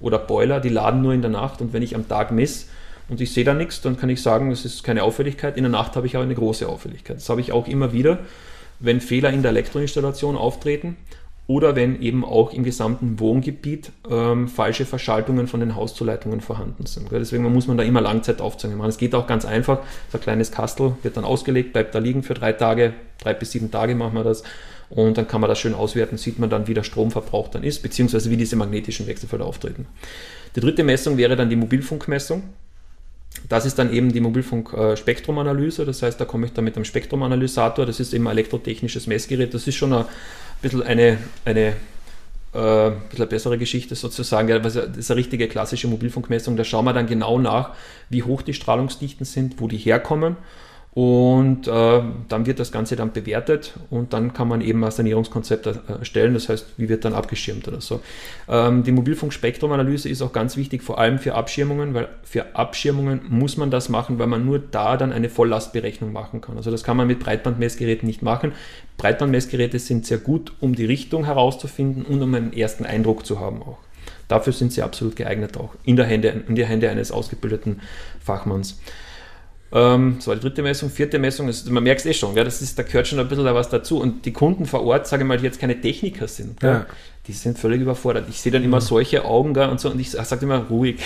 oder Boiler, die laden nur in der Nacht und wenn ich am Tag messe und ich sehe da nichts, dann kann ich sagen, es ist keine Auffälligkeit. In der Nacht habe ich aber eine große Auffälligkeit. Das habe ich auch immer wieder, wenn Fehler in der Elektroinstallation auftreten oder wenn eben auch im gesamten Wohngebiet ähm, falsche Verschaltungen von den Hauszuleitungen vorhanden sind. Deswegen muss man da immer Langzeitaufzeichnungen machen. Es geht auch ganz einfach. So ein kleines Kastel wird dann ausgelegt, bleibt da liegen für drei Tage, drei bis sieben Tage machen wir das. Und dann kann man das schön auswerten, sieht man dann, wie der Stromverbrauch dann ist, beziehungsweise wie diese magnetischen Wechselfelder auftreten. Die dritte Messung wäre dann die Mobilfunkmessung. Das ist dann eben die Mobilfunk-Spektrumanalyse. Das heißt, da komme ich dann mit einem Spektrumanalysator. Das ist eben ein elektrotechnisches Messgerät. Das ist schon ein bisschen eine, eine äh, bisschen eine bessere Geschichte sozusagen. Das ist eine richtige klassische Mobilfunkmessung. Da schauen wir dann genau nach, wie hoch die Strahlungsdichten sind, wo die herkommen und äh, dann wird das Ganze dann bewertet und dann kann man eben ein Sanierungskonzept erstellen, das heißt, wie wird dann abgeschirmt oder so. Ähm, die Mobilfunkspektrumanalyse ist auch ganz wichtig, vor allem für Abschirmungen, weil für Abschirmungen muss man das machen, weil man nur da dann eine Volllastberechnung machen kann. Also das kann man mit Breitbandmessgeräten nicht machen. Breitbandmessgeräte sind sehr gut, um die Richtung herauszufinden und um einen ersten Eindruck zu haben auch. Dafür sind sie absolut geeignet auch in der Hände, in der Hände eines ausgebildeten Fachmanns. Ähm, das war die dritte Messung. Vierte Messung, ist, man merkt es eh schon, gell, das ist, da gehört schon ein bisschen was dazu. Und die Kunden vor Ort, sage ich mal, die jetzt keine Techniker sind, ja. die sind völlig überfordert. Ich sehe dann immer mhm. solche Augen gell, und so und ich sage immer ruhig.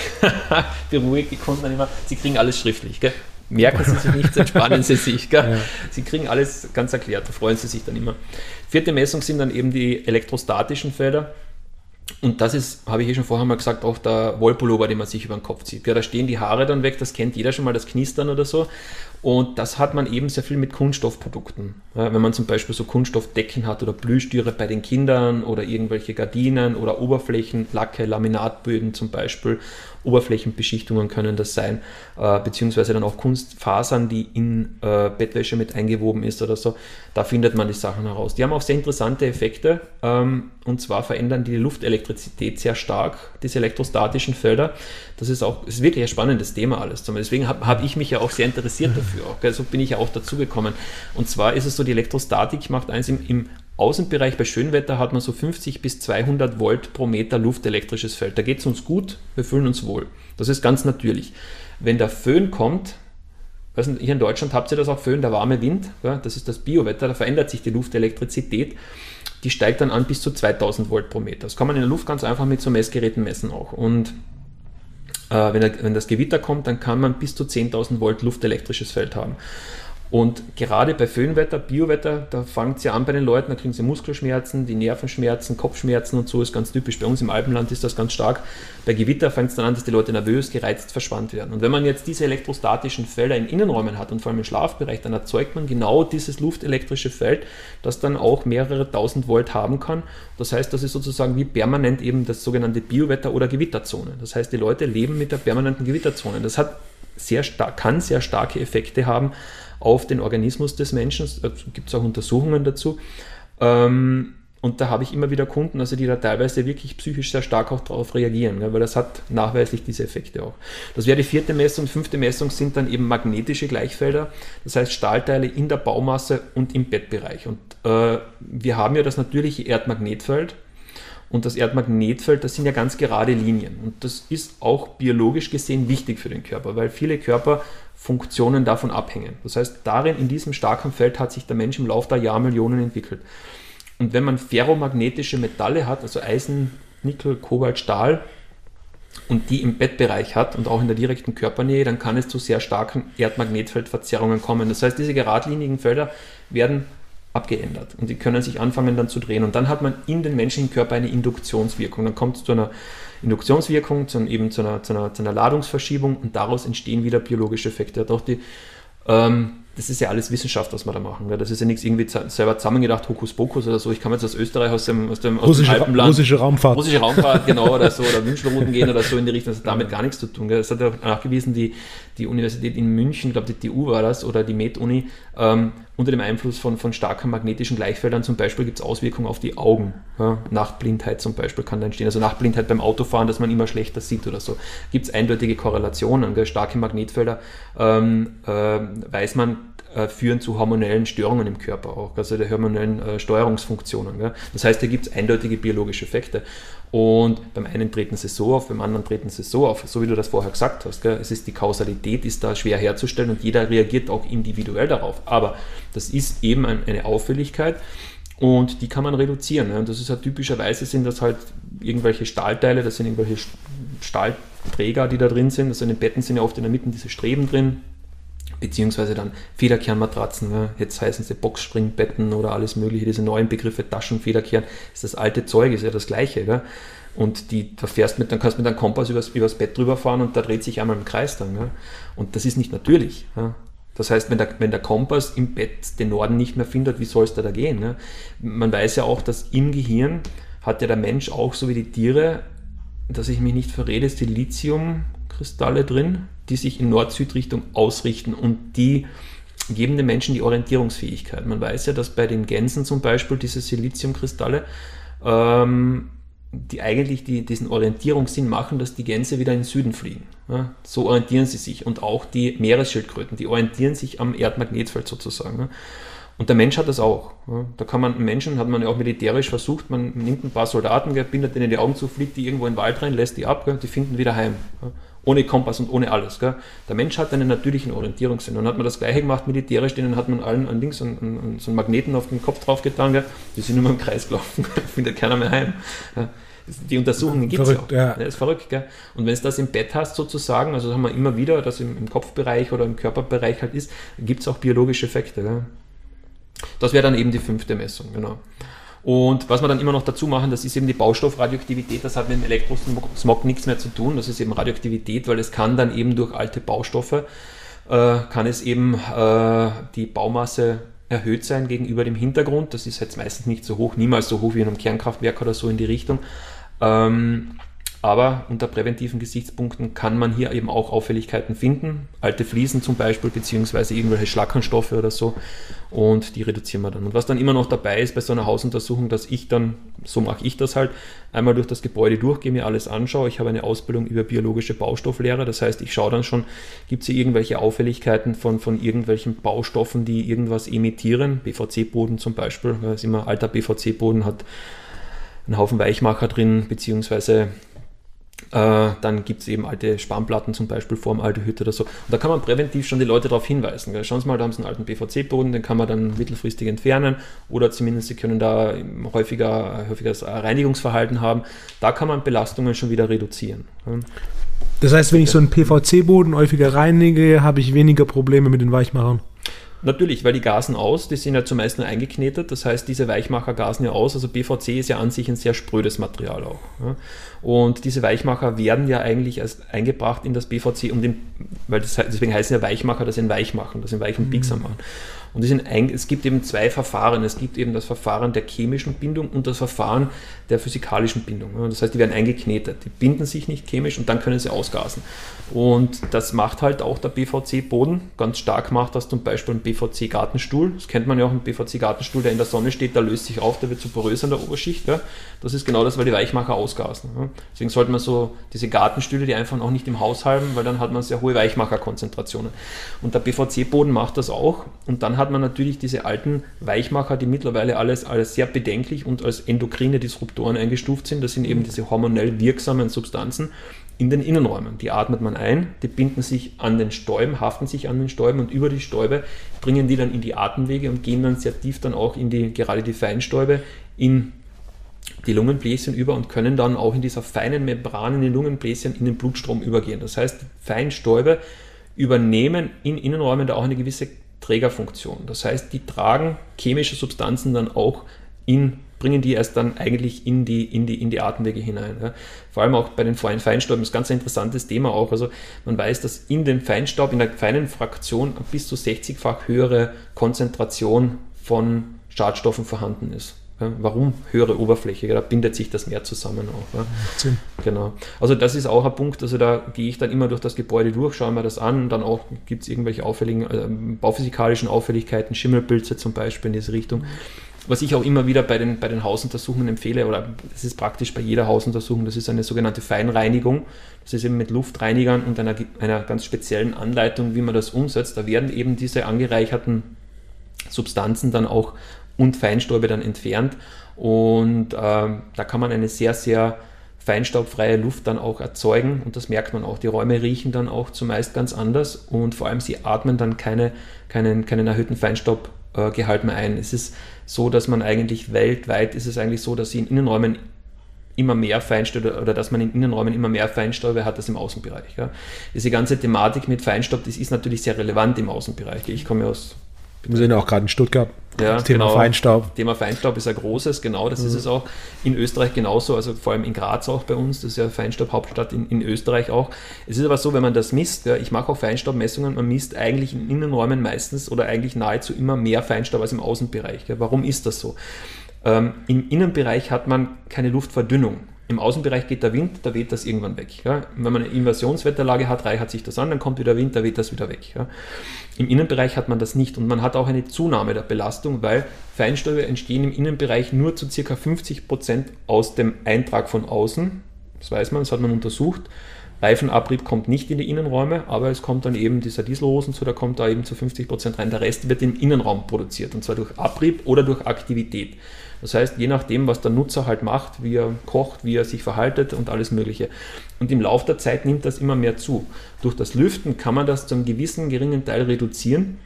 Beruhig die Kunden dann immer, sie kriegen alles schriftlich. Gell. Merken Sie sich nichts, entspannen Sie sich. Gell. Ja. Sie kriegen alles ganz erklärt, da freuen Sie sich dann immer. Vierte Messung sind dann eben die elektrostatischen Felder. Und das ist, habe ich eh schon vorher mal gesagt, auch der Wollpullover, den man sich über den Kopf zieht. Ja, da stehen die Haare dann weg, das kennt jeder schon mal, das Knistern oder so. Und das hat man eben sehr viel mit Kunststoffprodukten. Ja, wenn man zum Beispiel so Kunststoffdecken hat oder Blühstüre bei den Kindern oder irgendwelche Gardinen oder Oberflächen, Lacke, Laminatböden zum Beispiel Oberflächenbeschichtungen können das sein, äh, beziehungsweise dann auch Kunstfasern, die in äh, Bettwäsche mit eingewoben ist oder so. Da findet man die Sachen heraus. Die haben auch sehr interessante Effekte ähm, und zwar verändern die Luftelektrizität sehr stark, diese elektrostatischen Felder. Das ist auch ist wirklich ein spannendes Thema alles. Deswegen habe hab ich mich ja auch sehr interessiert dafür. Auch, so bin ich ja auch dazu gekommen. Und zwar ist es so, die Elektrostatik macht eins im, im Außenbereich bei Schönwetter hat man so 50 bis 200 Volt pro Meter luftelektrisches Feld. Da geht es uns gut, wir fühlen uns wohl. Das ist ganz natürlich. Wenn der Föhn kommt, also hier in Deutschland habt ihr das auch Föhn, der warme Wind, ja, das ist das Biowetter, da verändert sich die Luftelektrizität, die steigt dann an bis zu 2000 Volt pro Meter. Das kann man in der Luft ganz einfach mit so Messgeräten messen auch. Und äh, wenn, wenn das Gewitter kommt, dann kann man bis zu 10.000 Volt luftelektrisches Feld haben. Und gerade bei Föhnwetter, Biowetter, da fängt es ja an bei den Leuten, da kriegen sie Muskelschmerzen, die Nervenschmerzen, Kopfschmerzen und so ist ganz typisch. Bei uns im Alpenland ist das ganz stark. Bei Gewitter fängt es dann an, dass die Leute nervös, gereizt, verspannt werden. Und wenn man jetzt diese elektrostatischen Felder in Innenräumen hat und vor allem im Schlafbereich, dann erzeugt man genau dieses luftelektrische Feld, das dann auch mehrere tausend Volt haben kann. Das heißt, das ist sozusagen wie permanent eben das sogenannte Biowetter- oder Gewitterzone. Das heißt, die Leute leben mit der permanenten Gewitterzone. Das hat sehr kann sehr starke Effekte haben auf den Organismus des Menschen. Da gibt es auch Untersuchungen dazu. Ähm, und da habe ich immer wieder Kunden, also die da teilweise wirklich psychisch sehr stark auch darauf reagieren, weil das hat nachweislich diese Effekte auch. Das wäre die vierte Messung. Fünfte Messung sind dann eben magnetische Gleichfelder, das heißt Stahlteile in der Baumasse und im Bettbereich. Und äh, wir haben ja das natürliche Erdmagnetfeld. Und das Erdmagnetfeld, das sind ja ganz gerade Linien. Und das ist auch biologisch gesehen wichtig für den Körper, weil viele Körper Funktionen davon abhängen. Das heißt, darin, in diesem starken Feld hat sich der Mensch im Laufe der Jahrmillionen entwickelt. Und wenn man ferromagnetische Metalle hat, also Eisen, Nickel, Kobalt, Stahl, und die im Bettbereich hat und auch in der direkten Körpernähe, dann kann es zu sehr starken Erdmagnetfeldverzerrungen kommen. Das heißt, diese geradlinigen Felder werden abgeändert und die können sich anfangen dann zu drehen. Und dann hat man in den menschlichen Körper eine Induktionswirkung. Dann kommt es zu einer Induktionswirkung, zu, eben zu einer, zu, einer, zu einer Ladungsverschiebung und daraus entstehen wieder biologische Effekte. Auch die ähm, das ist ja alles Wissenschaft, was wir da machen. Das ist ja nichts irgendwie selber zusammengedacht, Hokuspokus oder so. Ich kann jetzt aus Österreich, aus dem, aus dem, aus russische, dem Alpenland. Russische Raumfahrt. Russische Raumfahrt, genau, oder so, oder Wünschelrouten gehen oder so in die Richtung. Das hat damit gar nichts zu tun. Das hat ja nachgewiesen, die, die Universität in München, ich glaube die TU war das, oder die Med-Uni, ähm, unter dem Einfluss von, von starken magnetischen Gleichfeldern zum Beispiel gibt es Auswirkungen auf die Augen. Ja, Nachtblindheit zum Beispiel kann da entstehen. Also Nachtblindheit beim Autofahren, dass man immer schlechter sieht oder so. Gibt es eindeutige Korrelationen. Gell? Starke Magnetfelder ähm, äh, weiß man, äh, führen zu hormonellen Störungen im Körper auch, also der hormonellen äh, Steuerungsfunktionen. Gell? Das heißt, hier gibt es eindeutige biologische Effekte. Und beim einen treten sie so auf, beim anderen treten sie so auf, so wie du das vorher gesagt hast. Gell? Es ist die Kausalität ist da schwer herzustellen und jeder reagiert auch individuell darauf. Aber das ist eben ein, eine Auffälligkeit und die kann man reduzieren. Ne? Und das ist ja typischerweise sind das halt irgendwelche Stahlteile, das sind irgendwelche Stahlträger, die da drin sind. Also in den Betten sind ja oft in der Mitte diese Streben drin beziehungsweise dann Federkernmatratzen, ne? jetzt heißen sie Boxspringbetten oder alles mögliche, diese neuen Begriffe Taschen, Federkern, ist das alte Zeug, ist ja das gleiche. Gell? Und die, da fährst mit, dann kannst du mit einem Kompass übers, übers Bett drüber fahren und da dreht sich einmal im Kreis dann. Gell? Und das ist nicht natürlich. Ja? Das heißt, wenn der, wenn der Kompass im Bett den Norden nicht mehr findet, wie soll es da, da gehen? Ne? Man weiß ja auch, dass im Gehirn hat ja der Mensch auch, so wie die Tiere, dass ich mich nicht verrede, Siliziumkristalle drin, die sich in Nord-Süd-Richtung ausrichten und die geben den Menschen die Orientierungsfähigkeit. Man weiß ja, dass bei den Gänsen zum Beispiel diese Siliziumkristalle, ähm, die eigentlich die, diesen Orientierungssinn machen, dass die Gänse wieder in den Süden fliegen. Ja, so orientieren sie sich. Und auch die Meeresschildkröten, die orientieren sich am Erdmagnetfeld sozusagen. Und der Mensch hat das auch. Da kann man, Menschen hat man ja auch militärisch versucht, man nimmt ein paar Soldaten, bindet denen die Augen zu, fliegt die irgendwo in den Wald rein, lässt die ab, die finden wieder heim ohne Kompass und ohne alles. Gell? Der Mensch hat einen natürlichen Orientierungssinn. Und dann hat man das gleiche gemacht militärisch, denen hat man allen an links und, und, so einen Magneten auf den Kopf drauf getan, gell? die sind immer im Kreis gelaufen, findet keiner mehr heim. Ja? Die Untersuchungen gibt es auch. Ja. Das ist verrückt. Gell? Und wenn es das im Bett hast sozusagen, also das haben wir immer wieder, dass im, im Kopfbereich oder im Körperbereich halt ist, gibt es auch biologische Effekte. Gell? Das wäre dann eben die fünfte Messung, genau. Und was wir dann immer noch dazu machen, das ist eben die Baustoffradioaktivität, das hat mit dem Elektrosmog nichts mehr zu tun, das ist eben Radioaktivität, weil es kann dann eben durch alte Baustoffe, äh, kann es eben äh, die Baumasse erhöht sein gegenüber dem Hintergrund, das ist jetzt meistens nicht so hoch, niemals so hoch wie in einem Kernkraftwerk oder so in die Richtung. Ähm, Aber unter präventiven Gesichtspunkten kann man hier eben auch Auffälligkeiten finden. Alte Fliesen zum Beispiel, beziehungsweise irgendwelche Schlackernstoffe oder so. Und die reduzieren wir dann. Und was dann immer noch dabei ist bei so einer Hausuntersuchung, dass ich dann, so mache ich das halt, einmal durch das Gebäude durchgehe, mir alles anschaue. Ich habe eine Ausbildung über biologische Baustofflehre. Das heißt, ich schaue dann schon, gibt es hier irgendwelche Auffälligkeiten von, von irgendwelchen Baustoffen, die irgendwas emittieren. BVC-Boden zum Beispiel. Das ist immer alter BVC-Boden hat einen Haufen Weichmacher drin, beziehungsweise äh, dann gibt es eben alte Spannplatten zum Beispiel vorm Aldehyd oder so. Und da kann man präventiv schon die Leute darauf hinweisen. Schauen Sie mal, da haben Sie einen alten PVC-Boden, den kann man dann mittelfristig entfernen oder zumindest Sie können da häufiger, häufiges Reinigungsverhalten haben. Da kann man Belastungen schon wieder reduzieren. Das heißt, wenn ich so einen PVC-Boden häufiger reinige, habe ich weniger Probleme mit den Weichmachern. Natürlich, weil die gasen aus, die sind ja zumeist nur eingeknetet, das heißt, diese Weichmacher gasen ja aus, also BVC ist ja an sich ein sehr sprödes Material auch. Ja. Und diese Weichmacher werden ja eigentlich als eingebracht in das BVC, um den, weil das, deswegen heißen ja Weichmacher, dass sie einen weich machen, dass sie einen weichen mhm. Piekser machen. Und es gibt eben zwei Verfahren. Es gibt eben das Verfahren der chemischen Bindung und das Verfahren der physikalischen Bindung. Das heißt, die werden eingeknetet. Die binden sich nicht chemisch und dann können sie ausgasen. Und das macht halt auch der BVC-Boden. Ganz stark macht das zum Beispiel ein BVC-Gartenstuhl. Das kennt man ja auch, ein BVC-Gartenstuhl, der in der Sonne steht, der löst sich auf, der wird zu porös an der Oberschicht. Ja. Das ist genau das, weil die Weichmacher ausgasen. Ja. Deswegen sollte man so diese Gartenstühle, die einfach auch nicht im Haus haben, weil dann hat man sehr hohe Weichmacherkonzentrationen. Und der BVC-Boden macht das auch. Und dann hat man natürlich diese alten Weichmacher, die mittlerweile alles, alles sehr bedenklich und als endokrine Disruptoren eingestuft sind. Das sind eben diese hormonell wirksamen Substanzen in den Innenräumen. Die atmet man ein, die binden sich an den Stäuben, haften sich an den Stäuben und über die Stäube bringen die dann in die Atemwege und gehen dann sehr tief dann auch in die, gerade die Feinstäube, in die Lungenbläschen über und können dann auch in dieser feinen Membran in den Lungenbläschen in den Blutstrom übergehen. Das heißt, Feinstäube übernehmen in Innenräumen da auch eine gewisse Trägerfunktion. Das heißt, die tragen chemische Substanzen dann auch in bringen die erst dann eigentlich in die, in die, in die Atemwege hinein. Ja. Vor allem auch bei den feinen Feinstauben ist ganz ein interessantes Thema auch. Also man weiß, dass in dem Feinstaub, in der feinen Fraktion bis zu 60-fach höhere Konzentration von Schadstoffen vorhanden ist. Ja, warum höhere Oberfläche? Ja, da bindet sich das mehr zusammen auch. Ja. Genau. Also das ist auch ein Punkt, also da gehe ich dann immer durch das Gebäude durch, schaue mir das an und dann auch gibt es irgendwelche auffälligen, äh, bauphysikalischen Auffälligkeiten, Schimmelpilze zum Beispiel in diese Richtung was ich auch immer wieder bei den, bei den Hausuntersuchungen empfehle, oder das ist praktisch bei jeder Hausuntersuchung, das ist eine sogenannte Feinreinigung. Das ist eben mit Luftreinigern und einer, einer ganz speziellen Anleitung, wie man das umsetzt. Da werden eben diese angereicherten Substanzen dann auch und Feinstäube dann entfernt. Und äh, da kann man eine sehr, sehr feinstaubfreie Luft dann auch erzeugen und das merkt man auch. Die Räume riechen dann auch zumeist ganz anders und vor allem sie atmen dann keine, keinen, keinen erhöhten Feinstaubgehalt mehr ein. Es ist so, dass man eigentlich weltweit ist es eigentlich so, dass sie in Innenräumen immer mehr Feinstäube oder dass man in Innenräumen immer mehr Feinstäube hat als im Außenbereich. Ja. Diese ganze Thematik mit Feinstaub, das ist natürlich sehr relevant im Außenbereich. Ich komme aus wir sind auch gerade in Stuttgart. Ja, das Thema genau. Feinstaub. Thema Feinstaub ist ein großes, genau, das mhm. ist es auch. In Österreich genauso, also vor allem in Graz auch bei uns, das ist ja Feinstaub-Hauptstadt in, in Österreich auch. Es ist aber so, wenn man das misst, ja, ich mache auch Feinstaubmessungen, man misst eigentlich in Innenräumen meistens oder eigentlich nahezu immer mehr Feinstaub als im Außenbereich. Ja. Warum ist das so? Ähm, Im Innenbereich hat man keine Luftverdünnung. Im Außenbereich geht der Wind, da weht das irgendwann weg. Ja? Wenn man eine Inversionswetterlage hat, reichert sich das an, dann kommt wieder Wind, da weht das wieder weg. Ja? Im Innenbereich hat man das nicht und man hat auch eine Zunahme der Belastung, weil Feinstäube entstehen im Innenbereich nur zu ca. 50 Prozent aus dem Eintrag von außen. Das weiß man, das hat man untersucht. Reifenabrieb kommt nicht in die Innenräume, aber es kommt dann eben dieser Dieselhosen zu, da kommt da eben zu 50 Prozent rein. Der Rest wird im Innenraum produziert und zwar durch Abrieb oder durch Aktivität. Das heißt, je nachdem, was der Nutzer halt macht, wie er kocht, wie er sich verhaltet und alles Mögliche. Und im Laufe der Zeit nimmt das immer mehr zu. Durch das Lüften kann man das zu einem gewissen geringen Teil reduzieren.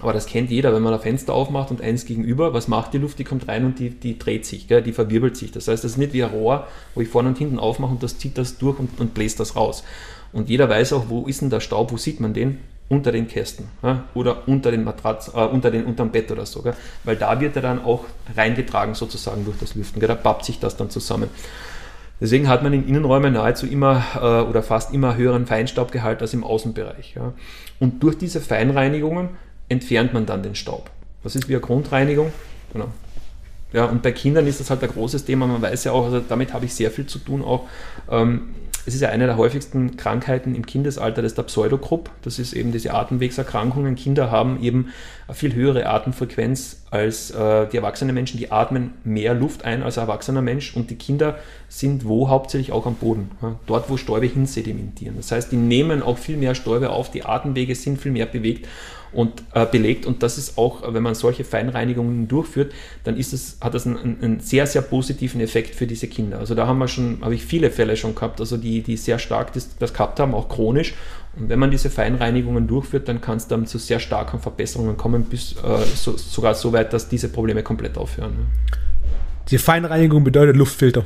Aber das kennt jeder, wenn man ein Fenster aufmacht und eins gegenüber, was macht die Luft? Die kommt rein und die, die dreht sich, gell? die verwirbelt sich. Das heißt, das ist nicht wie ein Rohr, wo ich vorne und hinten aufmache und das zieht das durch und, und bläst das raus. Und jeder weiß auch, wo ist denn der Staub, wo sieht man den? Unter den Kästen ja, oder unter den Matratz, äh, unter den unterm Bett oder so, gell? weil da wird er dann auch reingetragen sozusagen durch das Lüften, gell? da pappt sich das dann zusammen. Deswegen hat man in Innenräumen nahezu immer äh, oder fast immer höheren Feinstaubgehalt als im Außenbereich. Ja. Und durch diese Feinreinigungen entfernt man dann den Staub. Das ist wie eine Grundreinigung. Genau. Ja, und bei Kindern ist das halt ein großes Thema. Man weiß ja auch, also damit habe ich sehr viel zu tun auch. Ähm, es ist ja eine der häufigsten Krankheiten im Kindesalter, das ist der Pseudogrupp. Das ist eben diese Atemwegserkrankungen. Kinder haben eben eine viel höhere Atemfrequenz als äh, die erwachsenen Menschen. Die atmen mehr Luft ein als ein erwachsener Mensch und die Kinder sind wo hauptsächlich auch am Boden, ja? dort wo Stäube hinsedimentieren. Das heißt, die nehmen auch viel mehr Stäube auf, die Atemwege sind viel mehr bewegt und äh, belegt. Und das ist auch, wenn man solche Feinreinigungen durchführt, dann ist es, hat das einen, einen, sehr, sehr positiven Effekt für diese Kinder. Also da haben wir schon, habe ich viele Fälle schon gehabt, also die, die sehr stark das, das gehabt haben, auch chronisch. Und wenn man diese Feinreinigungen durchführt, dann kann es dann zu sehr starken Verbesserungen kommen, bis äh, so, sogar so weit, dass diese Probleme komplett aufhören. Die Feinreinigung bedeutet Luftfilter.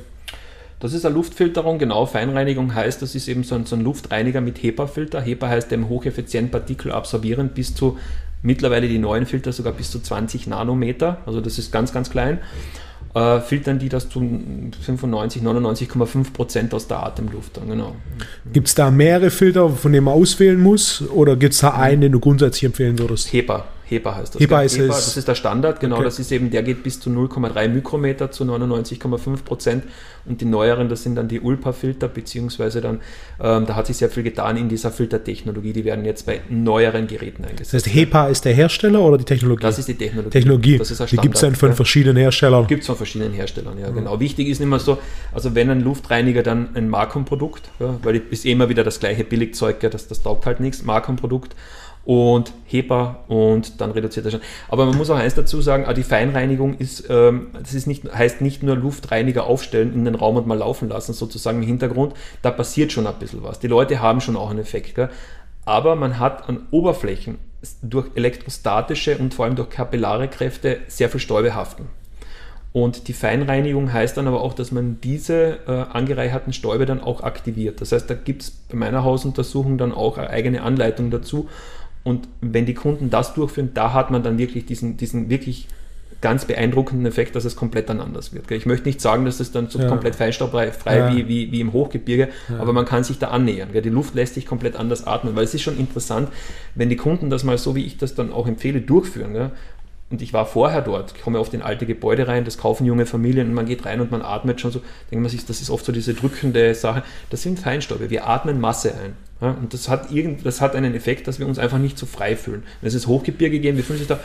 Das ist eine Luftfilterung, genau. Feinreinigung heißt, das ist eben so ein, so ein Luftreiniger mit HEPA-Filter. HEPA heißt eben hocheffizient partikelabsorbierend bis zu mittlerweile die neuen Filter sogar bis zu 20 Nanometer. Also das ist ganz, ganz klein äh, filtern die das zu 95, 99,5 Prozent aus der Atemluft. Dann, genau. Gibt es da mehrere Filter, von denen man auswählen muss? Oder gibt es da einen, den du grundsätzlich empfehlen würdest? HEPA. HEPA heißt das. HEPA ist HEPA, das ist der Standard, genau. Okay. Das ist eben, der geht bis zu 0,3 Mikrometer zu 99,5 Prozent. Und die neueren, das sind dann die ULPA-Filter, beziehungsweise dann, ähm, da hat sich sehr viel getan in dieser Filtertechnologie. Die werden jetzt bei neueren Geräten eingesetzt. Das heißt, HEPA ist der Hersteller oder die Technologie? Das ist die Technologie. Technologie. Das ist ein die gibt es dann von ja. verschiedenen Herstellern. Gibt es von verschiedenen Herstellern, ja, mhm. genau. Wichtig ist immer so, also wenn ein Luftreiniger dann ein Markom-Produkt, ja, weil es ist immer wieder das gleiche Billigzeug, ja, das, das taugt halt nichts, Markom-Produkt und HEPA und dann reduziert er schon. Aber man muss auch eins dazu sagen, die Feinreinigung ist, ähm, das ist nicht, heißt nicht nur Luftreiniger aufstellen in den Raum und mal laufen lassen, sozusagen im Hintergrund. Da passiert schon ein bisschen was. Die Leute haben schon auch einen Effekt. Gell? Aber man hat an Oberflächen durch elektrostatische und vor allem durch kapillare Kräfte sehr viel Stäube haften. Und die Feinreinigung heißt dann aber auch, dass man diese äh, angereicherten Stäube dann auch aktiviert. Das heißt, da gibt es bei meiner Hausuntersuchung dann auch eine eigene Anleitung dazu. Und wenn die Kunden das durchführen, da hat man dann wirklich diesen, diesen wirklich ganz beeindruckenden Effekt, dass es komplett dann anders wird. Ich möchte nicht sagen, dass es dann so ja. komplett feinstaubfrei ja. wie, wie, wie im Hochgebirge, ja. aber man kann sich da annähern. Die Luft lässt sich komplett anders atmen, weil es ist schon interessant, wenn die Kunden das mal so, wie ich das dann auch empfehle, durchführen. Und ich war vorher dort, ich komme auf den alte Gebäude rein, das kaufen junge Familien und man geht rein und man atmet schon so, denkt man sich, das ist oft so diese drückende Sache. Das sind Feinstäube, wir atmen Masse ein. Ja, und das hat, irgend, das hat einen Effekt, dass wir uns einfach nicht so frei fühlen. Wenn es ist Hochgebirge gehen, wir fühlen sich da,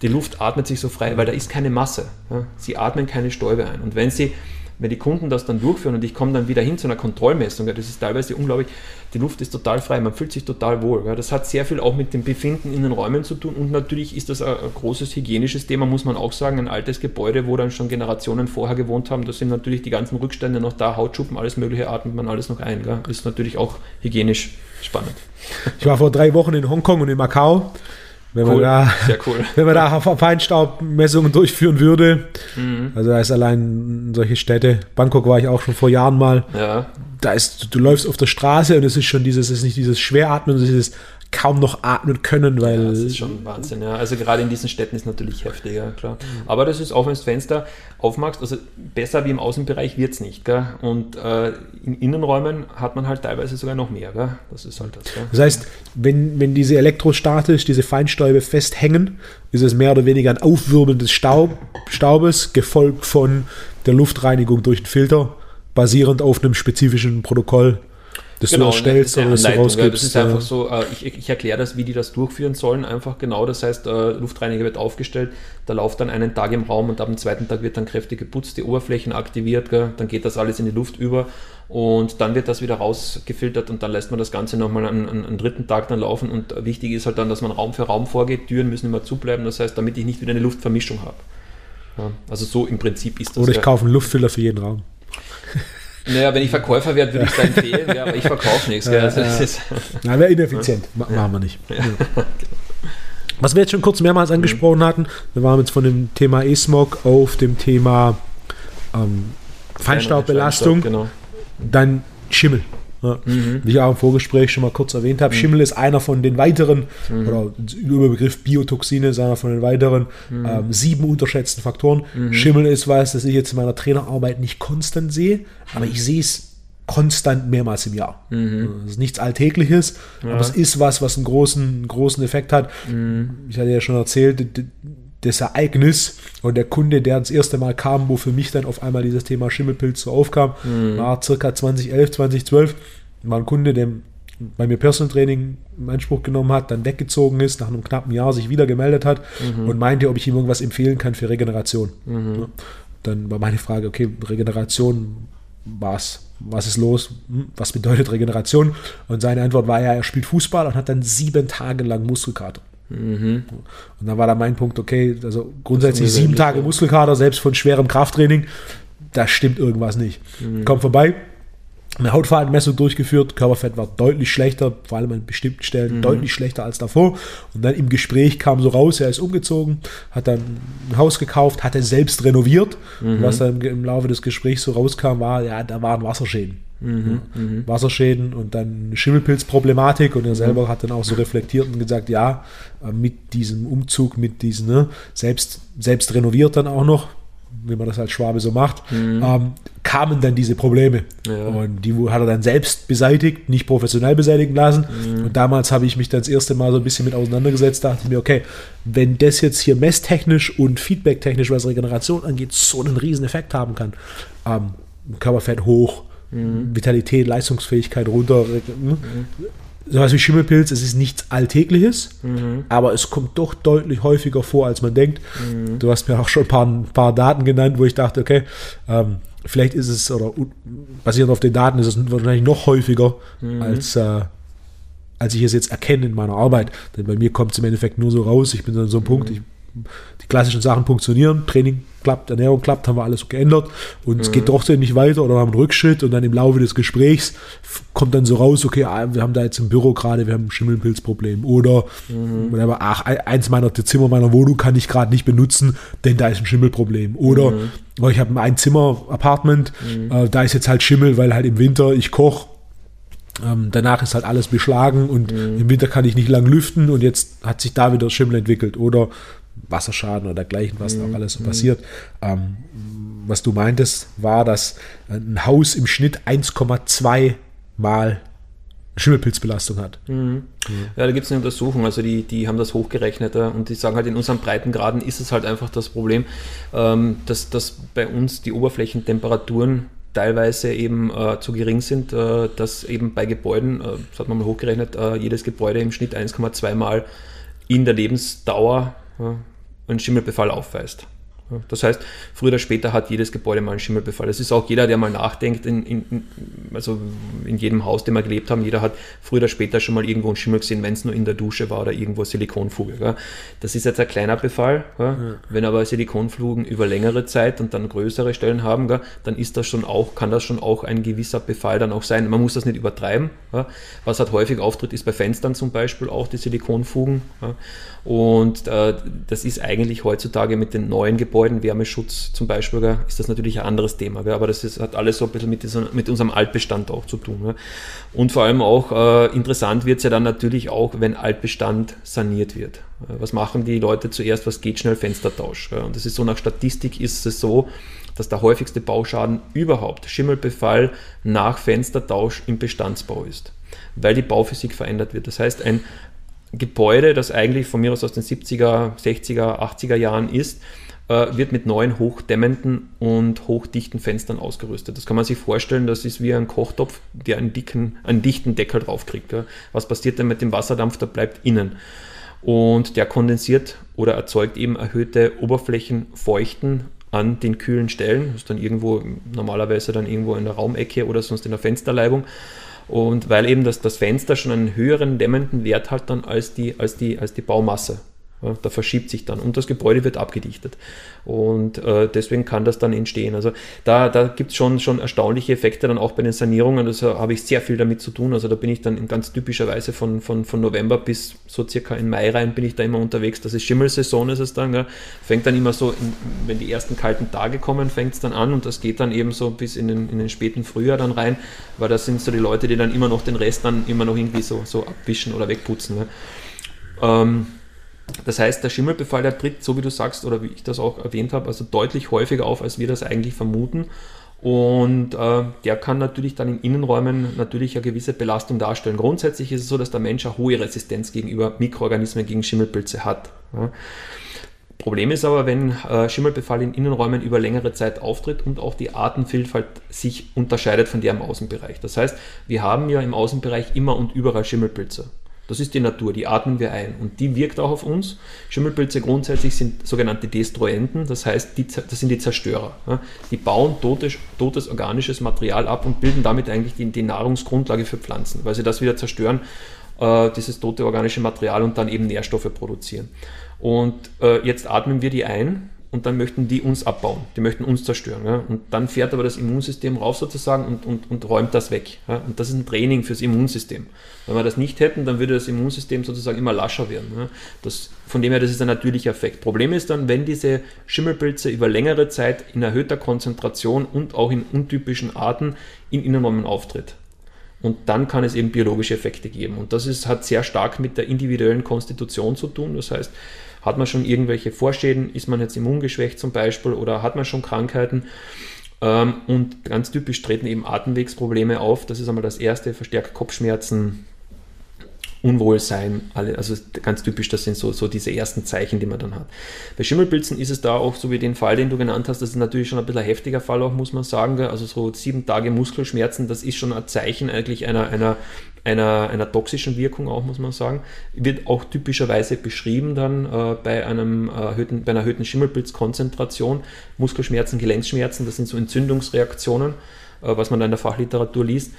die Luft atmet sich so frei, weil da ist keine Masse. Ja. Sie atmen keine Stäube ein. Und wenn sie wenn die Kunden das dann durchführen und ich komme dann wieder hin zu einer Kontrollmessung, das ist teilweise unglaublich, die Luft ist total frei, man fühlt sich total wohl. Das hat sehr viel auch mit dem Befinden in den Räumen zu tun und natürlich ist das ein großes hygienisches Thema, muss man auch sagen. Ein altes Gebäude, wo dann schon Generationen vorher gewohnt haben, da sind natürlich die ganzen Rückstände noch da, Hautschuppen, alles Mögliche atmet man alles noch ein. Ist natürlich auch hygienisch spannend. Ich war vor drei Wochen in Hongkong und in Macau wenn cool. man da, cool. wenn man da Feinstaubmessungen durchführen würde. Mhm. Also da ist allein solche Städte. Bangkok war ich auch schon vor Jahren mal. Ja. Da ist, du läufst auf der Straße und es ist schon dieses, es ist nicht dieses Schweratmen, es ist dieses kaum noch atmen können, weil. Ja, das ist schon Wahnsinn, ja. Also gerade in diesen Städten ist natürlich heftiger, klar. Aber das ist auch, wenn das Fenster aufmachst, also besser wie im Außenbereich wird es nicht, gell? Und äh, in Innenräumen hat man halt teilweise sogar noch mehr, gell? Das ist halt das, gell? Das heißt, wenn, wenn diese elektrostatisch, diese Feinstäube festhängen, ist es mehr oder weniger ein Aufwirbeln des Staub, Staubes, gefolgt von der Luftreinigung durch den Filter, basierend auf einem spezifischen Protokoll das genau, du erstellst oder das du rausgibst. Das ist einfach so, äh, ich, ich erkläre das, wie die das durchführen sollen, einfach genau. Das heißt, äh, Luftreiniger wird aufgestellt, da läuft dann einen Tag im Raum und ab dem zweiten Tag wird dann kräftig geputzt, die Oberflächen aktiviert, dann geht das alles in die Luft über und dann wird das wieder rausgefiltert und dann lässt man das Ganze nochmal einen, einen, einen dritten Tag dann laufen und wichtig ist halt dann, dass man Raum für Raum vorgeht, Türen müssen immer zubleiben, das heißt, damit ich nicht wieder eine Luftvermischung habe. Ja, also so im Prinzip ist das. Oder ich ja. kaufe einen Luftfilter für jeden Raum. Naja, wenn ich Verkäufer wäre, würde ich es empfehlen, ja, aber ich verkaufe nichts. Ja, also. Na, wäre ineffizient. Ja. Machen wir nicht. Was wir jetzt schon kurz mehrmals angesprochen mhm. hatten, wir waren jetzt von dem Thema E-Smog auf dem Thema ähm, Feinstaubbelastung, genau. dann Schimmel. Ja. Mhm. Wie ich auch im Vorgespräch schon mal kurz erwähnt habe, mhm. Schimmel ist einer von den weiteren, mhm. oder über Begriff Biotoxine ist einer von den weiteren mhm. ähm, sieben unterschätzten Faktoren. Mhm. Schimmel ist was, das ich jetzt in meiner Trainerarbeit nicht konstant sehe, aber ich sehe es konstant mehrmals im Jahr. Mhm. Das ist nichts Alltägliches, ja. aber es ist was, was einen großen, großen Effekt hat. Ich hatte ja schon erzählt, das Ereignis und der Kunde, der das erste Mal kam, wo für mich dann auf einmal dieses Thema Schimmelpilz so aufkam, mhm. war circa 2011, 2012. War ein Kunde, der bei mir Personal Training in Anspruch genommen hat, dann weggezogen ist, nach einem knappen Jahr sich wieder gemeldet hat mhm. und meinte, ob ich ihm irgendwas empfehlen kann für Regeneration. Mhm. Dann war meine Frage, okay, Regeneration, was? Was ist los? Hm, was bedeutet Regeneration? Und seine Antwort war ja, er spielt Fußball und hat dann sieben Tage lang Muskelkater. Mhm. Und dann war da mein Punkt, okay, also grundsätzlich sieben Tage Muskelkater, selbst von schwerem Krafttraining, da stimmt irgendwas nicht. Mhm. Kommt vorbei, eine Hautfaltenmessung durchgeführt, Körperfett war deutlich schlechter, vor allem an bestimmten Stellen mhm. deutlich schlechter als davor. Und dann im Gespräch kam so raus, er ist umgezogen, hat dann ein Haus gekauft, hat es selbst renoviert. Mhm. was dann im Laufe des Gesprächs so rauskam, war, ja, da waren Wasserschäden. Mhm, mhm. Wasserschäden und dann Schimmelpilzproblematik und er mhm. selber hat dann auch so reflektiert und gesagt, ja, äh, mit diesem Umzug, mit diesem, ne, selbst, selbst renoviert dann auch noch, wie man das als Schwabe so macht, mhm. ähm, kamen dann diese Probleme. Ja. Und die hat er dann selbst beseitigt, nicht professionell beseitigen lassen. Mhm. Und damals habe ich mich dann das erste Mal so ein bisschen mit auseinandergesetzt, dachte mir, okay, wenn das jetzt hier messtechnisch und feedbacktechnisch, was Regeneration angeht, so einen riesen Effekt haben kann, ähm, Körperfett hoch, Mhm. Vitalität, Leistungsfähigkeit runter. Ne? Mhm. Sowas wie Schimmelpilz, es ist nichts Alltägliches, mhm. aber es kommt doch deutlich häufiger vor, als man denkt. Mhm. Du hast mir auch schon ein paar, ein paar Daten genannt, wo ich dachte, okay, ähm, vielleicht ist es, oder basierend auf den Daten ist es wahrscheinlich noch häufiger, mhm. als, äh, als ich es jetzt erkenne in meiner Arbeit. Denn bei mir kommt es im Endeffekt nur so raus, ich bin an so einem Punkt, mhm. ich die klassischen Sachen funktionieren, Training klappt, Ernährung klappt, haben wir alles so geändert und mhm. es geht trotzdem nicht weiter oder haben einen Rückschritt und dann im Laufe des Gesprächs kommt dann so raus, okay, ah, wir haben da jetzt im Büro gerade, wir haben ein Schimmelpilzproblem oder mhm. ach, eins meiner Zimmer meiner Wohnung kann ich gerade nicht benutzen, denn da ist ein Schimmelproblem oder mhm. oh, ich habe ein Zimmer-Apartment, mhm. äh, da ist jetzt halt Schimmel, weil halt im Winter ich koche ähm, danach ist halt alles beschlagen und mhm. im Winter kann ich nicht lang lüften und jetzt hat sich da wieder Schimmel entwickelt. Oder Wasserschaden oder dergleichen, was mhm. auch alles so passiert. Ähm, was du meintest, war, dass ein Haus im Schnitt 1,2 Mal Schimmelpilzbelastung hat. Mhm. Ja, da gibt es eine Untersuchung, also die, die haben das hochgerechnet ja, und die sagen halt, in unseren Breitengraden ist es halt einfach das Problem, ähm, dass, dass bei uns die Oberflächentemperaturen teilweise eben äh, zu gering sind, äh, dass eben bei Gebäuden, äh, das hat man mal hochgerechnet, äh, jedes Gebäude im Schnitt 1,2 Mal in der Lebensdauer einen Schimmelbefall aufweist. Das heißt, früher oder später hat jedes Gebäude mal einen Schimmelbefall. Es ist auch jeder, der mal nachdenkt, in, in, also in jedem Haus, dem wir gelebt haben, jeder hat früher oder später schon mal irgendwo einen Schimmel gesehen, wenn es nur in der Dusche war oder irgendwo Silikonfuge. Gell? Das ist jetzt ein kleiner Befall. Ja. Wenn aber Silikonflugen über längere Zeit und dann größere Stellen haben, gell, dann ist das schon auch, kann das schon auch ein gewisser Befall dann auch sein. Man muss das nicht übertreiben. Was halt häufig auftritt, ist bei Fenstern zum Beispiel auch die Silikonfugen. Und äh, das ist eigentlich heutzutage mit den neuen Gebäuden, Wärmeschutz zum Beispiel, gell, ist das natürlich ein anderes Thema. Gell, aber das ist, hat alles so ein bisschen mit, dieser, mit unserem Altbestand auch zu tun. Gell. Und vor allem auch äh, interessant wird es ja dann natürlich auch, wenn Altbestand saniert wird. Äh, was machen die Leute zuerst? Was geht schnell? Fenstertausch. Und das ist so, nach Statistik ist es so, dass der häufigste Bauschaden überhaupt Schimmelbefall nach Fenstertausch im Bestandsbau ist, weil die Bauphysik verändert wird. Das heißt, ein Gebäude, das eigentlich von mir aus aus den 70er, 60er, 80er Jahren ist, äh, wird mit neuen hochdämmenden und hochdichten Fenstern ausgerüstet. Das kann man sich vorstellen, das ist wie ein Kochtopf, der einen, dicken, einen dichten Deckel draufkriegt. Was passiert denn mit dem Wasserdampf? Der bleibt innen. Und der kondensiert oder erzeugt eben erhöhte Oberflächenfeuchten an den kühlen Stellen. Das ist dann irgendwo, normalerweise dann irgendwo in der Raumecke oder sonst in der Fensterleibung. Und weil eben das, das Fenster schon einen höheren dämmenden Wert hat dann als die, als die, als die Baumasse. Da verschiebt sich dann und das Gebäude wird abgedichtet. Und äh, deswegen kann das dann entstehen. Also da, da gibt es schon, schon erstaunliche Effekte dann auch bei den Sanierungen. Also habe ich sehr viel damit zu tun. Also da bin ich dann in ganz typischer Weise von, von, von November bis so circa in Mai rein bin ich da immer unterwegs. Das ist Schimmelsaison ist es dann. Gell. Fängt dann immer so, in, wenn die ersten kalten Tage kommen, fängt es dann an und das geht dann eben so bis in den, in den späten Frühjahr dann rein, weil das sind so die Leute, die dann immer noch den Rest dann immer noch irgendwie so, so abwischen oder wegputzen. Ähm, das heißt, der Schimmelbefall, der tritt, so wie du sagst, oder wie ich das auch erwähnt habe, also deutlich häufiger auf, als wir das eigentlich vermuten. Und äh, der kann natürlich dann in Innenräumen natürlich eine gewisse Belastung darstellen. Grundsätzlich ist es so, dass der Mensch eine hohe Resistenz gegenüber Mikroorganismen, gegen Schimmelpilze hat. Ja. Problem ist aber, wenn äh, Schimmelbefall in Innenräumen über längere Zeit auftritt und auch die Artenvielfalt sich unterscheidet von der im Außenbereich. Das heißt, wir haben ja im Außenbereich immer und überall Schimmelpilze. Das ist die Natur, die atmen wir ein und die wirkt auch auf uns. Schimmelpilze grundsätzlich sind sogenannte Destruenten, das heißt, die, das sind die Zerstörer. Die bauen totes, totes organisches Material ab und bilden damit eigentlich die, die Nahrungsgrundlage für Pflanzen, weil sie das wieder zerstören, äh, dieses tote organische Material und dann eben Nährstoffe produzieren. Und äh, jetzt atmen wir die ein und dann möchten die uns abbauen, die möchten uns zerstören. Ja? Und dann fährt aber das Immunsystem rauf sozusagen und, und, und räumt das weg. Ja? Und das ist ein Training fürs Immunsystem. Wenn wir das nicht hätten, dann würde das Immunsystem sozusagen immer lascher werden. Ja? Das, von dem her, das ist ein natürlicher Effekt. Problem ist dann, wenn diese Schimmelpilze über längere Zeit in erhöhter Konzentration und auch in untypischen Arten in Innenräumen auftritt. Und dann kann es eben biologische Effekte geben. Und das ist, hat sehr stark mit der individuellen Konstitution zu tun. Das heißt, hat man schon irgendwelche Vorschäden? Ist man jetzt immungeschwächt zum Beispiel oder hat man schon Krankheiten? Ähm, und ganz typisch treten eben Atemwegsprobleme auf. Das ist einmal das erste, verstärkt Kopfschmerzen, Unwohlsein, alle, also ganz typisch, das sind so, so diese ersten Zeichen, die man dann hat. Bei Schimmelpilzen ist es da auch so wie den Fall, den du genannt hast, das ist natürlich schon ein bisschen ein heftiger Fall auch, muss man sagen. Also so sieben Tage Muskelschmerzen, das ist schon ein Zeichen eigentlich einer, einer, einer, einer toxischen Wirkung auch, muss man sagen. Wird auch typischerweise beschrieben dann äh, bei, einem, erhöhten, bei einer erhöhten Schimmelpilzkonzentration. Muskelschmerzen, Gelenksschmerzen, das sind so Entzündungsreaktionen, äh, was man da in der Fachliteratur liest.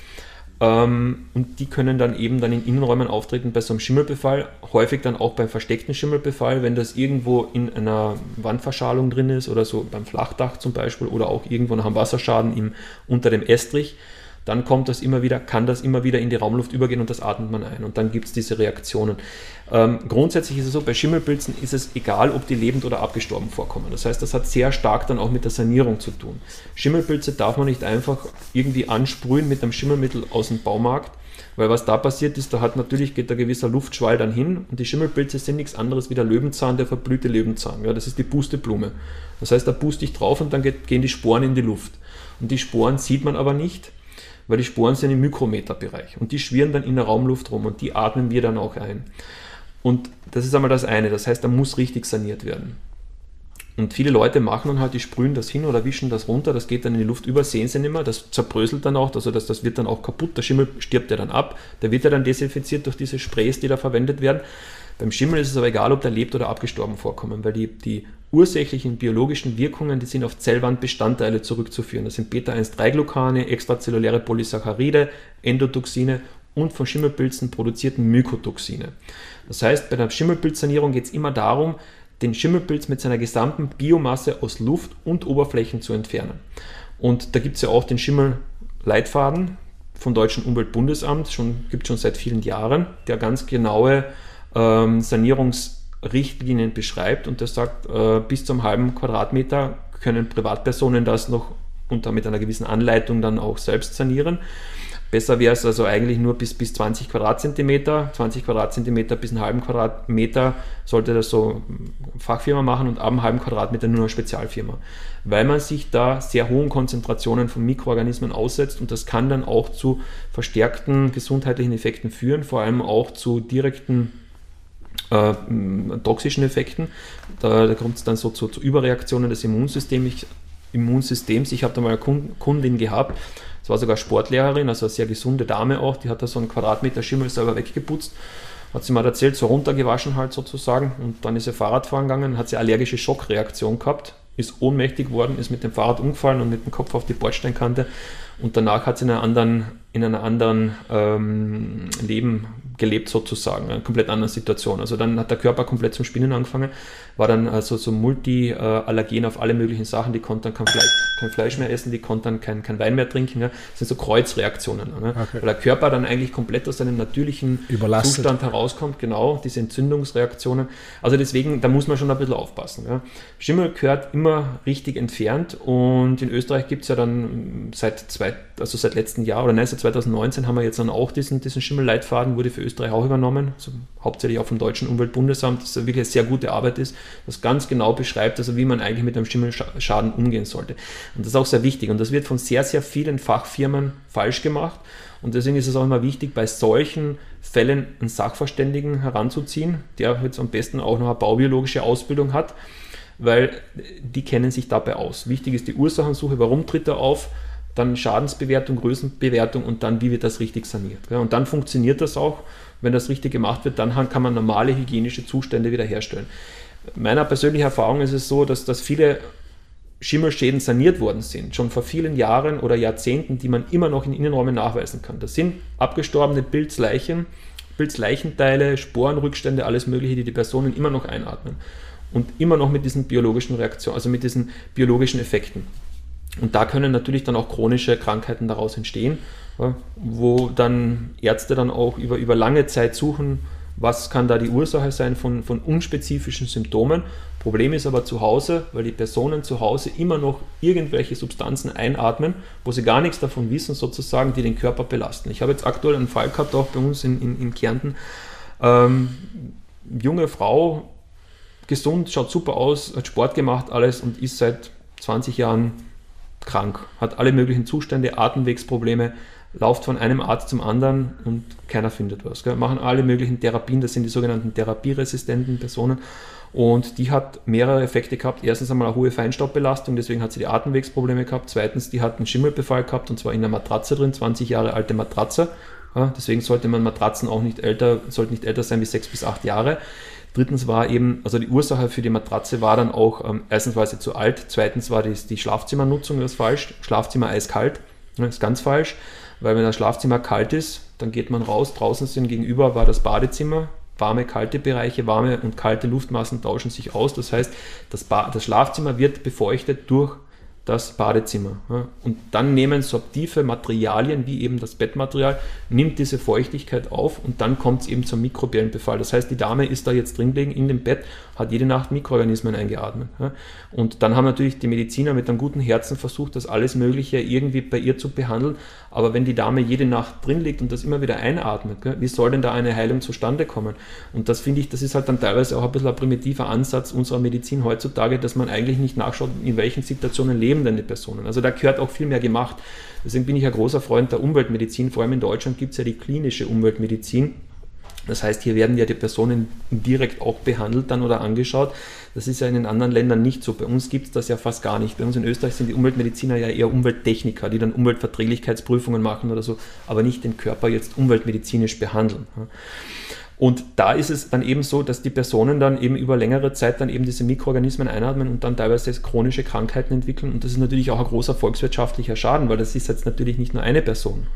Ähm, und die können dann eben dann in Innenräumen auftreten bei so einem Schimmelbefall, häufig dann auch beim versteckten Schimmelbefall, wenn das irgendwo in einer Wandverschalung drin ist oder so beim Flachdach zum Beispiel oder auch irgendwo nach einem Wasserschaden im, unter dem Estrich dann kommt das immer wieder, kann das immer wieder in die Raumluft übergehen und das atmet man ein. Und dann gibt es diese Reaktionen. Ähm, grundsätzlich ist es so, bei Schimmelpilzen ist es egal, ob die lebend oder abgestorben vorkommen. Das heißt, das hat sehr stark dann auch mit der Sanierung zu tun. Schimmelpilze darf man nicht einfach irgendwie ansprühen mit einem Schimmelmittel aus dem Baumarkt, weil was da passiert ist, da hat natürlich geht ein gewisser Luftschwall dann hin und die Schimmelpilze sind nichts anderes wie der Löwenzahn, der verblühte Löwenzahn. Ja, das ist die Pusteblume. Das heißt, da puste ich drauf und dann geht, gehen die Sporen in die Luft. Und die Sporen sieht man aber nicht, weil die Sporen sind im Mikrometerbereich und die schwirren dann in der Raumluft rum und die atmen wir dann auch ein. Und das ist einmal das eine, das heißt, da muss richtig saniert werden. Und viele Leute machen dann halt, die sprühen das hin oder wischen das runter, das geht dann in die Luft über, sehen sie nicht mehr, das zerbröselt dann auch, also das, das wird dann auch kaputt, der Schimmel stirbt ja dann ab, der wird ja dann desinfiziert durch diese Sprays, die da verwendet werden. Beim Schimmel ist es aber egal, ob der lebt oder abgestorben vorkommen, weil die, die ursächlichen biologischen Wirkungen, die sind auf Zellwandbestandteile zurückzuführen. Das sind Beta-1,3-Glucane, extrazelluläre Polysaccharide, Endotoxine und von Schimmelpilzen produzierten Mykotoxine. Das heißt, bei der Schimmelpilzsanierung geht es immer darum, den Schimmelpilz mit seiner gesamten Biomasse aus Luft und Oberflächen zu entfernen. Und da gibt es ja auch den Schimmelleitfaden vom Deutschen Umweltbundesamt, schon, gibt schon seit vielen Jahren, der ganz genaue ähm, Sanierungsrichtlinien beschreibt und der sagt, äh, bis zum halben Quadratmeter können Privatpersonen das noch unter mit einer gewissen Anleitung dann auch selbst sanieren. Besser wäre es also eigentlich nur bis, bis 20 Quadratzentimeter. 20 Quadratzentimeter bis einen halben Quadratmeter sollte das so Fachfirma machen und ab einem halben Quadratmeter nur eine Spezialfirma. Weil man sich da sehr hohen Konzentrationen von Mikroorganismen aussetzt und das kann dann auch zu verstärkten gesundheitlichen Effekten führen, vor allem auch zu direkten äh, toxischen Effekten. Da, da kommt es dann so zu, zu Überreaktionen des Immunsystems. Ich, Immunsystems. Ich habe da mal eine Kundin gehabt, das war sogar Sportlehrerin, also eine sehr gesunde Dame auch, die hat da so einen Quadratmeter Schimmel selber weggeputzt. Hat sie mal erzählt, so runtergewaschen halt sozusagen. Und dann ist sie Fahrrad fahren gegangen, hat sie allergische Schockreaktion gehabt, ist ohnmächtig worden, ist mit dem Fahrrad umgefallen und mit dem Kopf auf die Bordsteinkante. Und danach hat sie in einer anderen, in einer anderen ähm, Leben gelebt sozusagen, eine komplett andere Situation. Also dann hat der Körper komplett zum Spinnen angefangen, war dann also so multi-allergen auf alle möglichen Sachen, die konnten dann kein Fleisch, kein Fleisch mehr essen, die konnten dann kein, kein Wein mehr trinken. Ne? Das sind so Kreuzreaktionen. Ne? Okay. Weil der Körper dann eigentlich komplett aus seinem natürlichen Überlastet. Zustand herauskommt, genau, diese Entzündungsreaktionen. Also deswegen, da muss man schon ein bisschen aufpassen. Ja? Schimmel gehört immer richtig entfernt und in Österreich gibt es ja dann seit zwei, also seit letztem Jahr oder nein, seit 2019 haben wir jetzt dann auch diesen, diesen Schimmelleitfaden, wurde für Österreich auch übernommen, also hauptsächlich auch vom Deutschen Umweltbundesamt, das wirklich eine sehr gute Arbeit ist, das ganz genau beschreibt, also wie man eigentlich mit einem Schimmelschaden umgehen sollte. Und das ist auch sehr wichtig und das wird von sehr, sehr vielen Fachfirmen falsch gemacht. Und deswegen ist es auch immer wichtig, bei solchen Fällen einen Sachverständigen heranzuziehen, der jetzt am besten auch noch eine baubiologische Ausbildung hat weil die kennen sich dabei aus. Wichtig ist die Ursachensuche, warum tritt er auf, dann Schadensbewertung, Größenbewertung und dann, wie wird das richtig saniert. Und dann funktioniert das auch. Wenn das richtig gemacht wird, dann kann man normale hygienische Zustände wiederherstellen. Meiner persönlichen Erfahrung ist es so, dass, dass viele Schimmelschäden saniert worden sind, schon vor vielen Jahren oder Jahrzehnten, die man immer noch in Innenräumen nachweisen kann. Das sind abgestorbene Pilzleichen, Pilzleichenteile, Sporenrückstände, alles Mögliche, die die Personen immer noch einatmen. Und immer noch mit diesen biologischen Reaktionen, also mit diesen biologischen Effekten. Und da können natürlich dann auch chronische Krankheiten daraus entstehen, wo dann Ärzte dann auch über, über lange Zeit suchen, was kann da die Ursache sein von, von unspezifischen Symptomen. Problem ist aber zu Hause, weil die Personen zu Hause immer noch irgendwelche Substanzen einatmen, wo sie gar nichts davon wissen, sozusagen, die den Körper belasten. Ich habe jetzt aktuell einen Fall gehabt, auch bei uns in, in, in Kärnten. Ähm, junge Frau, gesund, schaut super aus, hat Sport gemacht, alles und ist seit 20 Jahren krank, hat alle möglichen Zustände, Atemwegsprobleme, lauft von einem Arzt zum anderen und keiner findet was. Gell? Machen alle möglichen Therapien, das sind die sogenannten therapieresistenten Personen. Und die hat mehrere Effekte gehabt. Erstens einmal eine hohe Feinstaubbelastung, deswegen hat sie die Atemwegsprobleme gehabt. Zweitens, die hat einen Schimmelbefall gehabt und zwar in einer Matratze drin, 20 Jahre alte Matratze. Ja, deswegen sollte man Matratzen auch nicht älter, sollte nicht älter sein wie sechs bis acht Jahre. Drittens war eben, also die Ursache für die Matratze war dann auch, ähm, erstens war sie zu alt, zweitens war die, die Schlafzimmernutzung das falsch, Schlafzimmer eiskalt, das ist ganz falsch, weil wenn das Schlafzimmer kalt ist, dann geht man raus, draußen sind gegenüber war das Badezimmer, warme, kalte Bereiche, warme und kalte Luftmassen tauschen sich aus, das heißt, das, ba das Schlafzimmer wird befeuchtet durch das Badezimmer. Und dann nehmen subtive Materialien, wie eben das Bettmaterial, nimmt diese Feuchtigkeit auf und dann kommt es eben zum mikrobiellen Befall. Das heißt, die Dame ist da jetzt drin gelegen in dem Bett, hat jede Nacht Mikroorganismen eingeatmet. Und dann haben natürlich die Mediziner mit einem guten Herzen versucht, das alles Mögliche irgendwie bei ihr zu behandeln. Aber wenn die Dame jede Nacht drin liegt und das immer wieder einatmet, wie soll denn da eine Heilung zustande kommen? Und das finde ich, das ist halt dann teilweise auch ein bisschen ein primitiver Ansatz unserer Medizin heutzutage, dass man eigentlich nicht nachschaut, in welchen Situationen leben denn die Personen. Also da gehört auch viel mehr gemacht. Deswegen bin ich ein großer Freund der Umweltmedizin. Vor allem in Deutschland gibt es ja die klinische Umweltmedizin. Das heißt, hier werden ja die Personen direkt auch behandelt dann oder angeschaut. Das ist ja in den anderen Ländern nicht so. Bei uns gibt es das ja fast gar nicht. Bei uns in Österreich sind die Umweltmediziner ja eher Umwelttechniker, die dann Umweltverträglichkeitsprüfungen machen oder so, aber nicht den Körper jetzt umweltmedizinisch behandeln. Und da ist es dann eben so, dass die Personen dann eben über längere Zeit dann eben diese Mikroorganismen einatmen und dann teilweise chronische Krankheiten entwickeln. Und das ist natürlich auch ein großer volkswirtschaftlicher Schaden, weil das ist jetzt natürlich nicht nur eine Person,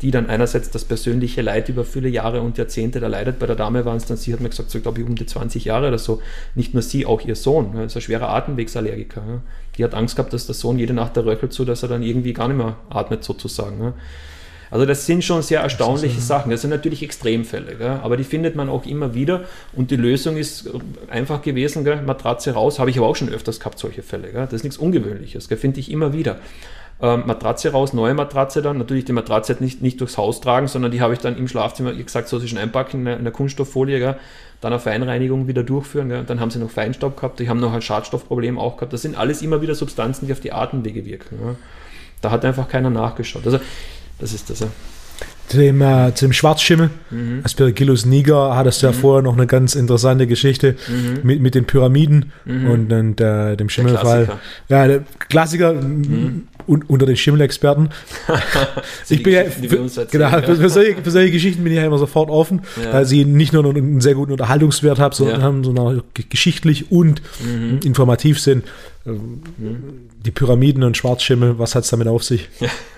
die dann einerseits das persönliche Leid über viele Jahre und Jahrzehnte da leidet. Bei der Dame waren es dann, sie hat mir gesagt, so glaube ich um die 20 Jahre oder so. Nicht nur sie, auch ihr Sohn. Das ist ein schwerer Atemwegsallergiker. Die hat Angst gehabt, dass der Sohn jede Nacht da röchelt, so dass er dann irgendwie gar nicht mehr atmet sozusagen. Also das sind schon sehr erstaunliche Sachen. Das sind natürlich Extremfälle, gell? aber die findet man auch immer wieder. Und die Lösung ist einfach gewesen, gell? Matratze raus, habe ich aber auch schon öfters gehabt, solche Fälle. Gell? Das ist nichts Ungewöhnliches, finde ich immer wieder. Ähm, Matratze raus, neue Matratze dann. Natürlich die Matratze nicht, nicht durchs Haus tragen, sondern die habe ich dann im Schlafzimmer, wie gesagt, so zwischen einpacken in der, in der Kunststofffolie, gell? dann eine Feinreinigung wieder durchführen. Gell? Dann haben sie noch Feinstaub gehabt, die haben noch ein Schadstoffproblem auch gehabt. Das sind alles immer wieder Substanzen, die auf die Atemwege wirken. Gell? Da hat einfach keiner nachgeschaut. Also das ist das, ja. Zu dem, äh, zu dem Schwarzschimmel, mhm. Aspergillus niger, hattest du ja mhm. vorher noch eine ganz interessante Geschichte mhm. mit, mit den Pyramiden mhm. und, und äh, dem Schimmelfall. Ja, der Klassiker mhm. un, unter den Schimmelexperten. ich bin ja, für, genau, ja. Für, solche, für, solche, Geschichten bin ich ja immer sofort offen, ja. weil sie nicht nur einen sehr guten Unterhaltungswert haben, sondern ja. haben, sondern auch geschichtlich und informativ sind. Die Pyramiden und Schwarzschimmel, was hat es damit auf sich?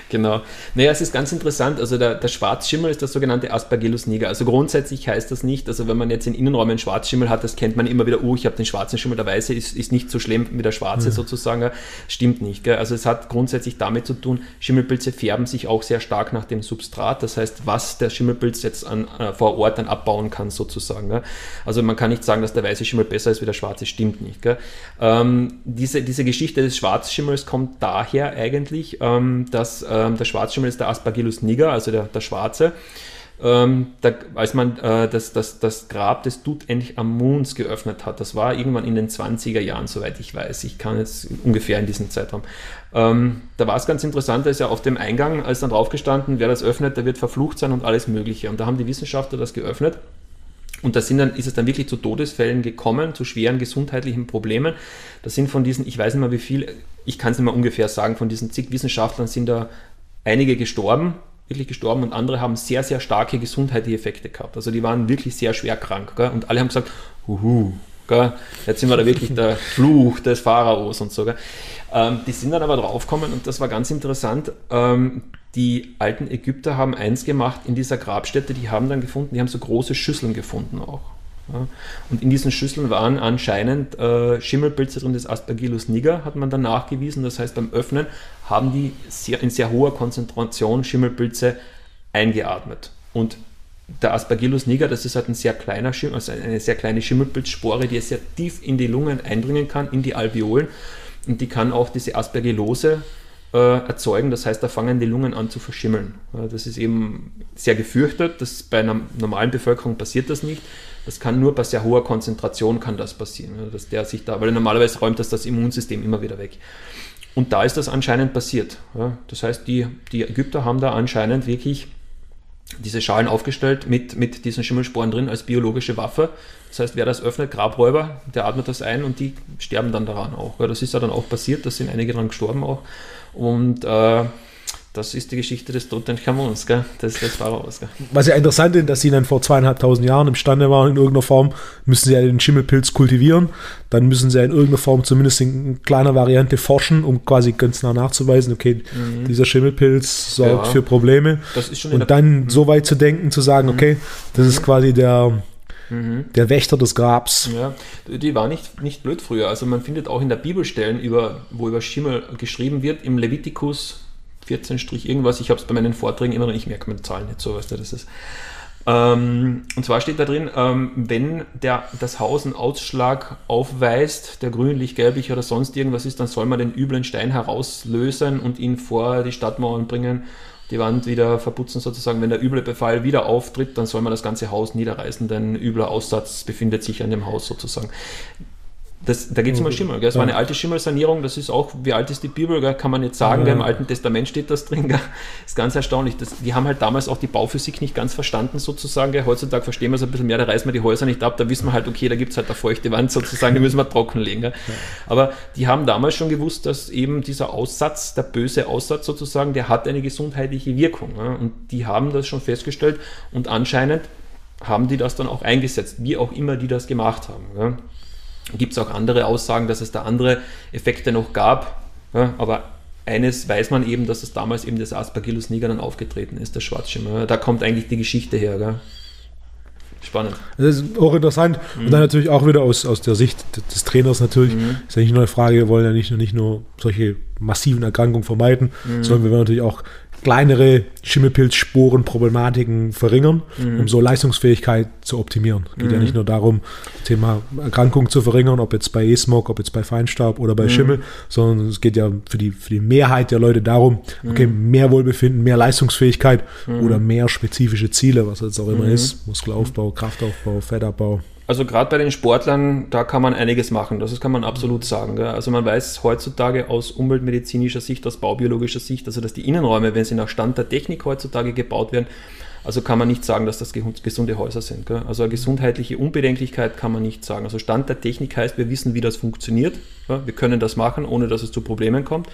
genau. Naja, es ist ganz interessant. Also der, der Schwarzschimmel ist das sogenannte Aspergillus niger. Also grundsätzlich heißt das nicht, also wenn man jetzt in Innenräumen Schwarzschimmel hat, das kennt man immer wieder, oh, ich habe den schwarzen Schimmel, der weiße ist, ist nicht so schlimm wie der schwarze mhm. sozusagen. Stimmt nicht. Gell? Also es hat grundsätzlich damit zu tun, Schimmelpilze färben sich auch sehr stark nach dem Substrat. Das heißt, was der Schimmelpilz jetzt an, äh, vor Ort dann abbauen kann sozusagen. Gell? Also man kann nicht sagen, dass der weiße Schimmel besser ist wie der schwarze, stimmt nicht. Ähm, diese, diese Geschichte des Schwarzschimmels kommt daher eigentlich, ähm, dass ähm, der Schwarzschimmel ist der Aspergillus niger, also der, der Schwarze. Ähm, da, als man äh, das, das, das Grab des Tutanchamuns geöffnet hat, das war irgendwann in den 20er Jahren, soweit ich weiß. Ich kann jetzt ungefähr in diesem Zeitraum. Ähm, da war es ganz interessant, da ist ja auf dem Eingang, als dann drauf gestanden, wer das öffnet, der wird verflucht sein und alles Mögliche. Und da haben die Wissenschaftler das geöffnet Und da sind dann, ist es dann wirklich zu Todesfällen gekommen, zu schweren gesundheitlichen Problemen. Das sind von diesen, ich weiß nicht mehr wie viel, ich kann es nicht mehr ungefähr sagen, von diesen zig Wissenschaftlern sind da einige gestorben, wirklich gestorben und andere haben sehr, sehr starke gesundheitliche Effekte gehabt. Also die waren wirklich sehr schwer krank. Gell? Und alle haben gesagt, huhu, gell? jetzt sind wir da wirklich der Fluch des Pharaos und so. Ähm, die sind dann aber draufgekommen und das war ganz interessant. Ähm, die alten Ägypter haben eins gemacht in dieser Grabstätte, die haben dann gefunden, die haben so große Schüsseln gefunden auch. Und in diesen Schüsseln waren anscheinend äh, Schimmelpilze drin des Aspergillus niger, hat man dann nachgewiesen. Das heißt, beim Öffnen haben die in sehr hoher Konzentration Schimmelpilze eingeatmet. Und der Aspergillus niger, das ist halt ein sehr kleiner Schimmel, also eine sehr kleine Schimmelpilzspore, die sehr tief in die Lungen eindringen kann, in die Alveolen. Und die kann auch diese Aspergillose äh, erzeugen. Das heißt, da fangen die Lungen an zu verschimmeln. das ist eben sehr gefürchtet. Das, bei einer normalen Bevölkerung passiert das nicht. Das kann nur bei sehr hoher Konzentration kann das passieren. dass der sich da, weil normalerweise räumt das das Immunsystem immer wieder weg. Und da ist das anscheinend passiert. das heißt, die, die Ägypter haben da anscheinend wirklich diese Schalen aufgestellt mit, mit diesen Schimmelsporen drin als biologische Waffe. Das heißt, wer das öffnet, Grabräuber, der atmet das ein und die sterben dann daran auch. Das ist ja dann auch passiert, da sind einige dran gestorben auch. Und äh, das ist die Geschichte des Tutanchamuns, gell? Das ist das Pharaos, gell? Was ja interessant ist, dass sie dann vor zweieinhalbtausend Jahren imstande waren, in irgendeiner Form, müssen sie ja den Schimmelpilz kultivieren. Dann müssen sie ja in irgendeiner Form zumindest in kleiner Variante forschen, um quasi ganz nah nachzuweisen, okay, mhm. dieser Schimmelpilz sorgt ja. für Probleme. Und dann mhm. so weit zu denken, zu sagen, mhm. okay, das ist quasi der, mhm. der Wächter des Grabs. Ja, die war nicht, nicht blöd früher. Also man findet auch in der Bibel Stellen, über, wo über Schimmel geschrieben wird, im Levitikus 14 Strich irgendwas. Ich habe es bei meinen Vorträgen immer noch nicht, merke meine Zahlen nicht so, was das ist. Ähm, und zwar steht da drin, ähm, wenn der, das Haus einen Ausschlag aufweist, der grünlich, gelblich oder sonst irgendwas ist, dann soll man den üblen Stein herauslösen und ihn vor die Stadtmauern bringen, die Wand wieder verputzen sozusagen. Wenn der üble Befall wieder auftritt, dann soll man das ganze Haus niederreißen, denn übler Aussatz befindet sich an dem Haus sozusagen. Das, da geht es um Schimmel. Gell? Das ja. war eine alte Schimmelsanierung. Das ist auch, wie alt ist die Bibel? Gell? Kann man jetzt sagen. Ja. Im Alten Testament steht das drin. Gell? Ist ganz erstaunlich. Das, die haben halt damals auch die Bauphysik nicht ganz verstanden, sozusagen. Gell? Heutzutage verstehen wir es ein bisschen mehr. Da reißen wir die Häuser nicht ab. Da wissen wir halt, okay, da gibt es halt eine feuchte Wand sozusagen. Die müssen wir trockenlegen. Gell? Ja. Aber die haben damals schon gewusst, dass eben dieser Aussatz, der böse Aussatz sozusagen, der hat eine gesundheitliche Wirkung. Und die haben das schon festgestellt. Und anscheinend haben die das dann auch eingesetzt, wie auch immer die das gemacht haben. Gibt es auch andere Aussagen, dass es da andere Effekte noch gab, ja, aber eines weiß man eben, dass es damals eben das Aspergillus niger dann aufgetreten ist, der Schwarzschimmer. Da kommt eigentlich die Geschichte her. Gell? Spannend. Das ist auch interessant. Mhm. Und dann natürlich auch wieder aus, aus der Sicht des Trainers natürlich. Mhm. Ist ja nicht nur eine Frage, wir wollen ja nicht, nicht nur solche massiven Erkrankungen vermeiden, mhm. sondern wir wollen natürlich auch kleinere Schimmelpilzsporenproblematiken verringern, mhm. um so Leistungsfähigkeit zu optimieren. Es geht mhm. ja nicht nur darum, Thema Erkrankung zu verringern, ob jetzt bei E-Smog, ob jetzt bei Feinstaub oder bei mhm. Schimmel, sondern es geht ja für die, für die Mehrheit der Leute darum, okay, mhm. mehr Wohlbefinden, mehr Leistungsfähigkeit mhm. oder mehr spezifische Ziele, was jetzt auch immer mhm. ist, Muskelaufbau, Kraftaufbau, Fettabbau. Also gerade bei den Sportlern, da kann man einiges machen, das kann man absolut sagen. Gell? Also man weiß heutzutage aus umweltmedizinischer Sicht, aus baubiologischer Sicht, also dass die Innenräume, wenn sie nach Stand der Technik heutzutage gebaut werden, also kann man nicht sagen, dass das gesunde Häuser sind. Gell? Also eine gesundheitliche Unbedenklichkeit kann man nicht sagen. Also Stand der Technik heißt, wir wissen, wie das funktioniert. Ja? Wir können das machen, ohne dass es zu Problemen kommt.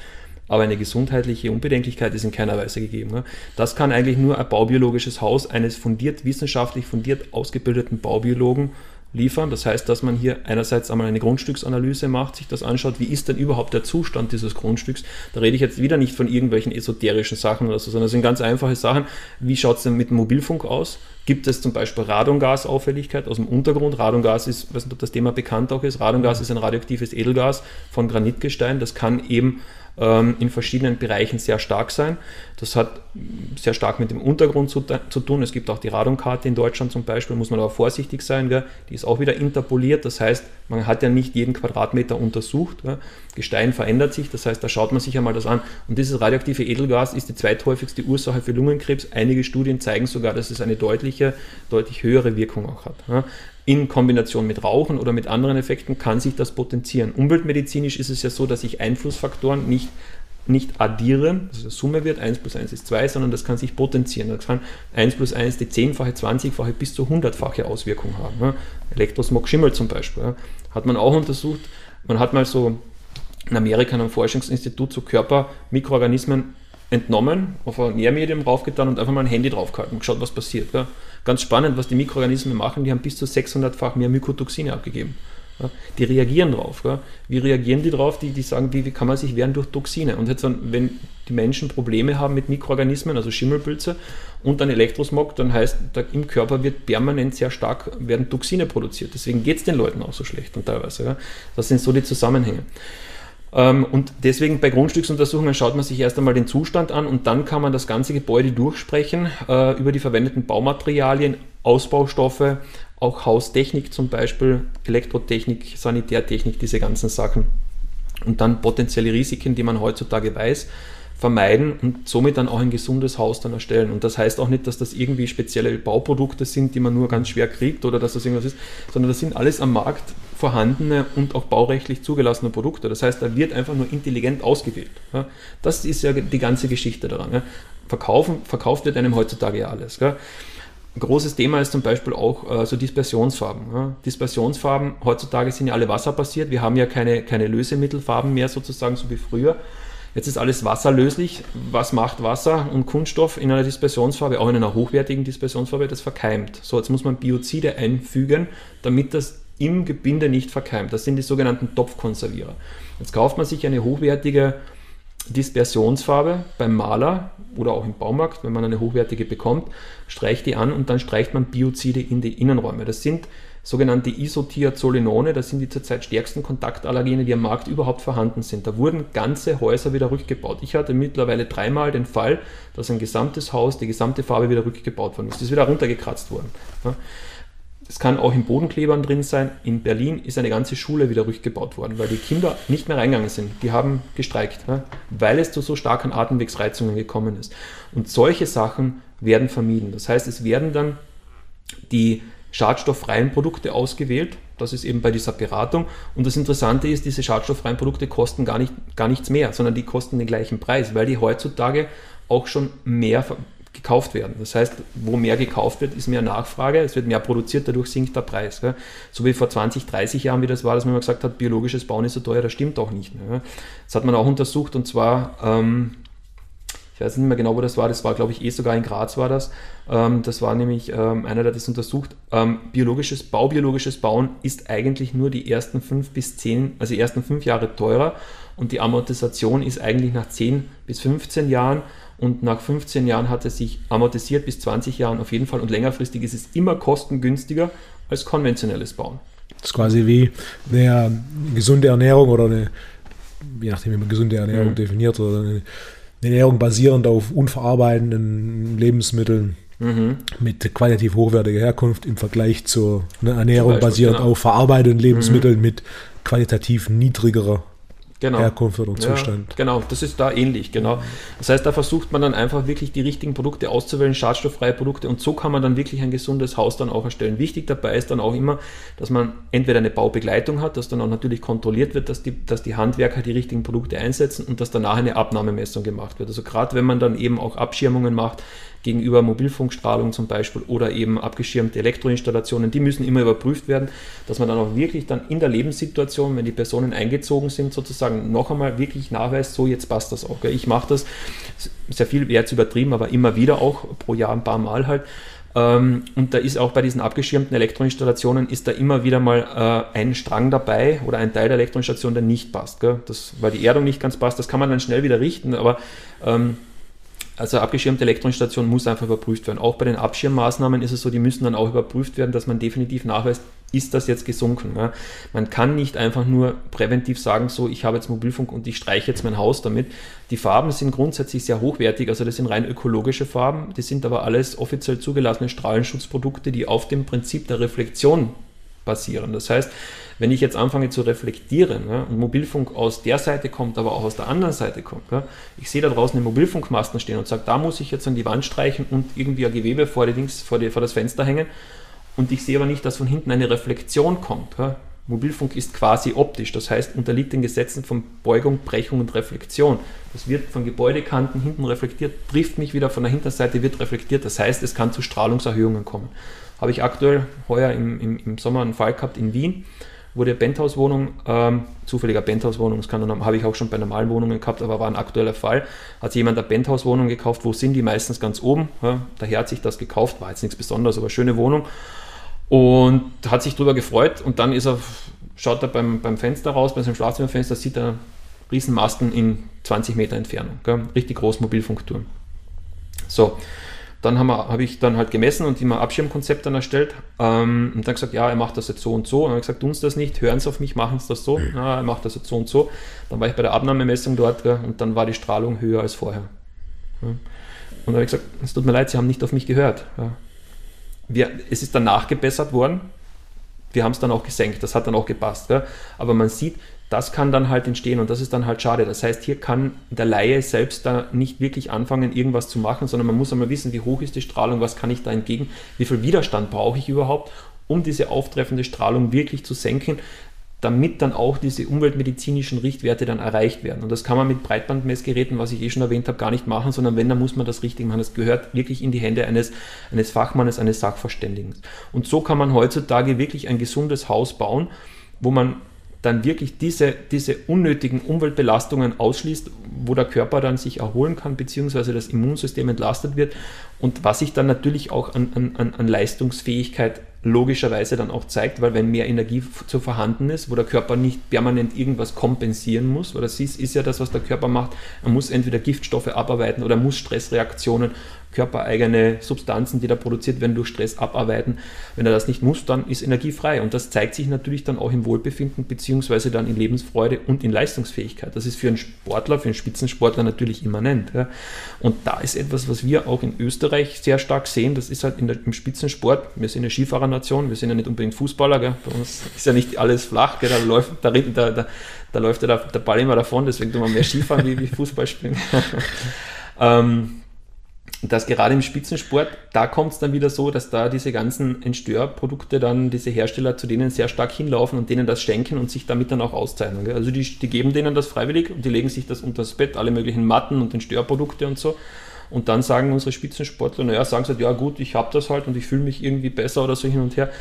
Aber eine gesundheitliche Unbedenklichkeit ist in keiner Weise gegeben. Ne? Das kann eigentlich nur ein baubiologisches Haus eines fundiert, wissenschaftlich fundiert ausgebildeten Baubiologen liefern. Das heißt, dass man hier einerseits einmal eine Grundstücksanalyse macht, sich das anschaut, wie ist denn überhaupt der Zustand dieses Grundstücks. Da rede ich jetzt wieder nicht von irgendwelchen esoterischen Sachen oder so, sondern es sind ganz einfache Sachen. Wie schaut es denn mit dem Mobilfunk aus? Gibt es zum Beispiel Radongasauffälligkeit aus dem Untergrund? Radongas ist, ich weiß nicht, ob das Thema bekannt auch ist, Radongas ist ein radioaktives Edelgas von Granitgestein. Das kann eben ähm, in verschiedenen Bereichen sehr stark sein. Das hat sehr stark mit dem Untergrund zu, zu tun. Es gibt auch die Radonkarte in Deutschland zum Beispiel, muss man aber vorsichtig sein. Gell? Die ist auch wieder interpoliert, das heißt, man hat ja nicht jeden Quadratmeter untersucht. Gell? Gestein verändert sich, das heißt, da schaut man sich einmal das an. Und dieses radioaktive Edelgas ist die zweithäufigste Ursache für Lungenkrebs. Einige Studien zeigen sogar, dass es eine deutliche, deutlich höhere Wirkung auch hat. Gell? In Kombination mit Rauchen oder mit anderen Effekten kann sich das potenzieren. Umweltmedizinisch ist es ja so, dass sich Einflussfaktoren nicht nicht es eine Summe wird, 1 plus 1 ist 2, sondern das kann sich potenzieren. Das kann 1 plus 1 die 10-fache, 20-fache bis zu 100-fache Auswirkung haben. Elektrosmog Schimmel zum Beispiel. Hat man auch untersucht. Man hat mal so in Amerika in einem Forschungsinstitut so Körpermikroorganismen entnommen, auf ein Nährmedium raufgetan und einfach mal ein Handy draufgehalten und geschaut, was passiert. Ja. Ganz spannend, was die Mikroorganismen machen, die haben bis zu 600-fach mehr Mykotoxine abgegeben. Ja. Die reagieren drauf. Ja. Wie reagieren die drauf? Die, die sagen, wie, wie kann man sich wehren durch Toxine? Und jetzt, wenn die Menschen Probleme haben mit Mikroorganismen, also Schimmelpilze und dann Elektrosmog, dann heißt, da im Körper wird permanent sehr stark, werden Toxine produziert. Deswegen geht es den Leuten auch so schlecht und teilweise. Das sind so die Zusammenhänge. Ähm, und deswegen bei Grundstücksuntersuchungen schaut man sich erst einmal den Zustand an und dann kann man das ganze Gebäude durchsprechen äh, über die verwendeten Baumaterialien, Ausbaustoffe, auch Haustechnik zum Beispiel, Elektrotechnik, Sanitärtechnik, diese ganzen Sachen. Und dann potenzielle Risiken, die man heutzutage weiß, vermeiden und somit dann auch ein gesundes Haus dann erstellen. Und das heißt auch nicht, dass das irgendwie spezielle Bauprodukte sind, die man nur ganz schwer kriegt oder dass das irgendwas ist, sondern das sind alles am Markt vorhandene und auch baurechtlich zugelassene Produkte. Das heißt, da wird einfach nur intelligent ausgewählt. Das ist ja die ganze Geschichte daran. Verkaufen, verkauft wird einem heutzutage ja alles. Ein großes Thema ist zum Beispiel auch äh, so Dispersionsfarben. Dispersionsfarben heutzutage sind ja alle wasserbasiert. Wir haben ja keine, keine Lösemittelfarben mehr sozusagen, so wie früher. Jetzt ist alles wasserlöslich. Was macht Wasser und Kunststoff in einer Dispersionsfarbe, auch in einer hochwertigen Dispersionsfarbe? Das verkeimt. So, jetzt muss man Biozide einfügen, damit das im Gebinde nicht verkeimt. Das sind die sogenannten Topfkonservierer. Jetzt kauft man sich eine hochwertige Dispersionsfarbe beim Maler oder auch im Baumarkt, wenn man eine hochwertige bekommt, streicht die an und dann streicht man Biozide in die Innenräume. Das sind sogenannte Isothiazolinone, das sind die zurzeit stärksten Kontaktallergene, die am Markt überhaupt vorhanden sind. Da wurden ganze Häuser wieder rückgebaut. Ich hatte mittlerweile dreimal den Fall, dass ein gesamtes Haus, die gesamte Farbe wieder rückgebaut worden ist. Das ist wieder runtergekratzt worden. Das kann auch in Bodenklebern drin sein. In Berlin ist eine ganze Schule wieder rückgebaut worden, weil die Kinder nicht mehr reingegangen sind. Die haben gestreikt, weil es zu so starken Atemwegsreizungen gekommen ist. Und solche Sachen werden vermieden. Das heißt, es werden dann die schadstofffreien Produkte ausgewählt. Das ist eben bei dieser Beratung. Und das Interessante ist, diese schadstofffreien Produkte kosten gar, nicht, gar nichts mehr, sondern die kosten den gleichen Preis, weil die heutzutage auch schon mehr gekauft werden. Das heißt, wo mehr gekauft wird, ist mehr Nachfrage, es wird mehr produziert, dadurch sinkt der Preis. So wie vor 20, 30 Jahren, wie das war, dass man gesagt hat, biologisches Bauen ist so teuer, das stimmt auch nicht mehr. Das hat man auch untersucht und zwar ähm, ich weiß nicht mehr genau, wo das war, das war, glaube ich, eh sogar in Graz war das. Ähm, das war nämlich ähm, einer, der das untersucht. Ähm, biologisches, baubiologisches Bauen ist eigentlich nur die ersten fünf bis zehn, also die ersten fünf Jahre teurer und die Amortisation ist eigentlich nach 10 bis 15 Jahren und nach 15 Jahren hat es sich amortisiert bis 20 Jahren auf jeden Fall und längerfristig ist es immer kostengünstiger als konventionelles Bauen. Das ist quasi wie eine gesunde Ernährung oder eine, je nachdem, wie man gesunde Ernährung mhm. definiert, oder eine Ernährung basierend auf unverarbeitenden Lebensmitteln mhm. mit qualitativ hochwertiger Herkunft im Vergleich zur ne, Ernährung Beispiel, basierend genau. auf verarbeiteten Lebensmitteln mhm. mit qualitativ niedrigerer genau. Herkunft oder Zustand. Ja, genau, das ist da ähnlich, genau. Das heißt, da versucht man dann einfach wirklich die richtigen Produkte auszuwählen, schadstofffreie Produkte und so kann man dann wirklich ein gesundes Haus dann auch erstellen. Wichtig dabei ist dann auch immer, dass man entweder eine Baubegleitung hat, dass dann auch natürlich kontrolliert wird, dass die, dass die Handwerker die richtigen Produkte einsetzen und dass danach eine Abnahmemessung gemacht wird. Also gerade wenn man dann eben auch Abschirmungen macht, gegenüber Mobilfunkstrahlung zum Beispiel oder eben abgeschirmte Elektroinstallationen, die müssen immer überprüft werden, dass man dann auch wirklich dann in der Lebenssituation, wenn die Personen eingezogen sind, sozusagen noch einmal wirklich nachweist, so jetzt passt das auch. Ich mache das sehr viel, wäre jetzt übertrieben, aber immer wieder auch pro Jahr ein paar Mal halt. Ähm, und da ist auch bei diesen abgeschirmten Elektroinstallationen ist da immer wieder mal äh, ein Strang dabei oder ein Teil der Elektroinstallation, der nicht passt. Das, weil die Erdung nicht ganz passt, das kann man dann schnell wieder richten, aber ähm, also abgeschirmte Elektroinstation muss einfach überprüft werden. Auch bei den Abschirmmaßnahmen ist es so, die müssen dann auch überprüft werden, dass man definitiv nachweist, ist das jetzt gesunken. Ja? Man kann nicht einfach nur präventiv sagen, so, ich habe jetzt Mobilfunk und ich streiche jetzt mein Haus damit. Die Farben sind grundsätzlich sehr hochwertig, also das sind rein ökologische Farben, die sind aber alles offiziell zugelassene Strahlenschutzprodukte, die auf dem Prinzip der Reflexion basieren. Das heißt, wenn ich jetzt anfange zu reflektieren ja, und Mobilfunk aus der Seite kommt, aber auch aus der anderen Seite kommt, ja, ich sehe da draußen den Mobilfunkmasten stehen und sage, da muss ich jetzt an die Wand streichen und irgendwie ein Gewebe vor, die Dings, vor, die, vor das Fenster hängen und ich sehe aber nicht, dass von hinten eine Reflexion kommt. Ja, Mobilfunk ist quasi optisch, das heißt unterliegt den Gesetzen von Beugung, Brechung und Reflexion. Das wird von Gebäudekanten hinten reflektiert, trifft mich wieder von der Hinterseite, wird reflektiert. Das heißt, es kann zu Strahlungserhöhungen kommen. Habe ich aktuell heuer im, im, im Sommer einen Fall gehabt in Wien, wo der Penthouse-Wohnung, ähm, zufälliger Penthouse-Wohnung, das habe ich auch schon bei normalen Wohnungen gehabt, aber war ein aktueller Fall, hat jemand eine Penthouse-Wohnung gekauft, wo sind die? Meistens ganz oben, ja, daher hat sich das gekauft, war jetzt nichts Besonderes, aber schöne Wohnung. Und hat sich darüber gefreut und dann ist er, schaut er beim, beim Fenster raus, bei seinem Schlafzimmerfenster, sieht er Riesenmasten in 20 Meter Entfernung, gell? richtig groß Mobilfunkturm. So, dann habe hab ich dann halt gemessen und immer Abschirmkonzept dann erstellt ähm, und dann gesagt, ja, er macht das jetzt so und so. Und dann habe ich gesagt, tun Sie das nicht, hören Sie auf mich, machen Sie das so. Ja, er macht das jetzt so und so. Dann war ich bei der Abnahmemessung dort ja, und dann war die Strahlung höher als vorher. Ja. Und dann habe ich gesagt, es tut mir leid, Sie haben nicht auf mich gehört. Wir, es ist dann nachgebessert worden. Wir haben es dann auch gesenkt, das hat dann auch gepasst. Aber man sieht, das kann dann halt entstehen und das ist dann halt schade. Das heißt, hier kann der Laie selbst da nicht wirklich anfangen, irgendwas zu machen, sondern man muss einmal wissen, wie hoch ist die Strahlung, was kann ich da entgegen, wie viel Widerstand brauche ich überhaupt, um diese auftreffende Strahlung wirklich zu senken, damit dann auch diese umweltmedizinischen Richtwerte dann erreicht werden. Und das kann man mit Breitbandmessgeräten, was ich eh schon erwähnt habe, gar nicht machen, sondern wenn, dann muss man das richtig machen. Das gehört wirklich in die Hände eines, eines Fachmannes, eines Sachverständigen. Und so kann man heutzutage wirklich ein gesundes Haus bauen, wo man dann wirklich diese, diese unnötigen Umweltbelastungen ausschließt, wo der Körper dann sich erholen kann, beziehungsweise das Immunsystem entlastet wird und was sich dann natürlich auch an, an, an Leistungsfähigkeit logischerweise dann auch zeigt, weil wenn mehr Energie zu vorhanden ist, wo der Körper nicht permanent irgendwas kompensieren muss, weil das ist, ist ja das, was der Körper macht, er muss entweder Giftstoffe abarbeiten oder muss Stressreaktionen körpereigene Substanzen, die da produziert werden, durch Stress abarbeiten. Wenn er das nicht muss, dann ist Energie frei. Und das zeigt sich natürlich dann auch im Wohlbefinden, beziehungsweise dann in Lebensfreude und in Leistungsfähigkeit. Das ist für einen Sportler, für einen Spitzensportler natürlich immanent. Ja. Und da ist etwas, was wir auch in Österreich sehr stark sehen. Das ist halt der, im Spitzensport. Wir sind eine Skifahrernation, wir sind ja nicht unbedingt Fußballer. Gell. Bei uns ist ja nicht alles flach. Gell. Da läuft, da, da, da, da läuft der, der Ball immer davon, deswegen tun wir mehr Skifahren wie, wie Fußball spielen. ähm, dass gerade im Spitzensport, da kommt es dann wieder so, dass da diese ganzen Entstörprodukte dann, diese Hersteller zu denen sehr stark hinlaufen und denen das schenken und sich damit dann auch auszeichnen. Gell? Also die, die geben denen das freiwillig und die legen sich das unter das Bett, alle möglichen Matten und Entstörprodukte und so. Und dann sagen unsere Spitzensportler, naja, sagen sie halt, ja gut, ich habe das halt und ich fühle mich irgendwie besser oder so hin und her.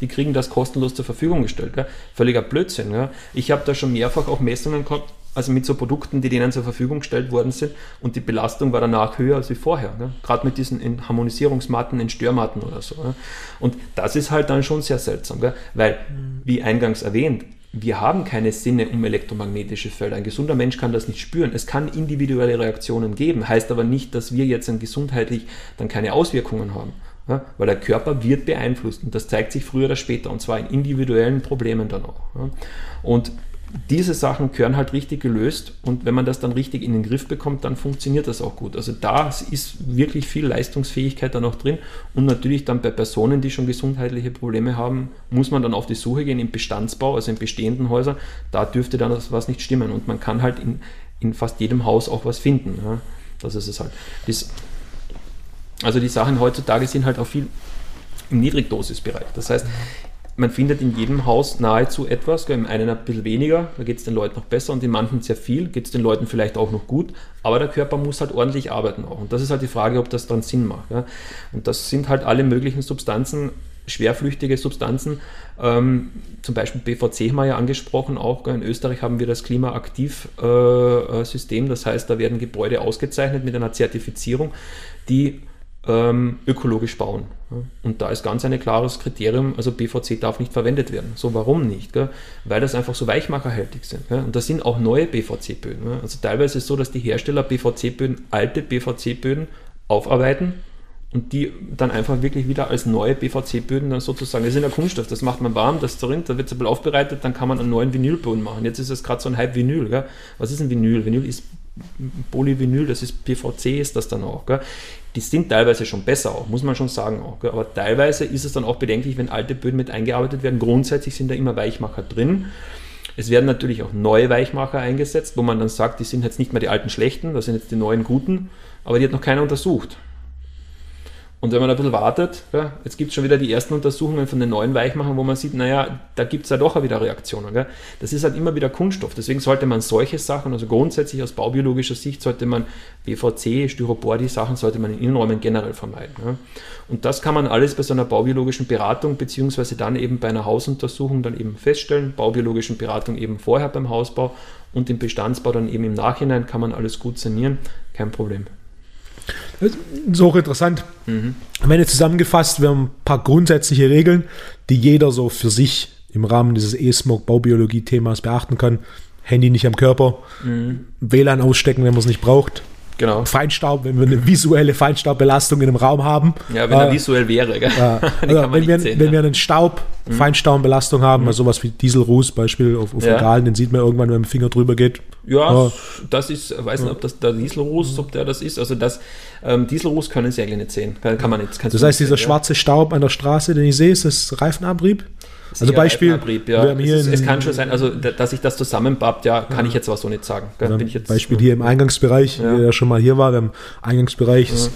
Die kriegen das kostenlos zur Verfügung gestellt. Gell? Völliger Blödsinn. Gell? Ich habe da schon mehrfach auch Messungen gehabt, also mit so Produkten, die denen zur Verfügung gestellt worden sind und die Belastung war danach höher als wie vorher. Ne? Gerade mit diesen Harmonisierungsmatten, in Störmatten oder so. Ne? Und das ist halt dann schon sehr seltsam, gell? weil, wie eingangs erwähnt, wir haben keine Sinne um elektromagnetische Felder. Ein gesunder Mensch kann das nicht spüren. Es kann individuelle Reaktionen geben, heißt aber nicht, dass wir jetzt dann gesundheitlich dann keine Auswirkungen haben. Ja, weil der Körper wird beeinflusst und das zeigt sich früher oder später und zwar in individuellen Problemen dann auch. Ja. Und diese Sachen gehören halt richtig gelöst und wenn man das dann richtig in den Griff bekommt, dann funktioniert das auch gut. Also da ist wirklich viel Leistungsfähigkeit dann auch drin und natürlich dann bei Personen, die schon gesundheitliche Probleme haben, muss man dann auf die Suche gehen im Bestandsbau, also in bestehenden Häusern, da dürfte dann was nicht stimmen und man kann halt in, in fast jedem Haus auch was finden. Ja. Das ist es halt. Das, also die Sachen heutzutage sind halt auch viel im Niedrigdosisbereich. Das heißt, man findet in jedem Haus nahezu etwas, im einen ein bisschen weniger, da geht es den Leuten noch besser und in manchen sehr viel, geht es den Leuten vielleicht auch noch gut, aber der Körper muss halt ordentlich arbeiten auch. Und das ist halt die Frage, ob das dann Sinn macht. Ja. Und das sind halt alle möglichen Substanzen, schwerflüchtige Substanzen, ähm, zum Beispiel BVC haben wir ja angesprochen, auch in Österreich haben wir das Klimaaktiv-System, äh, das heißt, da werden Gebäude ausgezeichnet mit einer Zertifizierung, die ähm, ökologisch bauen. Und da ist ganz ein klares Kriterium, also BVC darf nicht verwendet werden. So, warum nicht? Gell? Weil das einfach so weichmacherhältig sind. Gell? Und das sind auch neue BVC-Böden. Also teilweise ist es so, dass die Hersteller BVC-Böden, alte BVC-Böden aufarbeiten und die dann einfach wirklich wieder als neue BVC-Böden dann sozusagen, das ist der Kunststoff, das macht man warm, das zerrinnt, da wird es ein bisschen aufbereitet, dann kann man einen neuen Vinylboden machen. Jetzt ist es gerade so ein Hype Vinyl. Gell? Was ist ein Vinyl? Vinyl ist Polyvinyl, das ist PVC, ist das dann auch. Gell? Die sind teilweise schon besser auch, muss man schon sagen auch. Aber teilweise ist es dann auch bedenklich, wenn alte Böden mit eingearbeitet werden. Grundsätzlich sind da immer Weichmacher drin. Es werden natürlich auch neue Weichmacher eingesetzt, wo man dann sagt, die sind jetzt nicht mehr die alten schlechten, das sind jetzt die neuen guten, aber die hat noch keiner untersucht. Und wenn man ein bisschen wartet, ja, jetzt gibt es schon wieder die ersten Untersuchungen von den neuen Weichmachern, wo man sieht, naja, da gibt es ja doch auch wieder Reaktionen. Gell? Das ist halt immer wieder Kunststoff. Deswegen sollte man solche Sachen, also grundsätzlich aus baubiologischer Sicht, sollte man BVC, Styropor, die Sachen sollte man in Innenräumen generell vermeiden. Ja? Und das kann man alles bei so einer baubiologischen Beratung, beziehungsweise dann eben bei einer Hausuntersuchung dann eben feststellen. Baubiologischen Beratung eben vorher beim Hausbau und im Bestandsbau dann eben im Nachhinein kann man alles gut sanieren. Kein Problem. Das ist auch interessant. Mhm. Am Ende zusammengefasst, wir haben ein paar grundsätzliche Regeln, die jeder so für sich im Rahmen dieses E-Smoke-Baubiologie-Themas beachten kann. Handy nicht am Körper, mhm. WLAN ausstecken, wenn man es nicht braucht. Genau. Feinstaub, wenn wir eine visuelle Feinstaubbelastung in einem Raum haben. Ja, wenn er äh, visuell wäre. Gell? Äh, also wenn, wir, sehen, wenn ja. wir einen Staub, mhm. Feinstaubbelastung haben, mhm. also sowas wie Dieselruß, Beispiel auf, auf ja. Regalen, den sieht man irgendwann, wenn man mit dem Finger drüber geht. Ja, äh, das ist, ich weiß nicht, ob das der Dieselruß, ob der das ist. Also das ähm, Dieselruß können Sie eigentlich nicht sehen. Kann, kann man nicht. Das heißt, dieser sehen, schwarze Staub an der Straße, den ich sehe, ist das Reifenabrieb? Also Beispiel, ja. es, ist, es, kann schon sein, also dass sich das zusammenpappt, ja, kann ja. ich jetzt was so nicht sagen. Beispiel hier im Eingangsbereich, ja. der schon mal hier war, im Eingangsbereich ist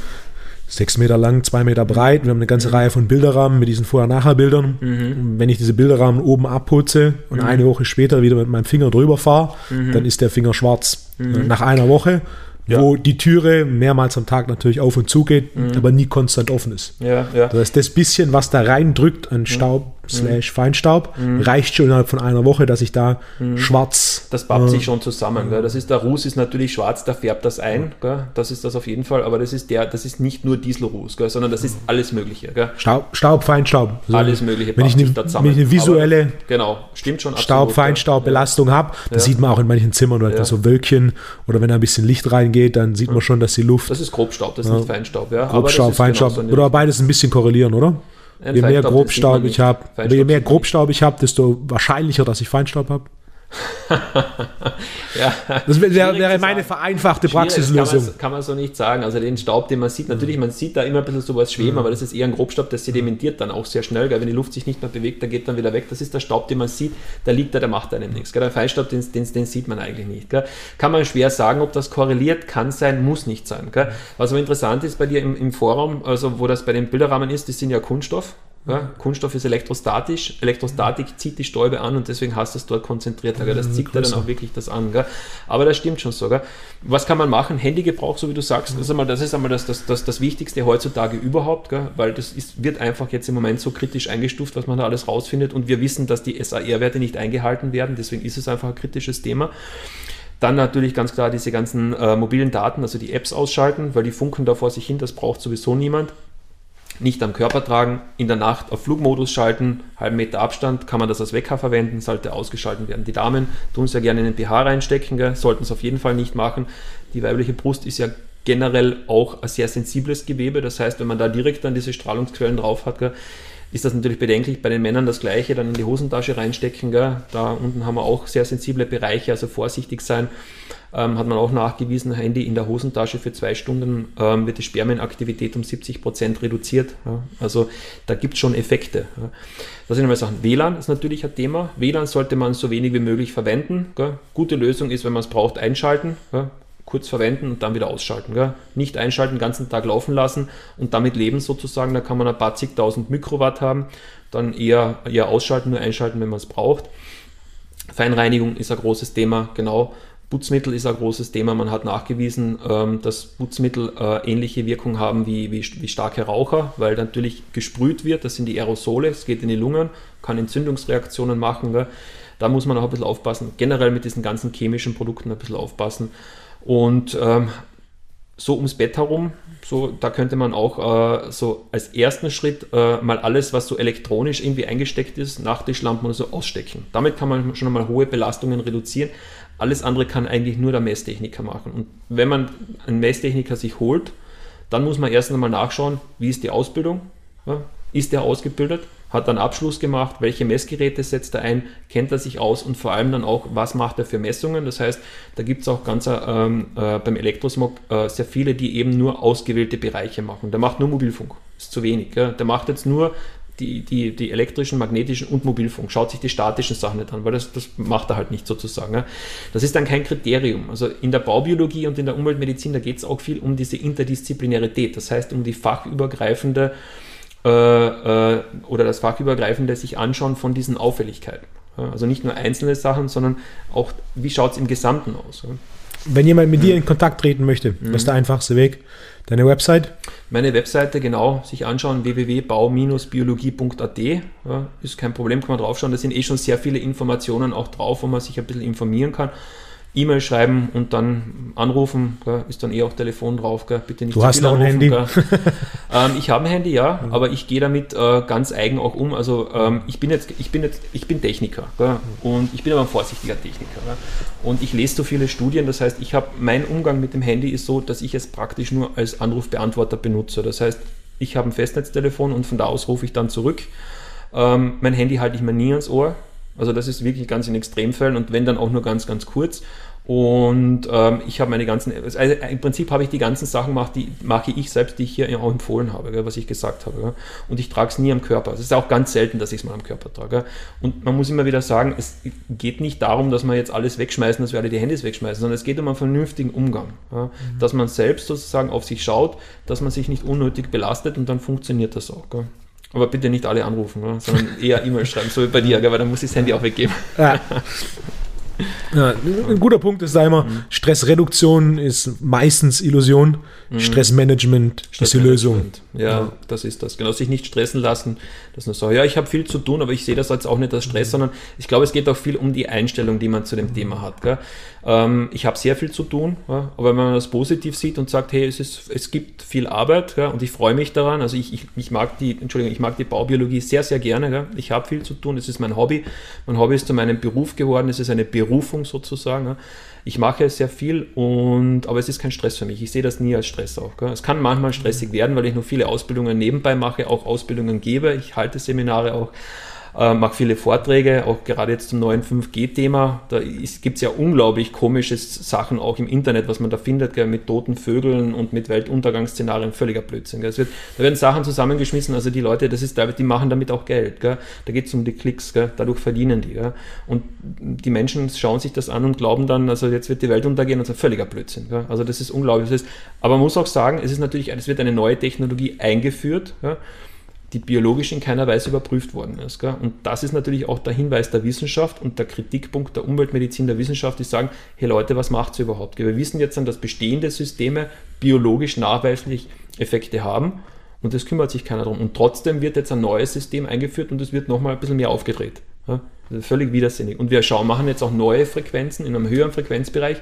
sechs Meter lang, zwei Meter breit. Wir haben eine ganze mhm. Reihe von Bilderrahmen mit diesen Vorher-Nachher-Bildern. Mhm. Wenn ich diese Bilderrahmen oben abputze und mhm. eine Woche später wieder mit meinem Finger drüber fahre, mhm. dann ist der Finger schwarz. Mhm. Nach einer Woche ja. wo die Türe mehrmals am Tag natürlich auf und zu geht, mhm. aber nie konstant offen ist. Ja, ja. Das heißt, das bisschen, was da reindrückt an. Staub. Slash Feinstaub, mhm. reicht schon innerhalb von einer Woche, dass ich da mhm. schwarz. Das pappt äh, sich schon zusammen. Gell? Das ist der Ruß ist natürlich schwarz, da färbt das ein. Gell? Das ist das auf jeden Fall, aber das ist der, das ist nicht nur Dieselruß, gell? sondern das ist alles Mögliche. Gell? Staub, Staub, Feinstaub. Also alles Mögliche. Wenn ich, eine, wenn ich eine visuelle aber, genau, stimmt schon, Staub, Feinstaubbelastung habe, das sieht man auch in manchen Zimmern, oder so Wölkchen oder wenn da ein bisschen Licht reingeht, dann sieht man schon, dass die Luft. Das ist Grobstaub, das ist ja. nicht Feinstaub. Ja. Grobstaub, Feinstaub. Oder beides ein bisschen korrelieren, oder? Je mehr Grobstaub ich habe, je mehr Grobstaub ich habe, desto wahrscheinlicher, dass ich Feinstaub habe. ja, das wäre, wäre meine vereinfachte Praxislösung. Kann man, kann man, so nicht sagen. Also den Staub, den man sieht, natürlich, man sieht da immer ein bisschen sowas schweben, mhm. aber das ist eher ein Grobstaub, der sedimentiert dann auch sehr schnell. Gell? Wenn die Luft sich nicht mehr bewegt, der geht dann wieder weg. Das ist der Staub, den man sieht, der liegt da, der macht einem nichts. Gell? Der Feinstaub, den, den, den, sieht man eigentlich nicht. Gell? Kann man schwer sagen, ob das korreliert, kann sein, muss nicht sein. Gell? Was aber interessant ist bei dir im, im Forum, also wo das bei den Bilderrahmen ist, die sind ja Kunststoff. Ja, Kunststoff ist elektrostatisch. Elektrostatik zieht die Stäube an und deswegen hast du es dort konzentriert. Das mhm, zieht ja dann auch wirklich das an. Gell? Aber das stimmt schon so. Gell? Was kann man machen? Handygebrauch, so wie du sagst, das ist einmal das, ist einmal das, das, das, das Wichtigste heutzutage überhaupt, gell? weil das ist, wird einfach jetzt im Moment so kritisch eingestuft, was man da alles rausfindet. Und wir wissen, dass die SAR-Werte nicht eingehalten werden. Deswegen ist es einfach ein kritisches Thema. Dann natürlich ganz klar diese ganzen äh, mobilen Daten, also die Apps ausschalten, weil die funken da vor sich hin, das braucht sowieso niemand nicht am Körper tragen, in der Nacht auf Flugmodus schalten, halben Meter Abstand, kann man das als Wecker verwenden, sollte ausgeschaltet werden. Die Damen tun es ja gerne in den BH reinstecken, gell, sollten es auf jeden Fall nicht machen. Die weibliche Brust ist ja generell auch ein sehr sensibles Gewebe, das heißt, wenn man da direkt dann diese Strahlungsquellen drauf hat, gell, ist das natürlich bedenklich. Bei den Männern das gleiche, dann in die Hosentasche reinstecken. Gell? Da unten haben wir auch sehr sensible Bereiche, also vorsichtig sein. Ähm, hat man auch nachgewiesen, Handy in der Hosentasche für zwei Stunden ähm, wird die Spermienaktivität um 70 Prozent reduziert. Ja? Also da gibt es schon Effekte. Ja? Das sind einmal Sachen. WLAN ist natürlich ein Thema. WLAN sollte man so wenig wie möglich verwenden. Gell? Gute Lösung ist, wenn man es braucht, einschalten. Gell? kurz verwenden und dann wieder ausschalten. Gell? Nicht einschalten, den ganzen Tag laufen lassen und damit leben sozusagen. Da kann man ein paar zigtausend Mikrowatt haben. Dann eher, eher ausschalten, nur einschalten, wenn man es braucht. Feinreinigung ist ein großes Thema, genau. Putzmittel ist ein großes Thema. Man hat nachgewiesen, ähm, dass Putzmittel äh, ähnliche Wirkung haben wie, wie, wie, starke Raucher, weil natürlich gesprüht wird. Das sind die Aerosole, es geht in die Lungen, kann Entzündungsreaktionen machen. Gell? Da muss man auch ein bisschen aufpassen. Generell mit diesen ganzen chemischen Produkten ein bisschen aufpassen. Und ähm, so ums Bett herum, so, da könnte man auch äh, so als ersten Schritt äh, mal alles, was so elektronisch irgendwie eingesteckt ist, Nachttischlampen oder so ausstecken. Damit kann man schon einmal hohe Belastungen reduzieren. Alles andere kann eigentlich nur der Messtechniker machen. Und wenn man einen Messtechniker sich holt, dann muss man erst einmal nachschauen, wie ist die Ausbildung, ja? ist der ausgebildet, hat dann Abschluss gemacht, welche Messgeräte setzt er ein, kennt er sich aus und vor allem dann auch, was macht er für Messungen. Das heißt, da gibt es auch ganz ähm, äh, beim Elektrosmog äh, sehr viele, die eben nur ausgewählte Bereiche machen. Der macht nur Mobilfunk, ist zu wenig. Gell? Der macht jetzt nur die, die, die elektrischen, magnetischen und Mobilfunk, schaut sich die statischen Sachen nicht an, weil das, das macht er halt nicht sozusagen. Das ist dann kein Kriterium. Also in der Baubiologie und in der Umweltmedizin, da geht es auch viel um diese Interdisziplinarität, das heißt um die fachübergreifende äh, äh, oder das fachübergreifende sich anschauen von diesen Auffälligkeiten. Also nicht nur einzelne Sachen, sondern auch, wie schaut es im Gesamten aus. Ja. Wenn jemand mit mhm. dir in Kontakt treten möchte, mhm. was ist der einfachste Weg? Deine Website? Meine Webseite, genau, sich anschauen, www.bau-biologie.at. Ja, ist kein Problem, kann man draufschauen. Da sind eh schon sehr viele Informationen auch drauf, wo man sich ein bisschen informieren kann. E-Mail schreiben und dann anrufen, gell, ist dann eh auch Telefon drauf, gell, bitte nicht Du hast noch ein Handy? ähm, ich habe ein Handy, ja, mhm. aber ich gehe damit äh, ganz eigen auch um. Also ähm, ich bin jetzt, ich bin jetzt, ich bin Techniker gell, und ich bin aber ein vorsichtiger Techniker. Gell, und ich lese so viele Studien, das heißt, ich habe mein Umgang mit dem Handy ist so, dass ich es praktisch nur als Anrufbeantworter benutze. Das heißt, ich habe ein Festnetztelefon und von da aus rufe ich dann zurück. Ähm, mein Handy halte ich mir nie ans Ohr, also das ist wirklich ganz in Extremfällen und wenn dann auch nur ganz, ganz kurz. Und ähm, ich habe meine ganzen, also im Prinzip habe ich die ganzen Sachen gemacht, die mache ich selbst, die ich hier auch empfohlen habe, gell, was ich gesagt habe. Gell. Und ich trage es nie am Körper. Es ist auch ganz selten, dass ich es mal am Körper trage. Gell. Und man muss immer wieder sagen, es geht nicht darum, dass wir jetzt alles wegschmeißen, dass wir alle die Handys wegschmeißen, sondern es geht um einen vernünftigen Umgang. Mhm. Dass man selbst sozusagen auf sich schaut, dass man sich nicht unnötig belastet und dann funktioniert das auch. Aber bitte nicht alle anrufen, oder? sondern eher E-Mail schreiben, so wie bei dir, weil dann muss ich das Handy auch weggeben. Ja. Ja, ein guter Punkt ist da immer, mhm. Stressreduktion ist meistens Illusion, mhm. Stressmanagement ist die Lösung. Ja, ja, das ist das. Genau, sich nicht stressen lassen, dass man sagt, ja, ich habe viel zu tun, aber ich sehe das als auch nicht als Stress, mhm. sondern ich glaube, es geht auch viel um die Einstellung, die man zu dem Thema hat. Ähm, ich habe sehr viel zu tun, ja, aber wenn man das positiv sieht und sagt, hey, es, ist, es gibt viel Arbeit ja, und ich freue mich daran, also ich, ich, ich mag die, Entschuldigung, ich mag die Baubiologie sehr, sehr gerne. Ich habe viel zu tun, es ist mein Hobby. Mein Hobby ist zu meinem Beruf geworden, es ist eine Berufung sozusagen. Ich mache sehr viel, und, aber es ist kein Stress für mich. Ich sehe das nie als Stress auch. Gell. Es kann manchmal stressig werden, weil ich noch viele Ausbildungen nebenbei mache, auch Ausbildungen gebe. Ich halte Seminare auch äh, mache viele Vorträge, auch gerade jetzt zum neuen 5G-Thema. Da gibt es ja unglaublich komische Sachen auch im Internet, was man da findet, gell, mit toten Vögeln und mit Weltuntergangsszenarien, völliger Blödsinn. Gell. Wird, da werden Sachen zusammengeschmissen, also die Leute, das ist, die machen damit auch Geld. Gell. Da geht es um die Klicks, gell. dadurch verdienen die. Gell. Und die Menschen schauen sich das an und glauben dann, also jetzt wird die Welt untergehen und so völliger Blödsinn. Also das ist unglaublich. Das ist, aber man muss auch sagen, es ist natürlich, es wird eine neue Technologie eingeführt. Gell die biologisch in keiner Weise überprüft worden ist. Gell? Und das ist natürlich auch der Hinweis der Wissenschaft und der Kritikpunkt der Umweltmedizin der Wissenschaft, die sagen, hey Leute, was macht ihr überhaupt? Wir wissen jetzt dass bestehende Systeme biologisch nachweislich Effekte haben und es kümmert sich keiner darum. Und trotzdem wird jetzt ein neues System eingeführt und es wird nochmal ein bisschen mehr aufgedreht. Ja? völlig widersinnig. Und wir schauen, machen jetzt auch neue Frequenzen in einem höheren Frequenzbereich,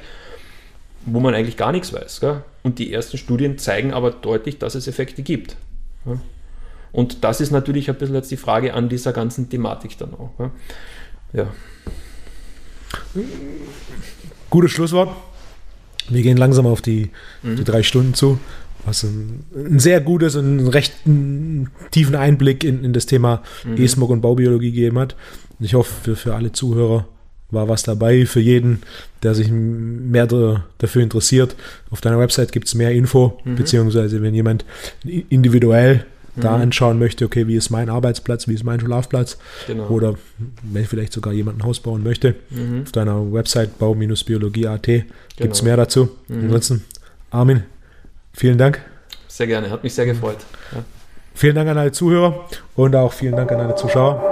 wo man eigentlich gar nichts weiß. Gell? Und die ersten Studien zeigen aber deutlich, dass es Effekte gibt. Ja? Und das ist natürlich ein bisschen jetzt die Frage an dieser ganzen Thematik dann auch. Ja. Gutes Schlusswort. Wir gehen langsam auf die, mhm. die drei Stunden zu, was ein, ein sehr gutes und einen recht tiefen Einblick in, in das Thema mhm. E-Smog und Baubiologie gegeben hat. Ich hoffe, für, für alle Zuhörer war was dabei. Für jeden, der sich mehr dafür interessiert, auf deiner Website gibt es mehr Info, mhm. beziehungsweise wenn jemand individuell da mhm. anschauen möchte, okay, wie ist mein Arbeitsplatz, wie ist mein Schlafplatz genau. oder wenn vielleicht sogar jemand ein Haus bauen möchte, mhm. auf deiner Website bau-biologie.at genau. gibt es mehr dazu. Mhm. Ansonsten, Armin, vielen Dank. Sehr gerne, hat mich sehr gefreut. Ja. Vielen Dank an alle Zuhörer und auch vielen Dank an alle Zuschauer.